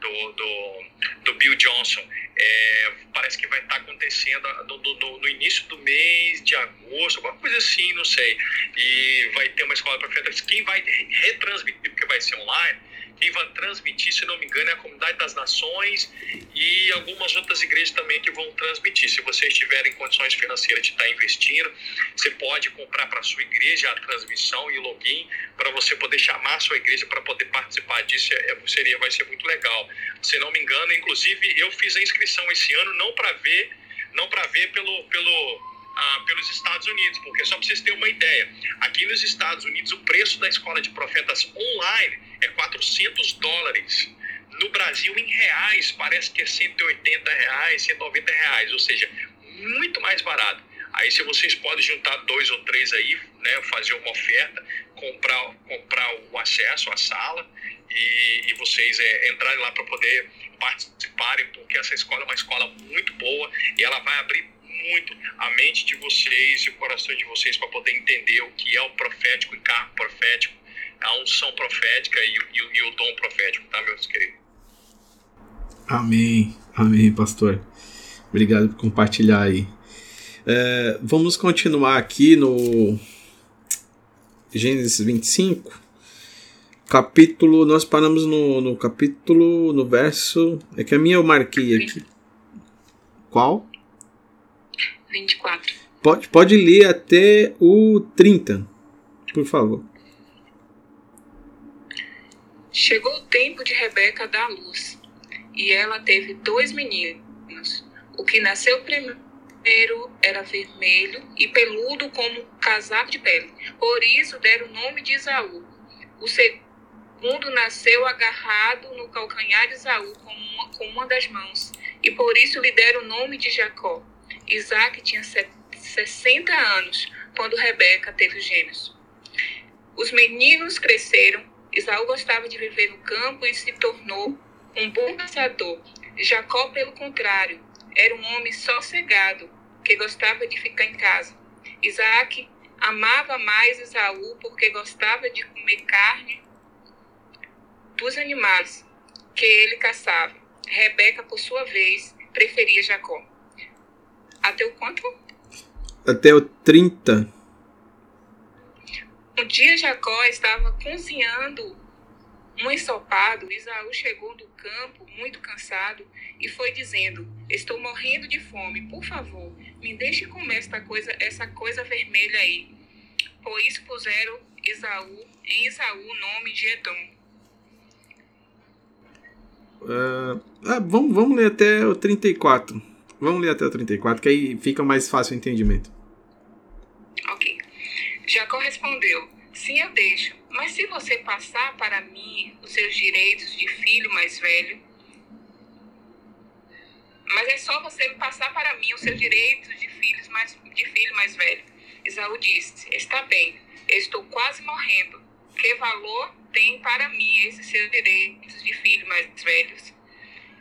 do, do, do Bill Johnson. É, parece que vai estar tá acontecendo no, no, no, início do mês de agosto, alguma coisa assim, não sei. E vai ter uma escola de profetas. Quem vai retransmitir, porque vai ser online, quem vai transmitir, se não me engano, é a Comunidade das Nações e algumas outras igrejas também que vão transmitir. Se vocês tiverem condições financeiras de estar investindo, você pode comprar para a sua igreja a transmissão e o login para você poder chamar a sua igreja para poder participar disso. É, seria, vai ser muito legal. Se não me engano, inclusive eu fiz a inscrição esse ano não para ver, não para ver pelo, pelo ah, pelos Estados Unidos, porque só para vocês terem uma ideia, aqui nos Estados Unidos o preço da escola de profetas online é 400 dólares. No Brasil, em reais, parece que é 180 reais, 190 reais, ou seja, muito mais barato. Aí, se vocês podem juntar dois ou três aí, né, fazer uma oferta, comprar, comprar o acesso à sala e, e vocês é, entrarem lá para poder participarem, porque essa escola é uma escola muito boa e ela vai abrir muito a mente de vocês e o coração de vocês para poder entender o que é o profético e carro profético, a unção profética e, e, e o dom profético, tá, meus queridos? Amém, amém, pastor. Obrigado por compartilhar aí. É, vamos continuar aqui no Gênesis 25, capítulo. Nós paramos no, no capítulo, no verso. É que a minha eu marquei aqui. Qual? 24. Pode, pode ler até o 30, por favor. Chegou o tempo de Rebeca dar luz, e ela teve dois meninos. O que nasceu primeiro era vermelho e peludo como um casaco de pele. Por isso deram o nome de Isaú. O segundo nasceu agarrado no calcanhar de Isaú com uma, com uma das mãos, e por isso lhe deram o nome de Jacó. Isaac tinha 60 anos quando Rebeca teve gêmeos. Os meninos cresceram. Isaú gostava de viver no campo e se tornou um bom caçador. Jacó, pelo contrário, era um homem sossegado que gostava de ficar em casa. Isaac amava mais Esaú porque gostava de comer carne dos animais que ele caçava. Rebeca, por sua vez, preferia Jacó. Até o quanto? Até o 30. Um dia Jacó estava cozinhando um ensopado. Isaú chegou do campo, muito cansado, e foi dizendo: Estou morrendo de fome, por favor, me deixe comer esta coisa, essa coisa vermelha aí. Por isso puseram Isaú, em Isaú o nome de Edom. Uh, ah, vamos, vamos ler até o 34. Vamos ler até o 34, que aí fica mais fácil o entendimento. Ok. Jacó respondeu: Sim, eu deixo. Mas se você passar para mim os seus direitos de filho mais velho. Mas é só você passar para mim os seus direitos de, filhos mais, de filho mais velho. Isaú disse: Está bem, estou quase morrendo. Que valor tem para mim esses seus direitos de filho mais velhos?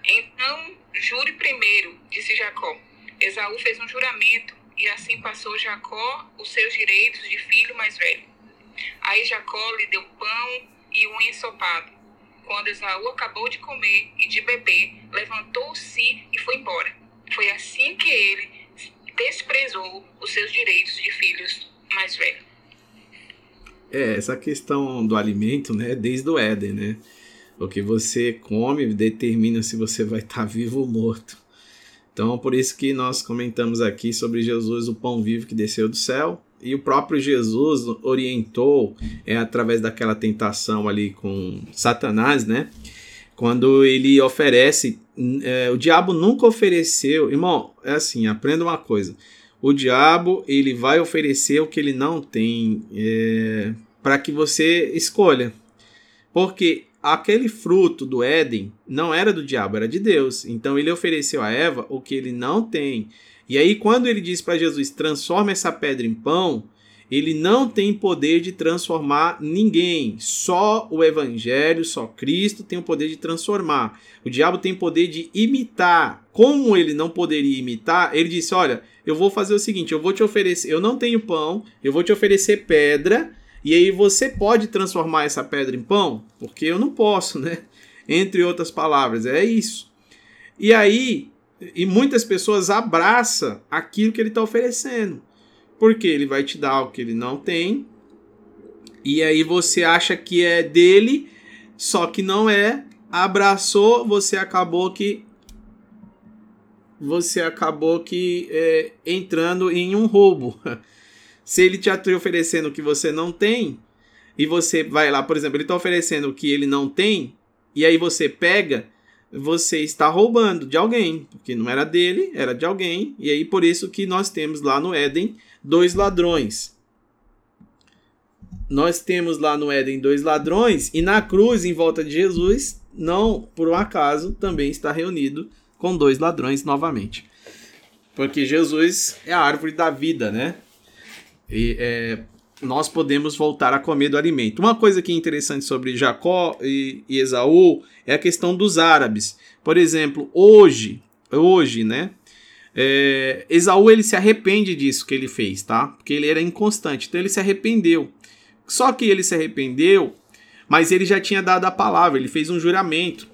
Então, jure primeiro, disse Jacó. Esaú fez um juramento e assim passou Jacó os seus direitos de filho mais velho. Aí Jacó lhe deu pão e um ensopado. Quando Esaú acabou de comer e de beber, levantou-se e foi embora. Foi assim que ele desprezou os seus direitos de filhos mais velhos. É, essa questão do alimento, né, desde o Éden, né? O que você come determina se você vai estar vivo ou morto. Então, por isso que nós comentamos aqui sobre Jesus, o pão vivo que desceu do céu, e o próprio Jesus orientou é através daquela tentação ali com Satanás, né? Quando ele oferece, é, o diabo nunca ofereceu, irmão, é assim, aprenda uma coisa. O diabo ele vai oferecer o que ele não tem é, para que você escolha, porque aquele fruto do Éden não era do diabo, era de Deus. Então ele ofereceu a Eva o que ele não tem. E aí, quando ele diz para Jesus: transforma essa pedra em pão, ele não tem poder de transformar ninguém. Só o Evangelho, só Cristo tem o poder de transformar. O diabo tem poder de imitar. Como ele não poderia imitar, ele disse: Olha, eu vou fazer o seguinte: eu vou te oferecer, eu não tenho pão, eu vou te oferecer pedra, e aí você pode transformar essa pedra em pão? Porque eu não posso, né? [laughs] Entre outras palavras, é isso. E aí e muitas pessoas abraçam aquilo que ele está oferecendo. Porque ele vai te dar o que ele não tem. E aí você acha que é dele, só que não é. Abraçou, você acabou que. Você acabou que é, entrando em um roubo. [laughs] Se ele te está oferecendo o que você não tem, e você vai lá, por exemplo, ele está oferecendo o que ele não tem, e aí você pega, você está roubando de alguém, porque não era dele, era de alguém, e aí por isso que nós temos lá no Éden dois ladrões. Nós temos lá no Éden dois ladrões, e na cruz, em volta de Jesus, não por um acaso, também está reunido com dois ladrões novamente. Porque Jesus é a árvore da vida, né? E é, nós podemos voltar a comer do alimento. Uma coisa que é interessante sobre Jacó e, e Esaú é a questão dos árabes. Por exemplo, hoje, hoje, né? É, Esaú ele se arrepende disso que ele fez, tá? Porque ele era inconstante, então ele se arrependeu. Só que ele se arrependeu, mas ele já tinha dado a palavra, ele fez um juramento.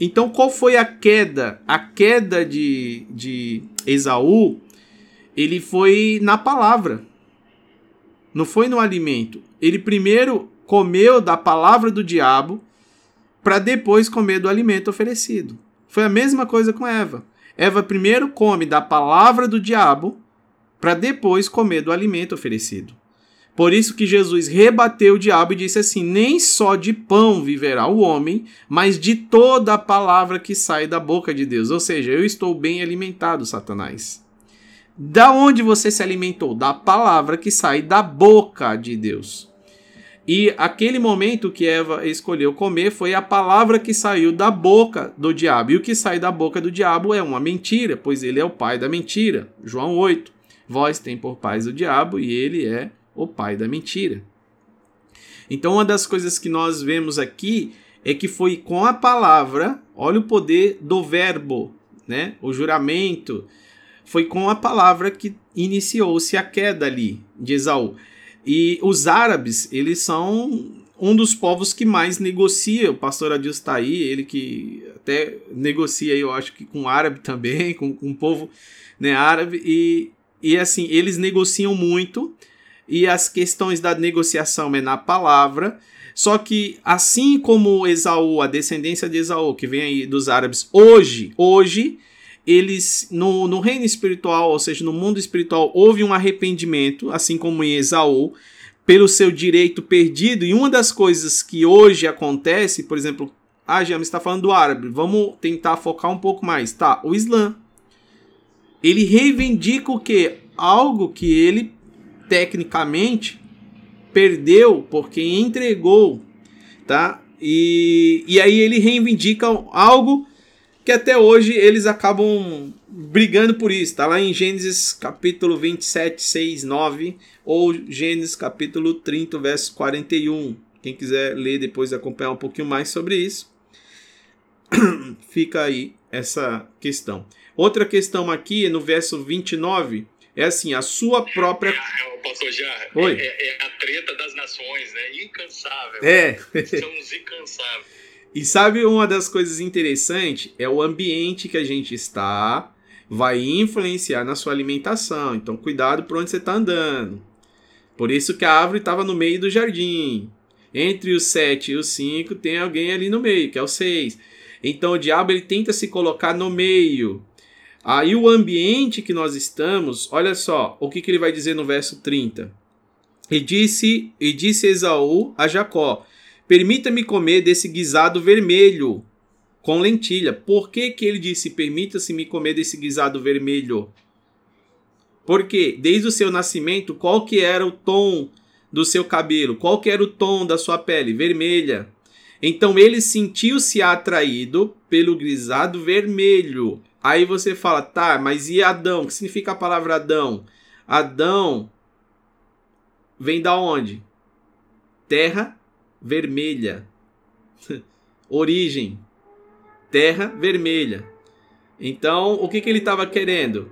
Então qual foi a queda? A queda de, de Esaú, ele foi na palavra. Não foi no alimento. Ele primeiro comeu da palavra do diabo para depois comer do alimento oferecido. Foi a mesma coisa com Eva. Eva primeiro come da palavra do diabo para depois comer do alimento oferecido. Por isso que Jesus rebateu o diabo e disse assim: Nem só de pão viverá o homem, mas de toda a palavra que sai da boca de Deus. Ou seja, eu estou bem alimentado, Satanás. Da onde você se alimentou? Da palavra que sai da boca de Deus. E aquele momento que Eva escolheu comer foi a palavra que saiu da boca do diabo. E o que sai da boca do diabo é uma mentira, pois ele é o pai da mentira. João 8. Vós tem por pais o diabo e ele é o pai da mentira. Então, uma das coisas que nós vemos aqui é que foi com a palavra, olha o poder do verbo, né? O juramento, foi com a palavra que iniciou-se a queda ali de Esaú. E os árabes, eles são um dos povos que mais negocia. O pastor Adil está aí, ele que até negocia, eu acho que com árabe [laughs] também, com, com o povo né, árabe. E, e assim, eles negociam muito. E as questões da negociação é na palavra. Só que assim como Esaú, a descendência de Esaú, que vem aí dos árabes, hoje, hoje eles no, no reino espiritual, ou seja, no mundo espiritual, houve um arrependimento, assim como em Esaú, pelo seu direito perdido. E uma das coisas que hoje acontece, por exemplo, ah, Jam, está falando do árabe, vamos tentar focar um pouco mais. Tá, o Islã. Ele reivindica o que? Algo que ele, tecnicamente, perdeu porque entregou, tá? E, e aí ele reivindica algo que até hoje eles acabam brigando por isso. Está lá em Gênesis capítulo 27, 6, 9 ou Gênesis capítulo 30, verso 41. Quem quiser ler depois acompanhar um pouquinho mais sobre isso, [clears throat] fica aí essa questão. Outra questão aqui é no verso 29, É assim, a sua própria. É, pastor já, Oi. É, é, a treta das nações, né? Incansável. É. Somos incansáveis. E sabe uma das coisas interessantes? É o ambiente que a gente está, vai influenciar na sua alimentação. Então, cuidado por onde você está andando. Por isso que a árvore estava no meio do jardim. Entre os sete e os cinco tem alguém ali no meio, que é o seis. Então o diabo ele tenta se colocar no meio. Aí o ambiente que nós estamos, olha só, o que, que ele vai dizer no verso 30. E disse, e disse Esaú a Jacó: Permita-me comer desse guisado vermelho com lentilha. Por que, que ele disse: Permita-se me comer desse guisado vermelho? Porque desde o seu nascimento, qual que era o tom do seu cabelo? Qual que era o tom da sua pele? Vermelha. Então ele sentiu-se atraído pelo grisado vermelho. Aí você fala, tá, mas e Adão? O que significa a palavra Adão? Adão vem da onde? Terra vermelha. [laughs] Origem. Terra vermelha. Então, o que, que ele estava querendo?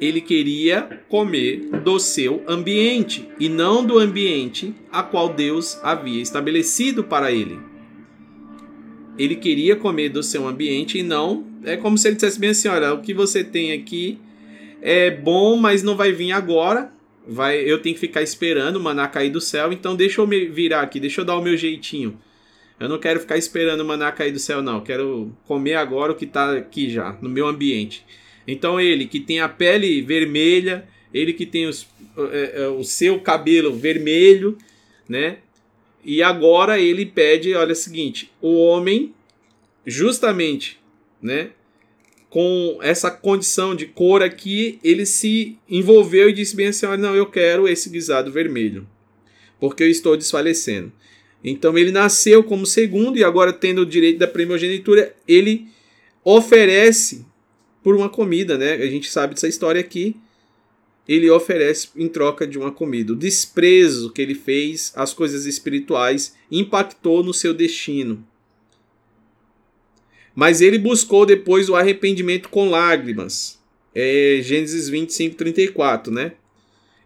Ele queria comer do seu ambiente e não do ambiente a qual Deus havia estabelecido para ele ele queria comer do seu ambiente e não. É como se ele dissesse bem assim: olha, o que você tem aqui é bom, mas não vai vir agora. Vai, eu tenho que ficar esperando o maná cair do céu, então deixa eu me virar aqui, deixa eu dar o meu jeitinho. Eu não quero ficar esperando o maná cair do céu, não. Eu quero comer agora o que está aqui já, no meu ambiente. Então ele que tem a pele vermelha, ele que tem os, é, é, o seu cabelo vermelho, né? E agora ele pede, olha o seguinte, o homem justamente, né, com essa condição de cor aqui, ele se envolveu e disse bem assim, olha, não, eu quero esse guisado vermelho, porque eu estou desfalecendo. Então ele nasceu como segundo e agora tendo o direito da primogenitura, ele oferece por uma comida, né? A gente sabe dessa história aqui ele oferece em troca de uma comida. O desprezo que ele fez às coisas espirituais impactou no seu destino. Mas ele buscou depois o arrependimento com lágrimas. É Gênesis 25, 34, né?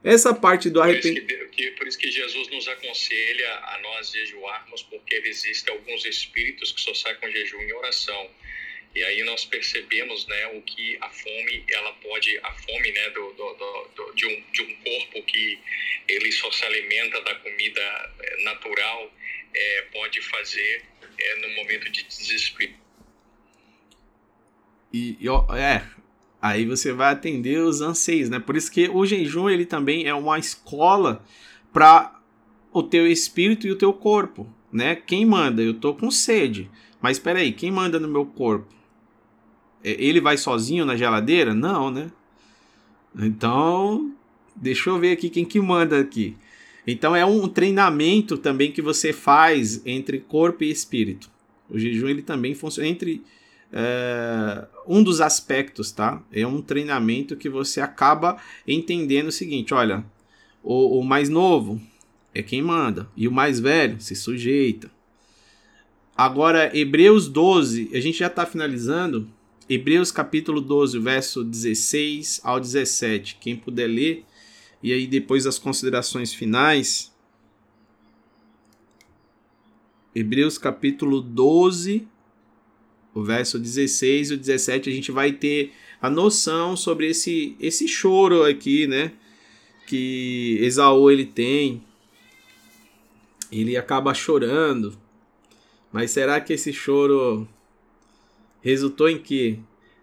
Essa parte do arrependimento. Por, por, isso que Jesus nos aconselha a nós jejuarmos, porque existem alguns espíritos que só saem com jejum e oração. E aí nós percebemos né, o que a fome, ela pode, a fome né, do, do, do, de, um, de um corpo que ele só se alimenta da comida eh, natural, é, pode fazer é, no momento de desespero. E, e é, aí você vai atender os anseios, né? Por isso que o jejum ele também é uma escola para o teu espírito e o teu corpo, né? Quem manda? Eu tô com sede. Mas espera aí, quem manda no meu corpo? É, ele vai sozinho na geladeira? Não, né? Então, deixa eu ver aqui quem que manda aqui. Então é um treinamento também que você faz entre corpo e espírito. O jejum ele também funciona entre é, um dos aspectos, tá? É um treinamento que você acaba entendendo o seguinte: olha, o, o mais novo é quem manda e o mais velho se sujeita. Agora, Hebreus 12, a gente já está finalizando. Hebreus capítulo 12, verso 16 ao 17. Quem puder ler, e aí depois as considerações finais. Hebreus capítulo 12, o verso 16 e o 17, a gente vai ter a noção sobre esse, esse choro aqui, né? Que Esaú ele tem. Ele acaba chorando. Mas será que esse choro resultou em que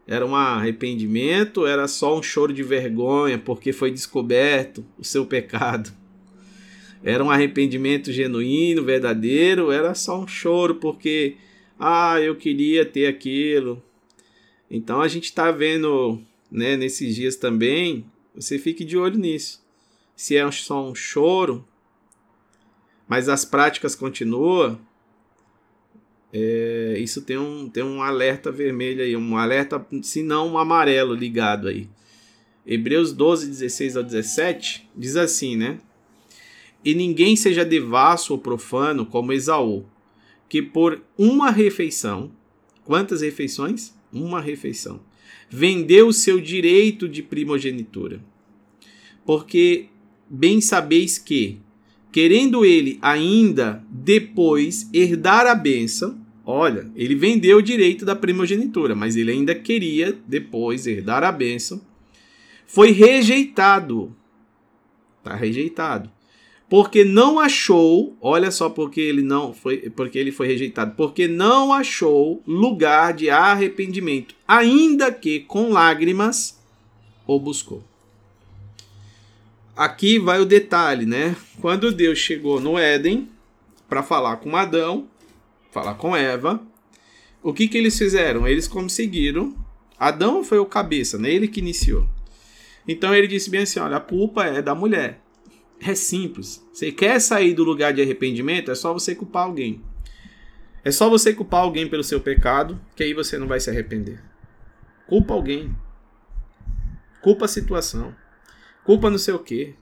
era um arrependimento, era só um choro de vergonha porque foi descoberto o seu pecado. Era um arrependimento genuíno, verdadeiro, era só um choro porque ah, eu queria ter aquilo. Então a gente está vendo, né, nesses dias também, você fique de olho nisso. Se é só um choro, mas as práticas continuam, é, isso tem um, tem um alerta vermelho aí, um alerta, se não um amarelo ligado aí. Hebreus 12, 16 ao 17 diz assim, né? E ninguém seja devasso ou profano como Esaú, que por uma refeição, quantas refeições? Uma refeição, vendeu o seu direito de primogenitura. porque bem sabeis que, querendo ele ainda depois herdar a bênção, olha, ele vendeu o direito da primogenitura, mas ele ainda queria depois herdar a bênção, foi rejeitado. Está rejeitado. Porque não achou, olha só porque ele não foi, porque ele foi rejeitado, porque não achou lugar de arrependimento, ainda que com lágrimas o buscou. Aqui vai o detalhe, né? Quando Deus chegou no Éden para falar com Adão, falar com Eva, o que que eles fizeram? Eles conseguiram. Adão foi o cabeça, né? Ele que iniciou. Então ele disse bem assim: olha, a culpa é da mulher. É simples. Você quer sair do lugar de arrependimento? É só você culpar alguém. É só você culpar alguém pelo seu pecado, que aí você não vai se arrepender. Culpa alguém. Culpa a situação. Culpa não sei o quê.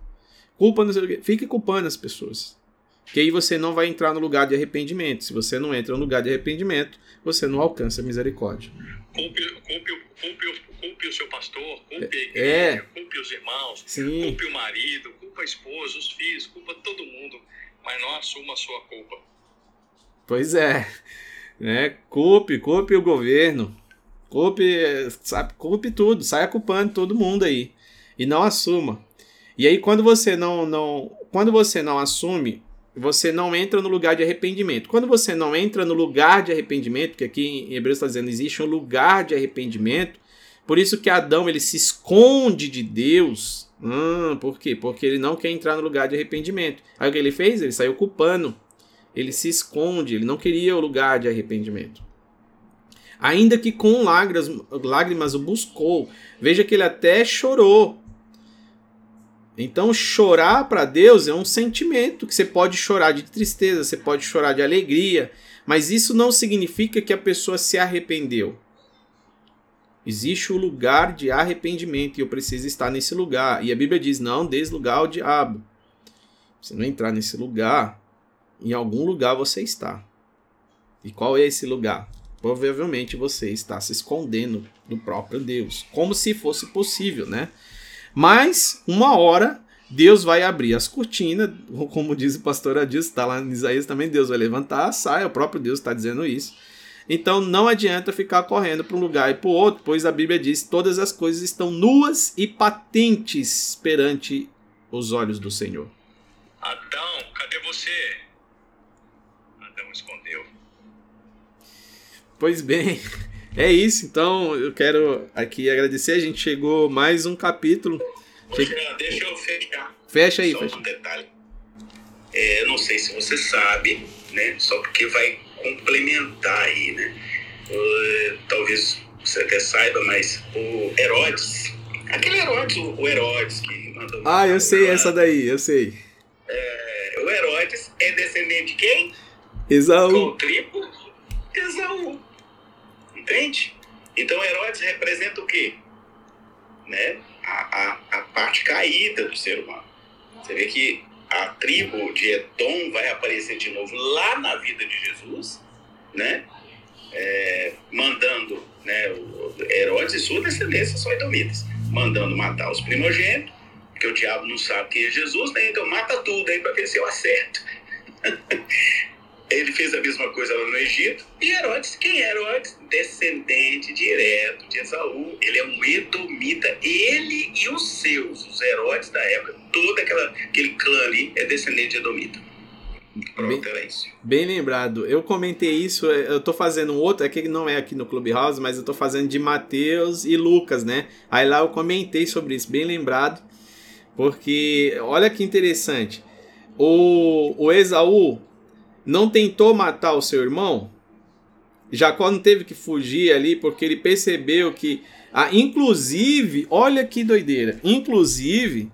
Culpa não sei o quê. Fique culpando as pessoas. Que aí você não vai entrar no lugar de arrependimento. Se você não entra no lugar de arrependimento, você não alcança a misericórdia. Culpe, culpe, culpe, culpe o seu pastor, culpe a igreja, É. culpe os irmãos, Sim. culpe o marido, culpa a esposa, os filhos, culpa todo mundo, mas não assuma a sua culpa. Pois é. Né? Culpe, culpe o governo. Culpe, sabe, culpe tudo. Saia culpando todo mundo aí. E não assuma. E aí quando você não, não, quando você não assume, você não entra no lugar de arrependimento. Quando você não entra no lugar de arrependimento, que aqui em Hebreus está dizendo existe um lugar de arrependimento, por isso que Adão ele se esconde de Deus. Hum, por quê? Porque ele não quer entrar no lugar de arrependimento. Aí o que ele fez? Ele saiu culpando. Ele se esconde, ele não queria o lugar de arrependimento. Ainda que com lágrimas, lágrimas o buscou. Veja que ele até chorou. Então, chorar para Deus é um sentimento que você pode chorar de tristeza, você pode chorar de alegria, mas isso não significa que a pessoa se arrependeu. Existe o lugar de arrependimento e eu preciso estar nesse lugar. E a Bíblia diz: não des lugar ao diabo. Se não entrar nesse lugar, em algum lugar você está. E qual é esse lugar? Provavelmente você está se escondendo do próprio Deus, como se fosse possível, né? Mas uma hora Deus vai abrir as cortinas, como diz o pastor Adilson, está lá em Isaías também, Deus vai levantar a saia, o próprio Deus está dizendo isso. Então não adianta ficar correndo para um lugar e para o outro, pois a Bíblia diz: todas as coisas estão nuas e patentes perante os olhos do Senhor. Adão, cadê você? Adão escondeu. Pois bem, é isso. Então eu quero aqui agradecer. A gente chegou mais um capítulo. Jean, deixa eu fechar. Fecha aí, só fecha. um detalhe. É, eu não sei se você sabe, né? Só porque vai complementar aí, né? Uh, talvez você até saiba, mas o Herodes, aquele Herodes, o, o Herodes que mandou. Ah, eu sei o essa daí, eu sei. É, o Herodes é descendente de quem? Com Esaú. o tribo Esaú. Entende? Então Herodes representa o quê? Né? A, a, a parte caída do ser humano. Você vê que a tribo de Edom vai aparecer de novo lá na vida de Jesus, né? É, mandando né, Herodes e sua descendência são edomitas, mandando matar os primogênitos, porque o diabo não sabe quem é Jesus, né? Então mata tudo aí para ver se eu acerto. [laughs] Ele fez a mesma coisa lá no Egito. E Herodes, quem é Herodes? Descendente direto de Esaú. Ele é um edomita. Ele e os seus, os Herodes da época, todo aquela, aquele clã ali é descendente de edomita. Pronto, era isso. Bem lembrado. Eu comentei isso, eu tô fazendo um outro, é que não é aqui no Clubhouse, mas eu tô fazendo de Mateus e Lucas, né? Aí lá eu comentei sobre isso, bem lembrado. Porque, olha que interessante. O, o Esaú não tentou matar o seu irmão? Jacó não teve que fugir ali porque ele percebeu que. Ah, inclusive, olha que doideira. Inclusive,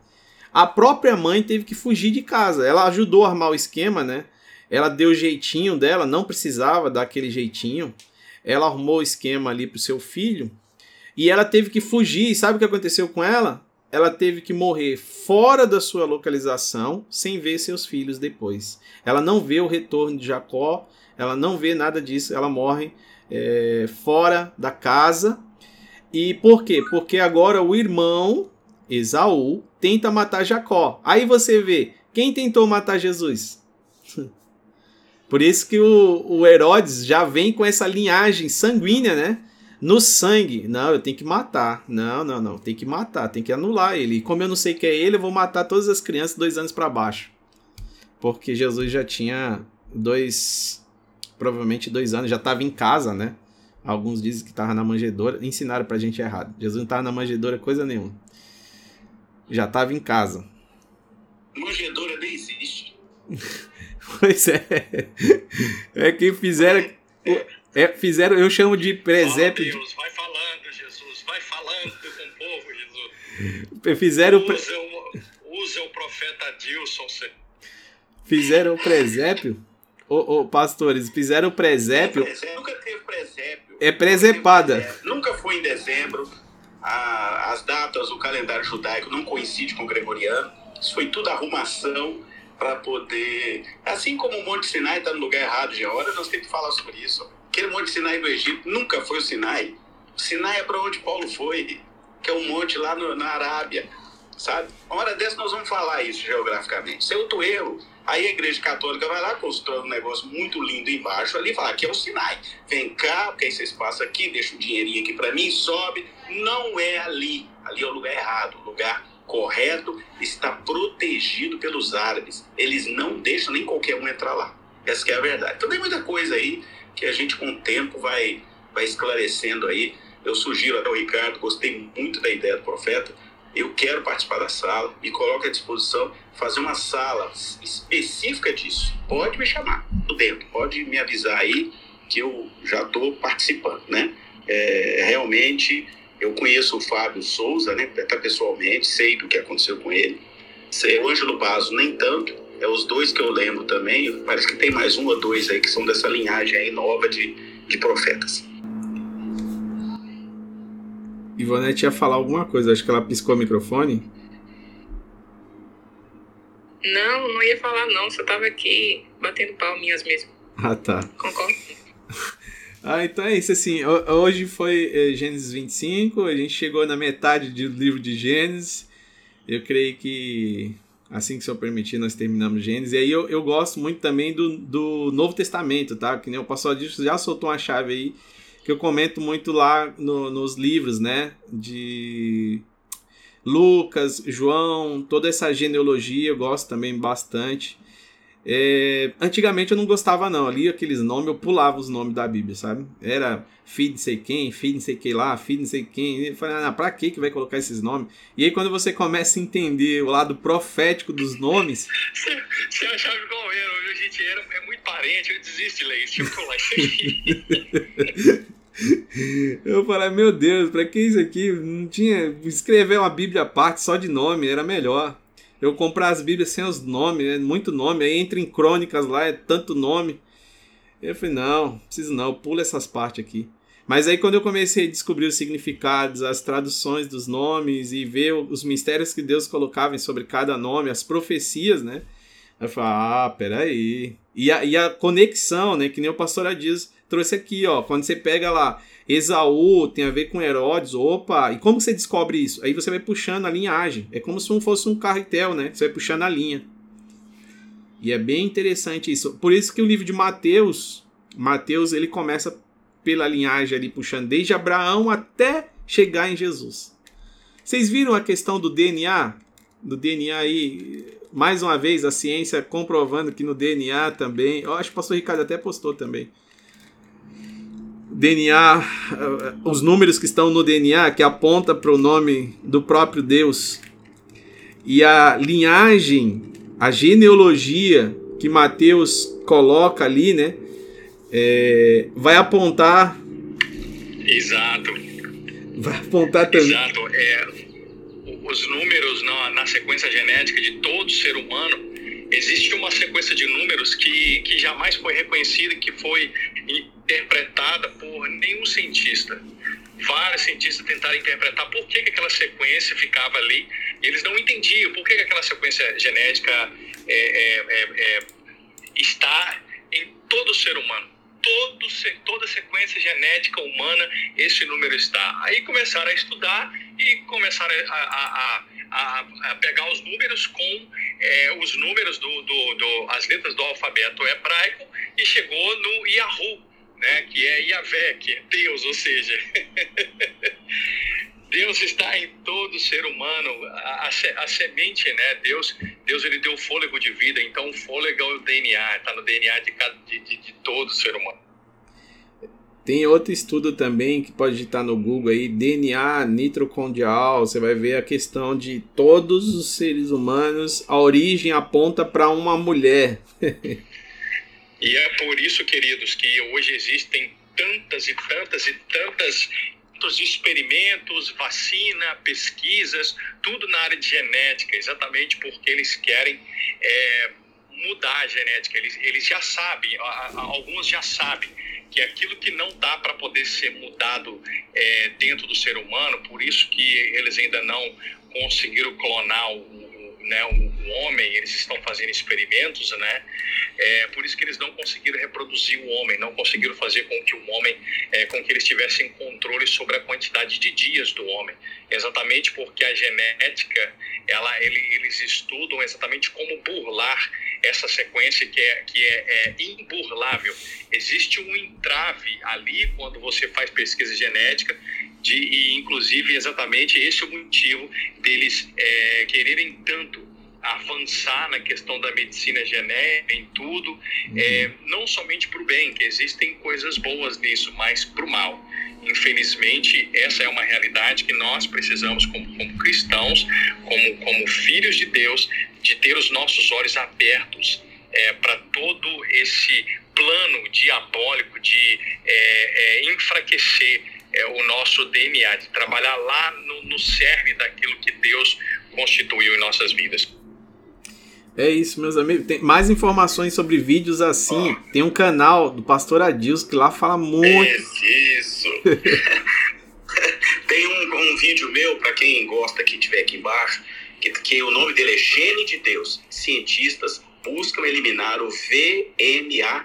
a própria mãe teve que fugir de casa. Ela ajudou a armar o esquema, né? Ela deu o jeitinho dela, não precisava daquele jeitinho. Ela arrumou o esquema ali pro seu filho. E ela teve que fugir. E sabe o que aconteceu com ela? Ela teve que morrer fora da sua localização, sem ver seus filhos depois. Ela não vê o retorno de Jacó, ela não vê nada disso, ela morre é, fora da casa. E por quê? Porque agora o irmão Esaú tenta matar Jacó. Aí você vê, quem tentou matar Jesus? [laughs] Por isso que o, o Herodes já vem com essa linhagem sanguínea, né? No sangue. Não, eu tenho que matar. Não, não, não. Tem que matar, tem que anular ele. E como eu não sei que é ele, eu vou matar todas as crianças dois anos para baixo. Porque Jesus já tinha dois. Provavelmente dois anos, já estava em casa, né? Alguns dizem que estava na manjedoura. Ensinaram pra gente errado. Jesus não estava na manjedoura coisa nenhuma. Já estava em casa. Manjedoura nem existe. [laughs] pois é. É que fizeram. É, fizeram, eu chamo de presépio. Oh, Deus, vai falando, Jesus, vai falando com o povo, Jesus. Fizeram. Usa o, usa o profeta Dilson. Fizeram o presépio. Ô, ô, pastores, fizeram o presépio. Nunca teve presépio. É presepada. Nunca foi em dezembro. A, as datas, o calendário judaico não coincide com o gregoriano. Isso foi tudo arrumação para poder. Assim como o Monte Sinai está no lugar errado de hora, nós temos que falar sobre isso. Aquele Monte Sinai do Egito nunca foi o Sinai. O Sinai é para onde Paulo foi, que é um monte lá no, na Arábia, sabe? Uma hora dessa nós vamos falar isso geograficamente. Isso é outro erro. Aí a igreja católica vai lá, constrói um negócio muito lindo embaixo ali fala: aqui é o Sinai. Vem cá, porque aí vocês passam aqui, deixa um dinheirinho aqui para mim, sobe. Não é ali. Ali é o lugar errado. O lugar correto está protegido pelos árabes. Eles não deixam nem qualquer um entrar lá. Essa é a verdade. Então tem muita coisa aí que a gente com o tempo vai, vai esclarecendo aí. Eu sugiro até o Ricardo, gostei muito da ideia do profeta. Eu quero participar da sala, me coloco à disposição, fazer uma sala específica disso. Pode me chamar do dentro, pode me avisar aí que eu já estou participando, né? É, realmente, eu conheço o Fábio Souza, né? Até pessoalmente, sei do que aconteceu com ele. Sei o Ângelo Basso, nem tanto, é os dois que eu lembro também. Parece que tem mais um ou dois aí que são dessa linhagem aí nova de, de profetas. Ivonete ia falar alguma coisa, acho que ela piscou o microfone. Não, não ia falar não, só tava aqui batendo palminhas mesmo. Ah, tá. Concordo. [laughs] ah, então é isso, assim, hoje foi é, Gênesis 25, a gente chegou na metade do livro de Gênesis, eu creio que assim que o Senhor permitir, nós terminamos Gênesis. E aí eu, eu gosto muito também do, do Novo Testamento, tá? Que nem o pastor Adilson já soltou uma chave aí, que eu comento muito lá no, nos livros, né? De Lucas, João, toda essa genealogia eu gosto também bastante. É, antigamente eu não gostava não, ali aqueles nomes, eu pulava os nomes da Bíblia, sabe? Era filho de sei quem, filho de sei quem lá, filho de sei quem. Eu falei, ah, pra que que vai colocar esses nomes? E aí quando você começa a entender o lado profético dos nomes... Você, achava igual eu, viu, gente? Era, é muito parente, eu desisto de ler isso, deixa eu colar [laughs] isso aqui. Eu falei, meu Deus, pra que isso aqui? Não tinha. Escrever uma Bíblia à parte só de nome era melhor eu comprar as Bíblias sem os nomes, é muito nome, aí entra em crônicas lá, é tanto nome. Eu falei, não, preciso não, pula essas partes aqui. Mas aí quando eu comecei a descobrir os significados, as traduções dos nomes e ver os mistérios que Deus colocava sobre cada nome, as profecias, né? Eu falei, ah, peraí. E a, e a conexão, né? Que nem o pastor Adias trouxe aqui, ó. Quando você pega lá Esaú tem a ver com Herodes, opa, e como você descobre isso? Aí você vai puxando a linhagem, é como se fosse um carretel, né? Você vai puxando a linha. E é bem interessante isso. Por isso que o livro de Mateus, Mateus ele começa pela linhagem ali puxando desde Abraão até chegar em Jesus. Vocês viram a questão do DNA? Do DNA aí, mais uma vez a ciência comprovando que no DNA também, eu acho que o pastor Ricardo até postou também DNA, eh, os números que estão no DNA, que aponta para o nome do próprio Deus, e a linhagem, a genealogia que Mateus coloca ali, né, é, vai apontar. Exato. Vai apontar também. Exato. É, os números na, na sequência genética de todo ser humano existe uma sequência de números que, que jamais foi reconhecida, que foi interpretada por nenhum cientista. Vários cientistas tentaram interpretar por que, que aquela sequência ficava ali e eles não entendiam por que, que aquela sequência genética é, é, é, é está em todo ser humano. todo, toda sequência genética humana esse número está. Aí começaram a estudar e começaram a, a, a, a pegar os números com é, os números do, do, do, as letras do alfabeto hebraico e chegou no Yahoo, né, que é Yahvé, que é Deus, ou seja, [laughs] Deus está em todo ser humano, a, a, a, semente, né? Deus, Deus ele deu fôlego de vida, então o fôlego é o DNA, está no DNA de, de, de, de todo ser humano. Tem outro estudo também que pode estar no Google aí, DNA nitrocondial. Você vai ver a questão de todos os seres humanos, a origem aponta para uma mulher. [laughs] e é por isso, queridos, que hoje existem tantas e tantas e tantas experimentos, vacina, pesquisas, tudo na área de genética, exatamente porque eles querem é, mudar a genética. Eles, eles já sabem, alguns já sabem que aquilo que não dá para poder ser mudado é, dentro do ser humano, por isso que eles ainda não conseguiram clonar o, né, o homem, eles estão fazendo experimentos, né? É, por isso que eles não conseguiram reproduzir o homem, não conseguiram fazer com que o homem, é, com que eles tivessem controle sobre a quantidade de dias do homem, exatamente porque a genética, ela, ele, eles estudam exatamente como burlar essa sequência que é, que é, é imburlável. Existe um entrave ali quando você faz pesquisa genética de, e inclusive exatamente esse é o motivo deles é, quererem tanto avançar na questão da medicina genética, em tudo, uhum. é, não somente para o bem, que existem coisas boas nisso, mas para o mal. Infelizmente, essa é uma realidade que nós precisamos, como, como cristãos, como, como filhos de Deus, de ter os nossos olhos abertos é, para todo esse plano diabólico de é, é enfraquecer é, o nosso DNA, de trabalhar lá no, no cerne daquilo que Deus constituiu em nossas vidas. É isso, meus amigos. Tem mais informações sobre vídeos assim. Oh. Tem um canal do Pastor Adilson que lá fala muito. Isso. [laughs] Tem um, um, vídeo meu, para quem gosta, que tiver aqui embaixo, que, que o nome dele é Gene de Deus. Cientistas buscam eliminar o VMAT2.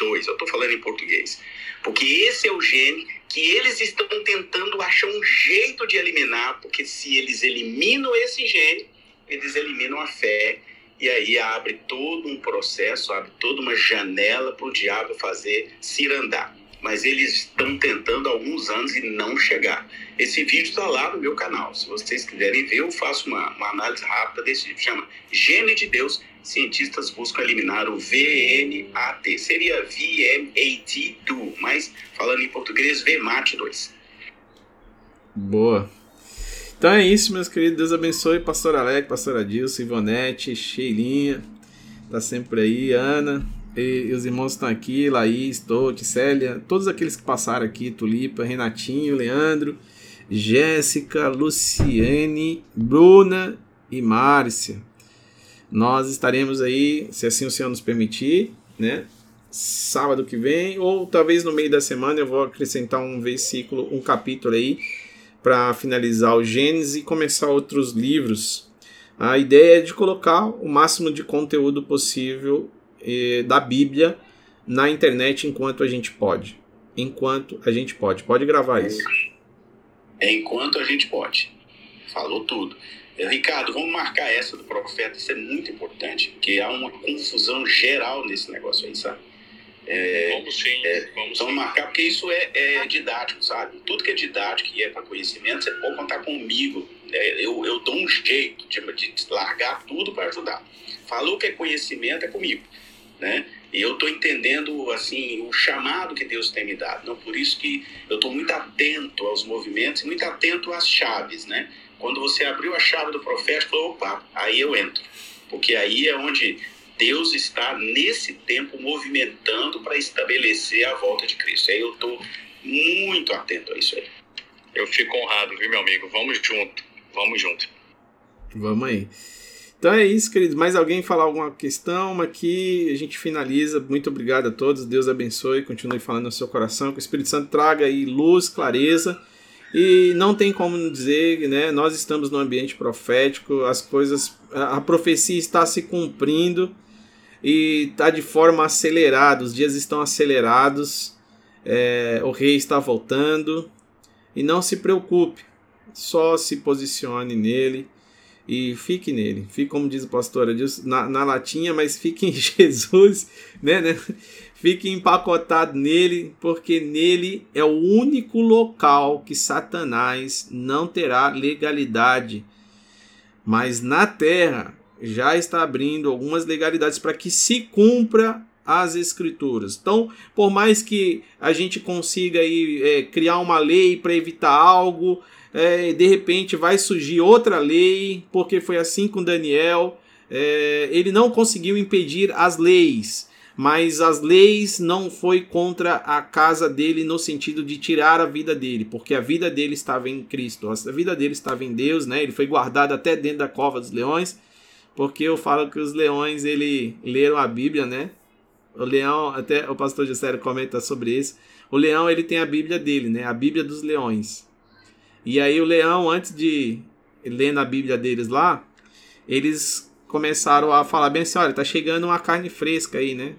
Eu estou falando em português. Porque esse é o gene que eles estão tentando achar um jeito de eliminar, porque se eles eliminam esse gene, eles eliminam a fé e aí abre todo um processo, abre toda uma janela para o diabo fazer cirandar. Mas eles estão tentando há alguns anos e não chegar. Esse vídeo está lá no meu canal. Se vocês quiserem ver, eu faço uma, uma análise rápida desse vídeo. Chama Gene de Deus. Cientistas buscam eliminar o VNAT. Seria VMAT2, mas falando em português, VMAT2. Boa. Então é isso, meus queridos. Deus abençoe. Pastor Alec, Pastor Adilson, Ivonete, Sheilinha, tá sempre aí, Ana. E, e os irmãos estão aqui, Laís, Tote, Célia, todos aqueles que passaram aqui, Tulipa, Renatinho, Leandro, Jéssica, Luciene, Bruna e Márcia. Nós estaremos aí, se assim o Senhor nos permitir, né? Sábado que vem, ou talvez no meio da semana eu vou acrescentar um versículo, um capítulo aí para finalizar o Gênesis e começar outros livros. A ideia é de colocar o máximo de conteúdo possível eh, da Bíblia na internet enquanto a gente pode. Enquanto a gente pode. Pode gravar isso. É enquanto a gente pode. Falou tudo. Ricardo, vamos marcar essa do profeta. Isso é muito importante, porque há uma confusão geral nesse negócio aí, sabe? É, vamos sim, é, vamos então marcar, porque isso é, é, didático, sabe? Tudo que é didático e é para conhecimento, você pode contar comigo. Né? Eu, eu dou um jeito de, de largar tudo para ajudar. Falou que é conhecimento, é comigo. Né? E eu estou entendendo assim o chamado que Deus tem me dado. Não por isso que eu estou muito atento aos movimentos e muito atento às chaves, né? Quando você abriu a chave do profético, opa, aí eu entro, porque aí é onde Deus está nesse tempo movimentando para estabelecer a volta de Cristo. Aí eu estou muito atento a isso aí. Eu fico honrado, viu, meu amigo? Vamos junto, vamos junto. Vamos aí. Então é isso, queridos. Mais alguém falar alguma questão? Aqui a gente finaliza. Muito obrigado a todos. Deus abençoe. Continue falando no seu coração. Que o Espírito Santo traga aí luz, clareza. E não tem como dizer, né? Nós estamos no ambiente profético. As coisas, a profecia está se cumprindo e está de forma acelerada, os dias estão acelerados, é, o rei está voltando. E não se preocupe, só se posicione nele e fique nele. Fique, como diz o pastor na, na latinha, mas fique em [laughs] Jesus, né, né? Fique empacotado nele, porque nele é o único local que Satanás não terá legalidade. Mas na terra já está abrindo algumas legalidades para que se cumpra as escrituras. Então, por mais que a gente consiga aí, é, criar uma lei para evitar algo, é, de repente vai surgir outra lei, porque foi assim com Daniel. É, ele não conseguiu impedir as leis, mas as leis não foi contra a casa dele no sentido de tirar a vida dele, porque a vida dele estava em Cristo, a vida dele estava em Deus, né? Ele foi guardado até dentro da cova dos leões, porque eu falo que os leões ele leram a Bíblia, né? O leão, até o pastor Gisele comenta sobre isso. O leão, ele tem a Bíblia dele, né? A Bíblia dos leões. E aí o leão, antes de ler na Bíblia deles lá, eles começaram a falar bem assim, olha, tá chegando uma carne fresca aí, né?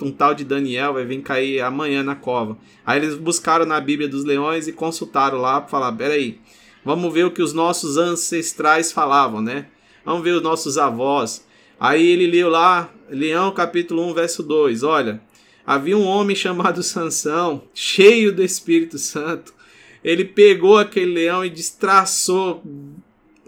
Um tal de Daniel vai vir cair amanhã na cova. Aí eles buscaram na Bíblia dos leões e consultaram lá para falar, peraí, vamos ver o que os nossos ancestrais falavam, né? Vamos ver os nossos avós. Aí ele leu lá, Leão capítulo 1, verso 2. Olha, havia um homem chamado Sansão, cheio do Espírito Santo. Ele pegou aquele leão e destraçou,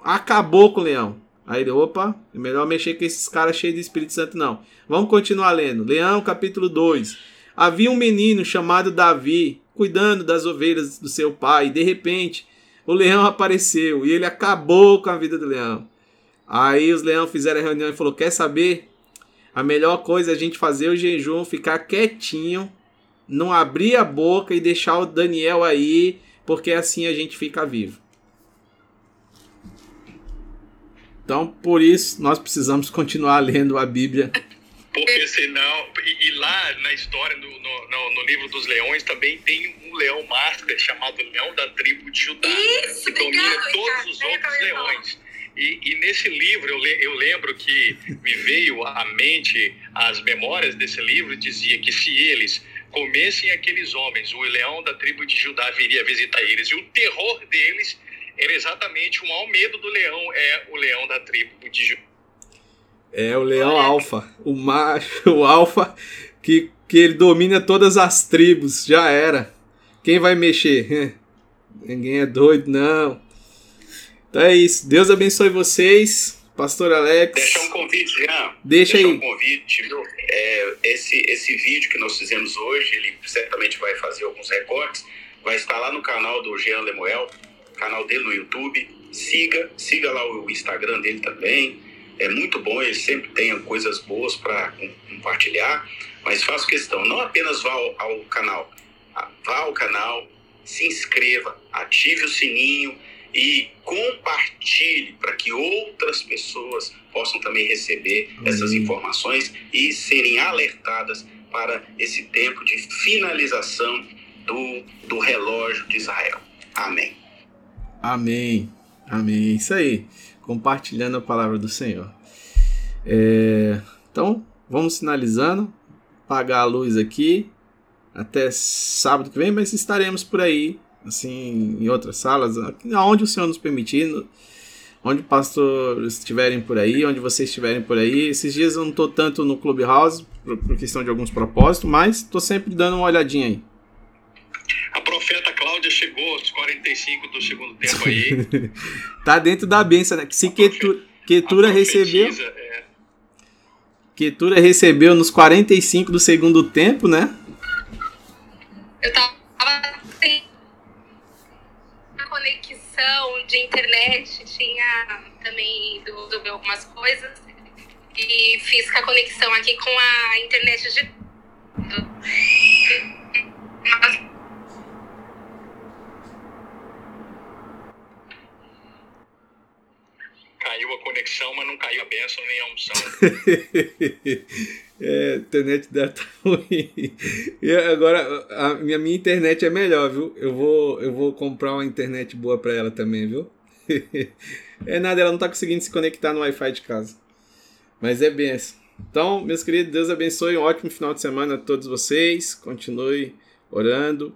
acabou com o leão. Aí ele, opa, é melhor mexer com esses caras cheios de Espírito Santo, não. Vamos continuar lendo. Leão, capítulo 2. Havia um menino chamado Davi, cuidando das ovelhas do seu pai, e de repente o leão apareceu e ele acabou com a vida do leão. Aí os leões fizeram a reunião e falou: Quer saber? A melhor coisa é a gente fazer o jejum, ficar quietinho, não abrir a boca e deixar o Daniel aí, porque assim a gente fica vivo. Então, por isso, nós precisamos continuar lendo a Bíblia. Porque senão. E, e lá na história, no, no, no, livro dos leões, também tem um leão master chamado Leão da tribo de Judá. Isso, que domina todos os outros leões. E, e, nesse livro eu, le, eu lembro que me veio à mente as memórias desse livro dizia que se eles comessem aqueles homens, o leão da tribo de Judá viria visitar eles e o terror deles era exatamente o maior medo do leão é o leão da tribo de Judá. É o leão alfa, o macho, [laughs] o alfa que, que ele domina todas as tribos, já era. Quem vai mexer? [laughs] Ninguém é doido, não. Então é isso. Deus abençoe vocês. Pastor Alex. Deixa um convite, Jean. Deixa, Deixa aí. um convite. É, esse, esse vídeo que nós fizemos hoje, ele certamente vai fazer alguns recortes. Vai estar lá no canal do Jean Lemuel, canal dele no YouTube. Siga, siga lá o Instagram dele também. É muito bom, ele sempre tem coisas boas para compartilhar. Mas faço questão, não apenas vá ao, ao canal, vá ao canal, se inscreva, ative o sininho e compartilhe para que outras pessoas possam também receber essas informações e serem alertadas para esse tempo de finalização do, do relógio de Israel. Amém. Amém. Amém. Isso aí. Compartilhando a palavra do Senhor. É... Então, vamos finalizando. Apagar a luz aqui. Até sábado que vem, mas estaremos por aí assim, em outras salas, aonde o Senhor nos permitir, onde pastores estiverem por aí, onde vocês estiverem por aí. Esses dias eu não estou tanto no Clubhouse, por, por questão de alguns propósitos, mas estou sempre dando uma olhadinha aí. A profeta Cláudia chegou aos 45 do segundo tempo aí. [laughs] tá dentro da benção, né? Se Ketura, Ketura recebeu. É. Ketura recebeu nos 45 do segundo tempo, né? Eu tava conexão de internet, tinha também ido resolver algumas coisas e fiz com a conexão aqui com a internet de. Caiu a conexão, mas não caiu a benção nem a unção. [laughs] É, internet dela tá [laughs] ruim. E agora, a minha, minha internet é melhor, viu? Eu vou, eu vou comprar uma internet boa pra ela também, viu? [laughs] É nada, ela não tá conseguindo se conectar no Wi-Fi de casa. Mas é benção. Então, meus queridos, Deus abençoe. Um ótimo final de semana a todos vocês. Continue orando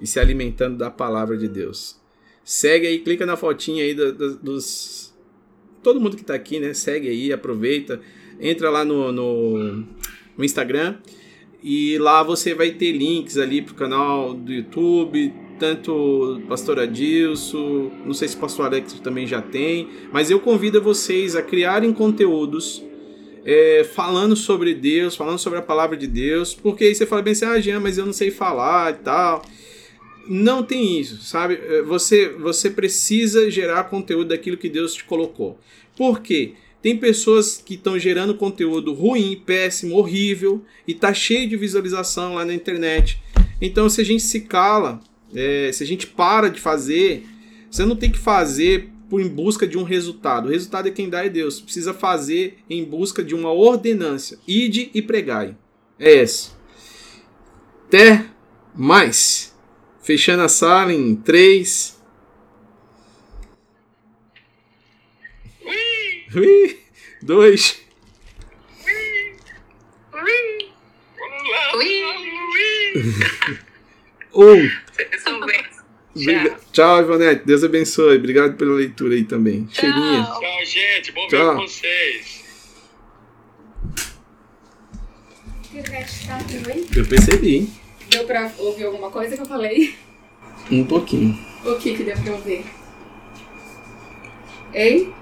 e se alimentando da palavra de Deus. Segue aí, clica na fotinha aí do, do, dos. Todo mundo que está aqui, né? Segue aí, aproveita. Entra lá no, no, no Instagram e lá você vai ter links ali pro canal do YouTube, tanto pastor Adilson, não sei se pastor Alex também já tem, mas eu convido vocês a criarem conteúdos é, falando sobre Deus, falando sobre a palavra de Deus, porque aí você fala bem assim, ah, Jean, mas eu não sei falar e tal. Não tem isso, sabe? É, você, você precisa gerar conteúdo daquilo que Deus te colocou. Por quê? Tem pessoas que estão gerando conteúdo ruim, péssimo, horrível e tá cheio de visualização lá na internet. Então, se a gente se cala, é, se a gente para de fazer, você não tem que fazer por em busca de um resultado. O resultado é quem dá é Deus. Precisa fazer em busca de uma ordenância. Ide e pregai. É isso. Até mais. Fechando a sala em 3. Ui! 2. Um. Tchau. Tchau, Ivonete. Deus abençoe. Obrigado pela leitura aí também. Tchau. Cheirinha. Tchau, gente. Bom Tchau. ver com vocês. Eu percebi, hein? Deu pra ouvir alguma coisa que eu falei? Um pouquinho. O que que deu pra ouvir? Hein?